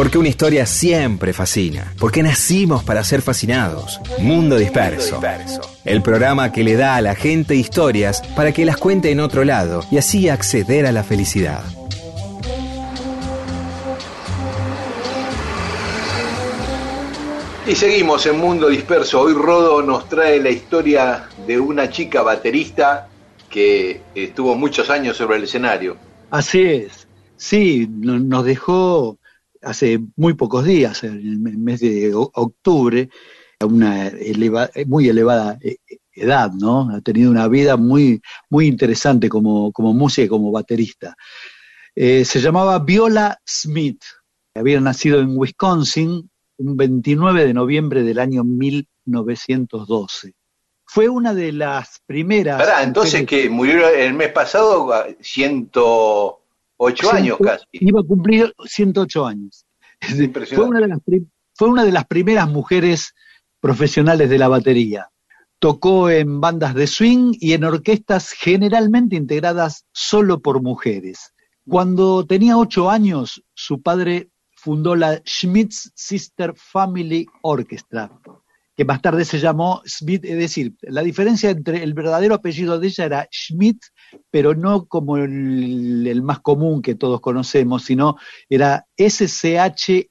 [SPEAKER 5] Porque una historia siempre fascina. Porque nacimos para ser fascinados. Mundo Disperso. El programa que le da a la gente historias para que las cuente en otro lado y así acceder a la felicidad.
[SPEAKER 1] Y seguimos en Mundo Disperso. Hoy Rodo nos trae la historia de una chica baterista que estuvo muchos años sobre el escenario.
[SPEAKER 3] Así es. Sí, no- nos dejó hace muy pocos días, en el mes de octubre, a una eleva- muy elevada eh, edad, ¿no? Ha tenido una vida muy, muy interesante como, como música y como baterista. Eh, se llamaba Viola Smith. Había nacido en Wisconsin un 29 de noviembre del año 1912. Fue una de las primeras.
[SPEAKER 1] Pará, entonces que murió el mes pasado 108 años casi.
[SPEAKER 3] Iba a cumplir 108 años. Fue
[SPEAKER 1] Impresionante.
[SPEAKER 3] una, de las fue una de las primeras mujeres profesionales de la batería. Tocó en bandas de swing y en orquestas generalmente integradas solo por mujeres. Cuando tenía ocho años, su padre fundó la Schmidt's Sister Family Orchestra, que más tarde se llamó Smith, es decir, la diferencia entre el verdadero apellido de ella era Schmidt, pero no como el, el más común que todos conocemos, sino era S-C-H-M-I-T-Z,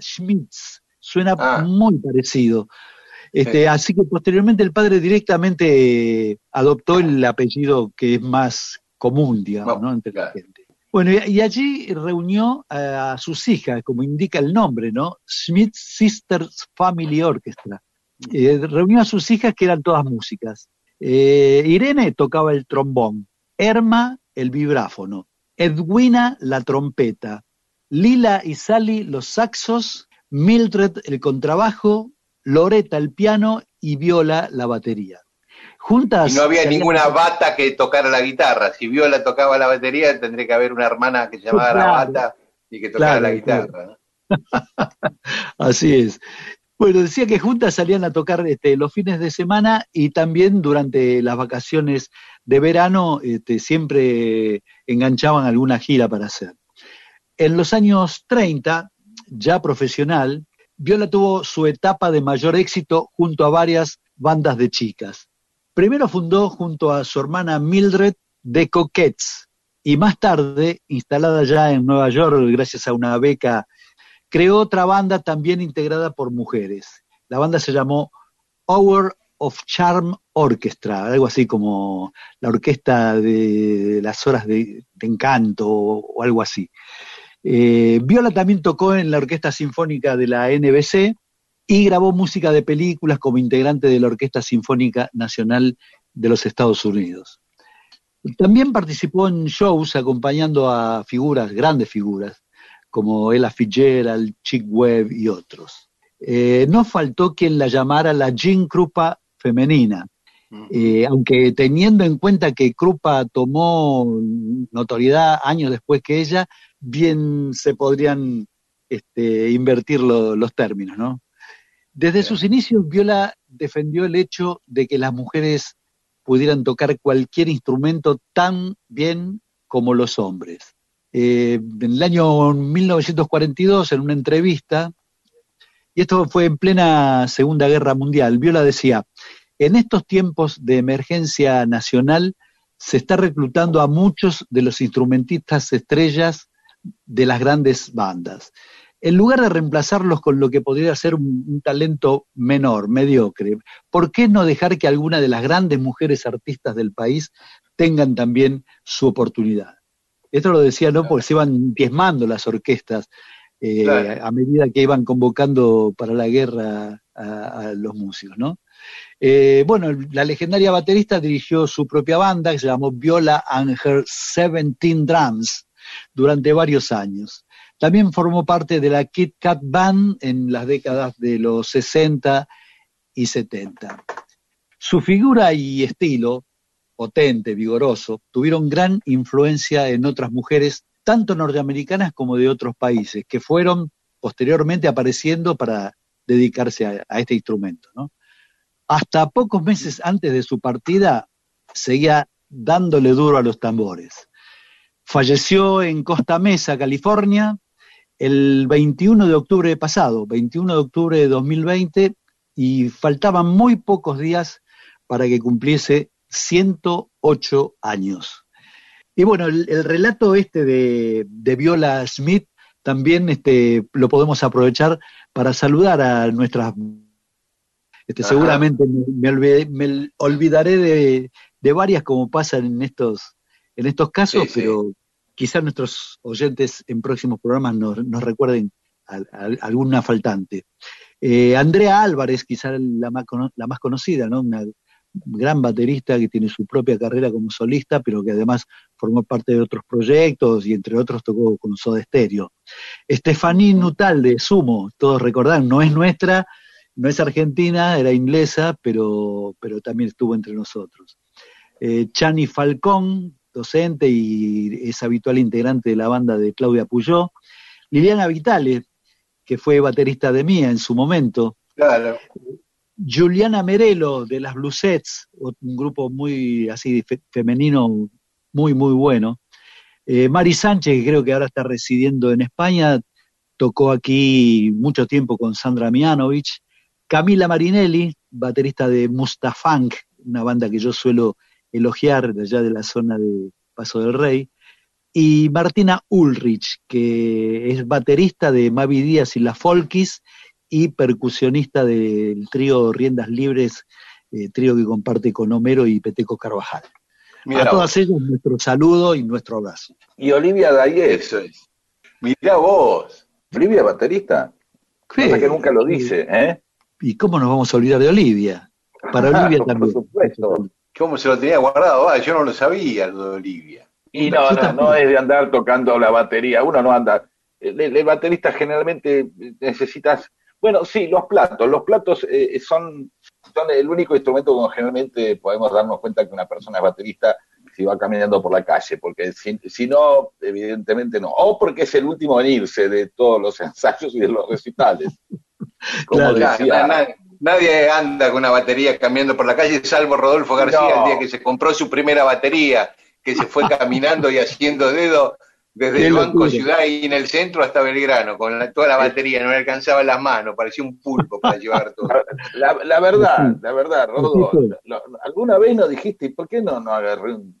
[SPEAKER 3] Schmitz. Suena
[SPEAKER 1] Ah.
[SPEAKER 3] muy parecido. Este, Así que posteriormente el padre directamente eh, adoptó el apellido que es más común, digamos, ¿no? entre la gente. Bueno, y, allí reunió a, sus hijas, como indica el nombre, ¿no? Smith Sisters Family Orchestra. Eh, reunió a sus hijas que eran todas músicas. Eh, Irene tocaba el trombón, Erma el vibráfono, Edwina la trompeta, Lila y Sally los saxos, Mildred el contrabajo, Loreta el piano y Viola la batería. Juntas.
[SPEAKER 1] Y no había ninguna bata que tocara la guitarra. Si Viola tocaba la batería, tendría que haber una hermana que se llamaba la bata y que tocara
[SPEAKER 3] Claro,
[SPEAKER 1] la guitarra. ¿no?
[SPEAKER 3] Así es. Bueno, decía que juntas salían a tocar este, los fines de semana y también durante las vacaciones de verano este, siempre enganchaban alguna gira para hacer. En los años 30, ya profesional, Viola tuvo su etapa de mayor éxito junto a varias bandas de chicas. Primero fundó junto a su hermana Mildred The Coquettes y más tarde, instalada ya en Nueva York gracias a una beca creó otra banda también integrada por mujeres. La banda se llamó Hour of Charm Orchestra, algo así como la orquesta de las horas de, encanto o, o algo así. Eh, Viola también tocó en la Orquesta Sinfónica de la NBC y grabó música de películas como integrante de la Orquesta Sinfónica Nacional de los Estados Unidos. También participó en shows acompañando a figuras, grandes figuras, como Ella Fitzgerald, Chick Webb y otros. Eh, no faltó quien la llamara la Jean Krupa femenina, eh, aunque teniendo en cuenta que Krupa tomó notoriedad años después que ella, bien se podrían este, invertir lo- los términos, ¿no? Desde sus inicios, Viola defendió el hecho de que las mujeres pudieran tocar cualquier instrumento tan bien como los hombres. Eh, en el año 1942, en una entrevista, y esto fue en plena Segunda Guerra Mundial, Viola decía, en estos tiempos de emergencia nacional se está reclutando a muchos de los instrumentistas estrellas de las grandes bandas. En lugar de reemplazarlos con lo que podría ser un, un talento menor, mediocre, ¿por qué no dejar que alguna de las grandes mujeres artistas del país tengan también su oportunidad? Esto lo decía no porque se iban diezmando las orquestas eh,
[SPEAKER 1] Claro.
[SPEAKER 3] a medida que iban convocando para la guerra a, a los músicos, ¿no? Eh, bueno, la legendaria baterista dirigió su propia banda que se llamó Viola and Her 17 Drums durante varios años. También formó parte de la Kit Kat Band en las décadas de los 60 y 70. Su figura y estilo, potente, vigoroso, tuvieron gran influencia en otras mujeres, tanto norteamericanas como de otros países, que fueron posteriormente apareciendo para dedicarse a, este instrumento. Hasta pocos meses antes de su partida, seguía dándole duro a los tambores. Falleció en Costa Mesa, California, el 21 de octubre pasado, 21 de octubre de 2020, y faltaban muy pocos días para que cumpliese 108 años. Y bueno, el, el relato este de, de Viola Smith también este, lo podemos aprovechar para saludar a nuestras... Este,
[SPEAKER 1] Ajá.
[SPEAKER 3] seguramente me, olvidé- me olvidaré de, de varias como pasa en estos, en estos casos,
[SPEAKER 1] Sí, sí.
[SPEAKER 3] Quizás nuestros oyentes en próximos programas nos, recuerden alguna faltante. Eh, Andrea Álvarez, quizás la más, conocida, ¿no? Una gran baterista que tiene su propia carrera como solista, pero que además formó parte de otros proyectos y entre otros tocó con Soda Stereo. Estefaní Nutal de Sumo, todos recordarán, no es nuestra, no es argentina, era inglesa, pero, pero también estuvo entre nosotros. Eh, Chani Falcón, docente y es habitual integrante de la banda de Claudia Puyó. Liliana Vitale, que fue baterista de Mía en su momento.
[SPEAKER 1] Claro.
[SPEAKER 3] Juliana Merelo de las Blusets, un grupo muy así fe- femenino, muy, muy bueno. Eh, Mari Sánchez, que creo que ahora está residiendo en España, tocó aquí mucho tiempo con Sandra Mianovich. Camila Marinelli, baterista de Mustafunk, una banda que yo suelo elogiar de allá de la zona de Paso del Rey. Y Martina Ulrich, que es baterista de Mavi Díaz y la Folkis y percusionista del trío Riendas Libres, eh, trío que comparte con Homero y Peteco Carvajal.
[SPEAKER 1] Mirá
[SPEAKER 3] a todas
[SPEAKER 1] vos.
[SPEAKER 3] ellas nuestro saludo y nuestro abrazo.
[SPEAKER 2] Y Olivia
[SPEAKER 1] es. Mirá vos.
[SPEAKER 2] Olivia baterista, cosa que nunca lo dice, ¿eh?
[SPEAKER 3] ¿Y cómo nos vamos a olvidar de Olivia? Para Olivia
[SPEAKER 2] Por
[SPEAKER 3] también.
[SPEAKER 2] supuesto.
[SPEAKER 1] ¿Cómo se lo tenía guardado? Ah, yo no lo sabía, lo de Olivia.
[SPEAKER 2] Y no, no, no es de andar tocando la batería, uno no anda. El, el- baterista generalmente necesitas, bueno, sí, los platos, los platos eh, son, son el único instrumento donde generalmente podemos darnos cuenta que una persona es baterista si va caminando por la calle, porque si, si no, evidentemente no. O porque es el último en irse de todos los ensayos y de los recitales. Como
[SPEAKER 3] Claro.
[SPEAKER 2] decía,
[SPEAKER 1] na- nadie anda con una batería caminando por la calle, salvo Rodolfo García,
[SPEAKER 2] No.
[SPEAKER 1] el día que se compró su primera batería, que se fue caminando y haciendo dedo desde el Banco. Ciudad y en el centro hasta Belgrano, con la- toda la batería, no le alcanzaba las manos, parecía un pulpo para llevar todo.
[SPEAKER 2] La, la verdad, la verdad, Rodo,
[SPEAKER 3] Sí, sí.
[SPEAKER 2] lo- ¿alguna vez nos dijiste, ¿y por qué no, no agarré un-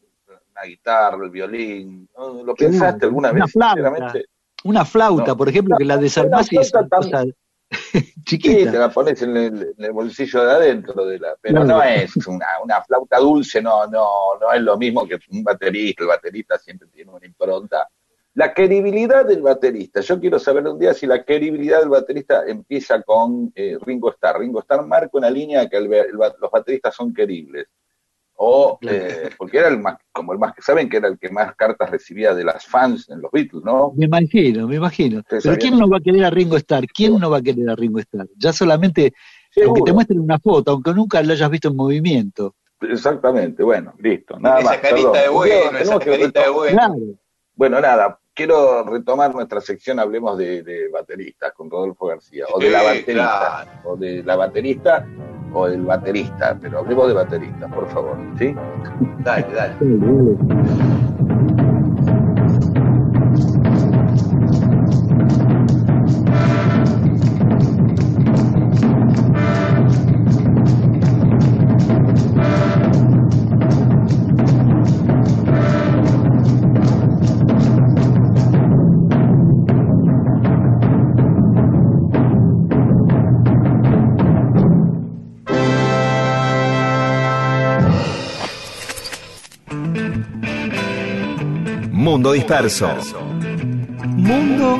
[SPEAKER 2] una guitarra, el violín? ¿Lo pensaste alguna
[SPEAKER 3] Una
[SPEAKER 2] vez?
[SPEAKER 3] flauta. Una flauta,
[SPEAKER 2] No.
[SPEAKER 3] por ejemplo, que la de Salmasi
[SPEAKER 2] Una
[SPEAKER 3] es una
[SPEAKER 2] flauta
[SPEAKER 3] cosa
[SPEAKER 2] sí,
[SPEAKER 3] chiquita.
[SPEAKER 2] te la pones en el, en el bolsillo de adentro, de la, pero no es una, una flauta dulce, no, no, no es lo mismo que un baterista. El baterista siempre tiene una impronta. La queribilidad del baterista. Yo quiero saber un día si la queribilidad del baterista empieza con eh, Ringo Starr. Ringo Starr marca una línea que el- el ba- los bateristas son queribles. O, eh, porque era el más, como el más, saben que era el que más cartas recibía de las fans en los Beatles, ¿no?
[SPEAKER 3] Me imagino, me imagino. Pero
[SPEAKER 2] sabían
[SPEAKER 3] ¿quién no va a querer a Ringo Starr? ¿Quién no va a querer a Ringo Starr? Ya solamente,
[SPEAKER 2] Seguro.
[SPEAKER 3] aunque te muestren una foto, aunque nunca lo hayas visto en movimiento.
[SPEAKER 2] Exactamente, bueno, listo. Nada
[SPEAKER 1] esa
[SPEAKER 2] más,
[SPEAKER 1] carita
[SPEAKER 2] perdón.
[SPEAKER 1] de bueno,
[SPEAKER 2] Tenemos
[SPEAKER 1] esa
[SPEAKER 2] que
[SPEAKER 1] carita de bueno.
[SPEAKER 3] Claro.
[SPEAKER 2] Bueno, nada, quiero retomar nuestra sección, hablemos de, de bateristas con Rodolfo García, o de la baterista, o de la baterista, o del baterista, pero hablemos de baterista, por favor, ¿sí?
[SPEAKER 1] Dale, dale.
[SPEAKER 5] Mundo disperso. Mundo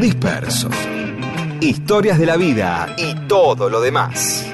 [SPEAKER 5] disperso. Historias de la vida y todo lo demás.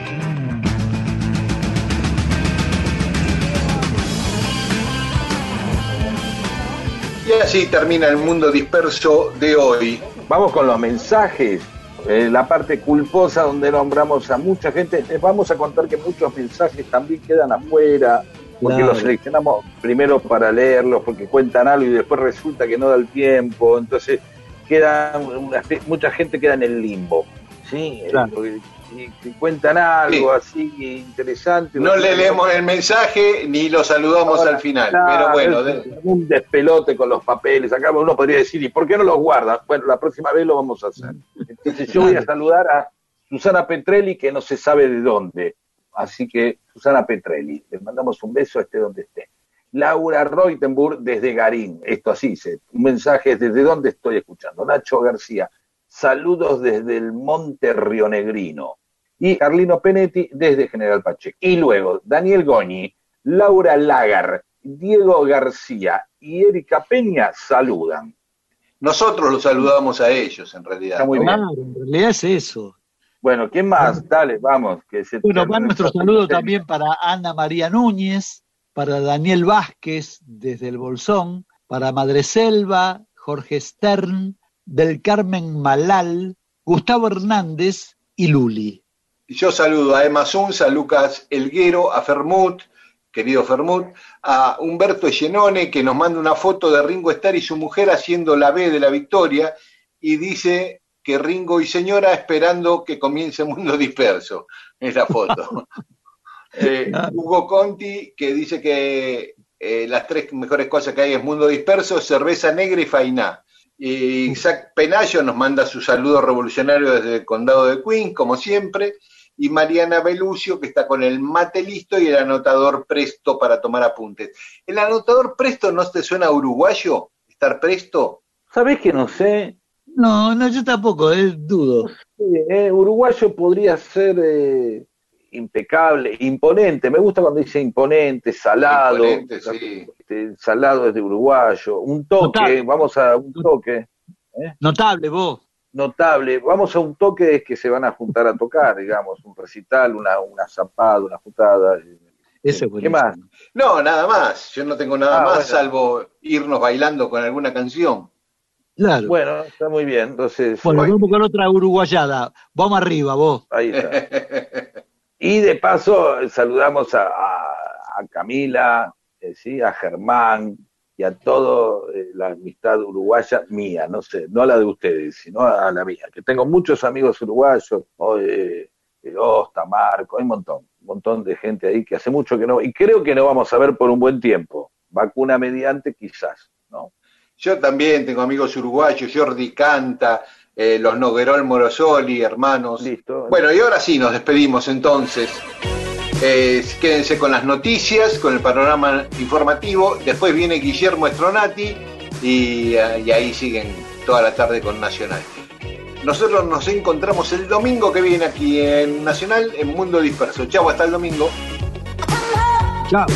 [SPEAKER 1] Y así termina el mundo disperso de hoy.
[SPEAKER 2] Vamos con los mensajes, eh, la parte culposa donde nombramos a mucha gente. Les vamos a contar que muchos mensajes también quedan afuera, porque
[SPEAKER 3] Claro.
[SPEAKER 2] los seleccionamos primero para leerlos, porque cuentan algo y después resulta que no da el tiempo. Entonces, queda una mucha gente queda en el limbo. ¿sí? Eh,
[SPEAKER 3] Claro.
[SPEAKER 2] porque si, si cuentan algo así interesante.
[SPEAKER 1] No le leemos el mensaje ni lo saludamos
[SPEAKER 2] Ahora,
[SPEAKER 1] al final.
[SPEAKER 2] Claro,
[SPEAKER 1] Pero bueno,
[SPEAKER 2] es un despelote con los papeles. Acá uno podría decir, ¿y por qué no los guarda? Bueno, la próxima vez lo vamos a hacer. Entonces yo voy a saludar a Susana Petrelli, que no se sabe de dónde. Así que, Susana Petrelli, les mandamos un beso, esté donde esté. Laura Reutenburg desde Garín. Esto así dice. Un mensaje desde dónde estoy escuchando. Nacho García. Saludos desde el Monte Rionegrino. Y Carlino Penetti desde General Pacheco. Y luego Daniel Goñi, Laura Lagar, Diego García y Erika Peña saludan.
[SPEAKER 1] Nosotros los saludamos a ellos, en realidad.
[SPEAKER 2] Está muy bien.
[SPEAKER 3] Claro, en realidad es eso.
[SPEAKER 2] Bueno, ¿quién más? Dale, vamos. Que se
[SPEAKER 3] Bueno, va nuestro saludo también para Ana María Núñez, para Daniel Vázquez desde el Bolsón, para Madre Selva, Jorge Stern, del Carmen Malal, Gustavo Hernández y Luli.
[SPEAKER 1] Y Yo saludo a Emma Zunz, a Lucas Elguero, a Fermut, querido Fermut, a Humberto Llenone, que nos manda una foto de Ringo Starr y su mujer haciendo la B de la victoria, y dice que Ringo y señora esperando que comience Mundo Disperso. Es la foto. Eh, Hugo Conti, que dice que eh, las tres mejores cosas que hay es Mundo Disperso, cerveza negra y fainá. Y Isaac Penayo nos manda su saludo revolucionario desde el condado de Queens, como siempre. Y Mariana Belucio, que está con el mate listo y el anotador presto para tomar apuntes. ¿El anotador presto no te suena a uruguayo? ¿Estar presto?
[SPEAKER 2] ¿Sabés que no sé?
[SPEAKER 3] No, no, yo tampoco, eh, dudo.
[SPEAKER 2] Sí, eh, uruguayo podría ser eh, impecable, imponente. Me gusta cuando dice imponente, salado.
[SPEAKER 1] Imponente, sí.
[SPEAKER 2] Este, salado es de uruguayo. Un toque,
[SPEAKER 3] Notable.
[SPEAKER 2] vamos a un toque. ¿eh?
[SPEAKER 3] Notable vos.
[SPEAKER 2] Notable. Vamos a un toque es que se van a juntar a tocar, digamos, un recital, una, una zapada, una juntada.
[SPEAKER 3] Ese es
[SPEAKER 2] ¿Qué más?
[SPEAKER 1] No, nada más. Yo no tengo nada
[SPEAKER 2] Ah,
[SPEAKER 1] más
[SPEAKER 2] bueno.
[SPEAKER 1] salvo irnos bailando con alguna canción.
[SPEAKER 3] Claro. Bueno,
[SPEAKER 2] Bueno, está muy bien. Entonces,
[SPEAKER 3] vamos con otra uruguayada. Vamos arriba, vos.
[SPEAKER 2] ahí está. Y de paso saludamos a, a- a Camila, eh, ¿sí? a Germán y a toda la amistad uruguaya mía, no sé, no a la de ustedes, sino a la mía, que tengo muchos amigos uruguayos, ¿no? eh, eh, Osta, Marco, hay un montón, un montón de gente ahí que hace mucho que no, y creo que no vamos a ver por un buen tiempo, vacuna mediante quizás, ¿no?
[SPEAKER 1] Yo también tengo amigos uruguayos, Jordi Canta, eh, los Noguerol Morosoli, hermanos.
[SPEAKER 2] Listo.
[SPEAKER 1] Bueno, y ahora sí nos despedimos entonces. Eh, quédense con las noticias, con el panorama informativo. Después viene Guillermo Estronati y, eh, y ahí siguen toda la tarde con Nacional. Nosotros nos encontramos el domingo que viene aquí en Nacional, en Mundo Disperso. Chau, hasta el domingo.
[SPEAKER 3] Chao.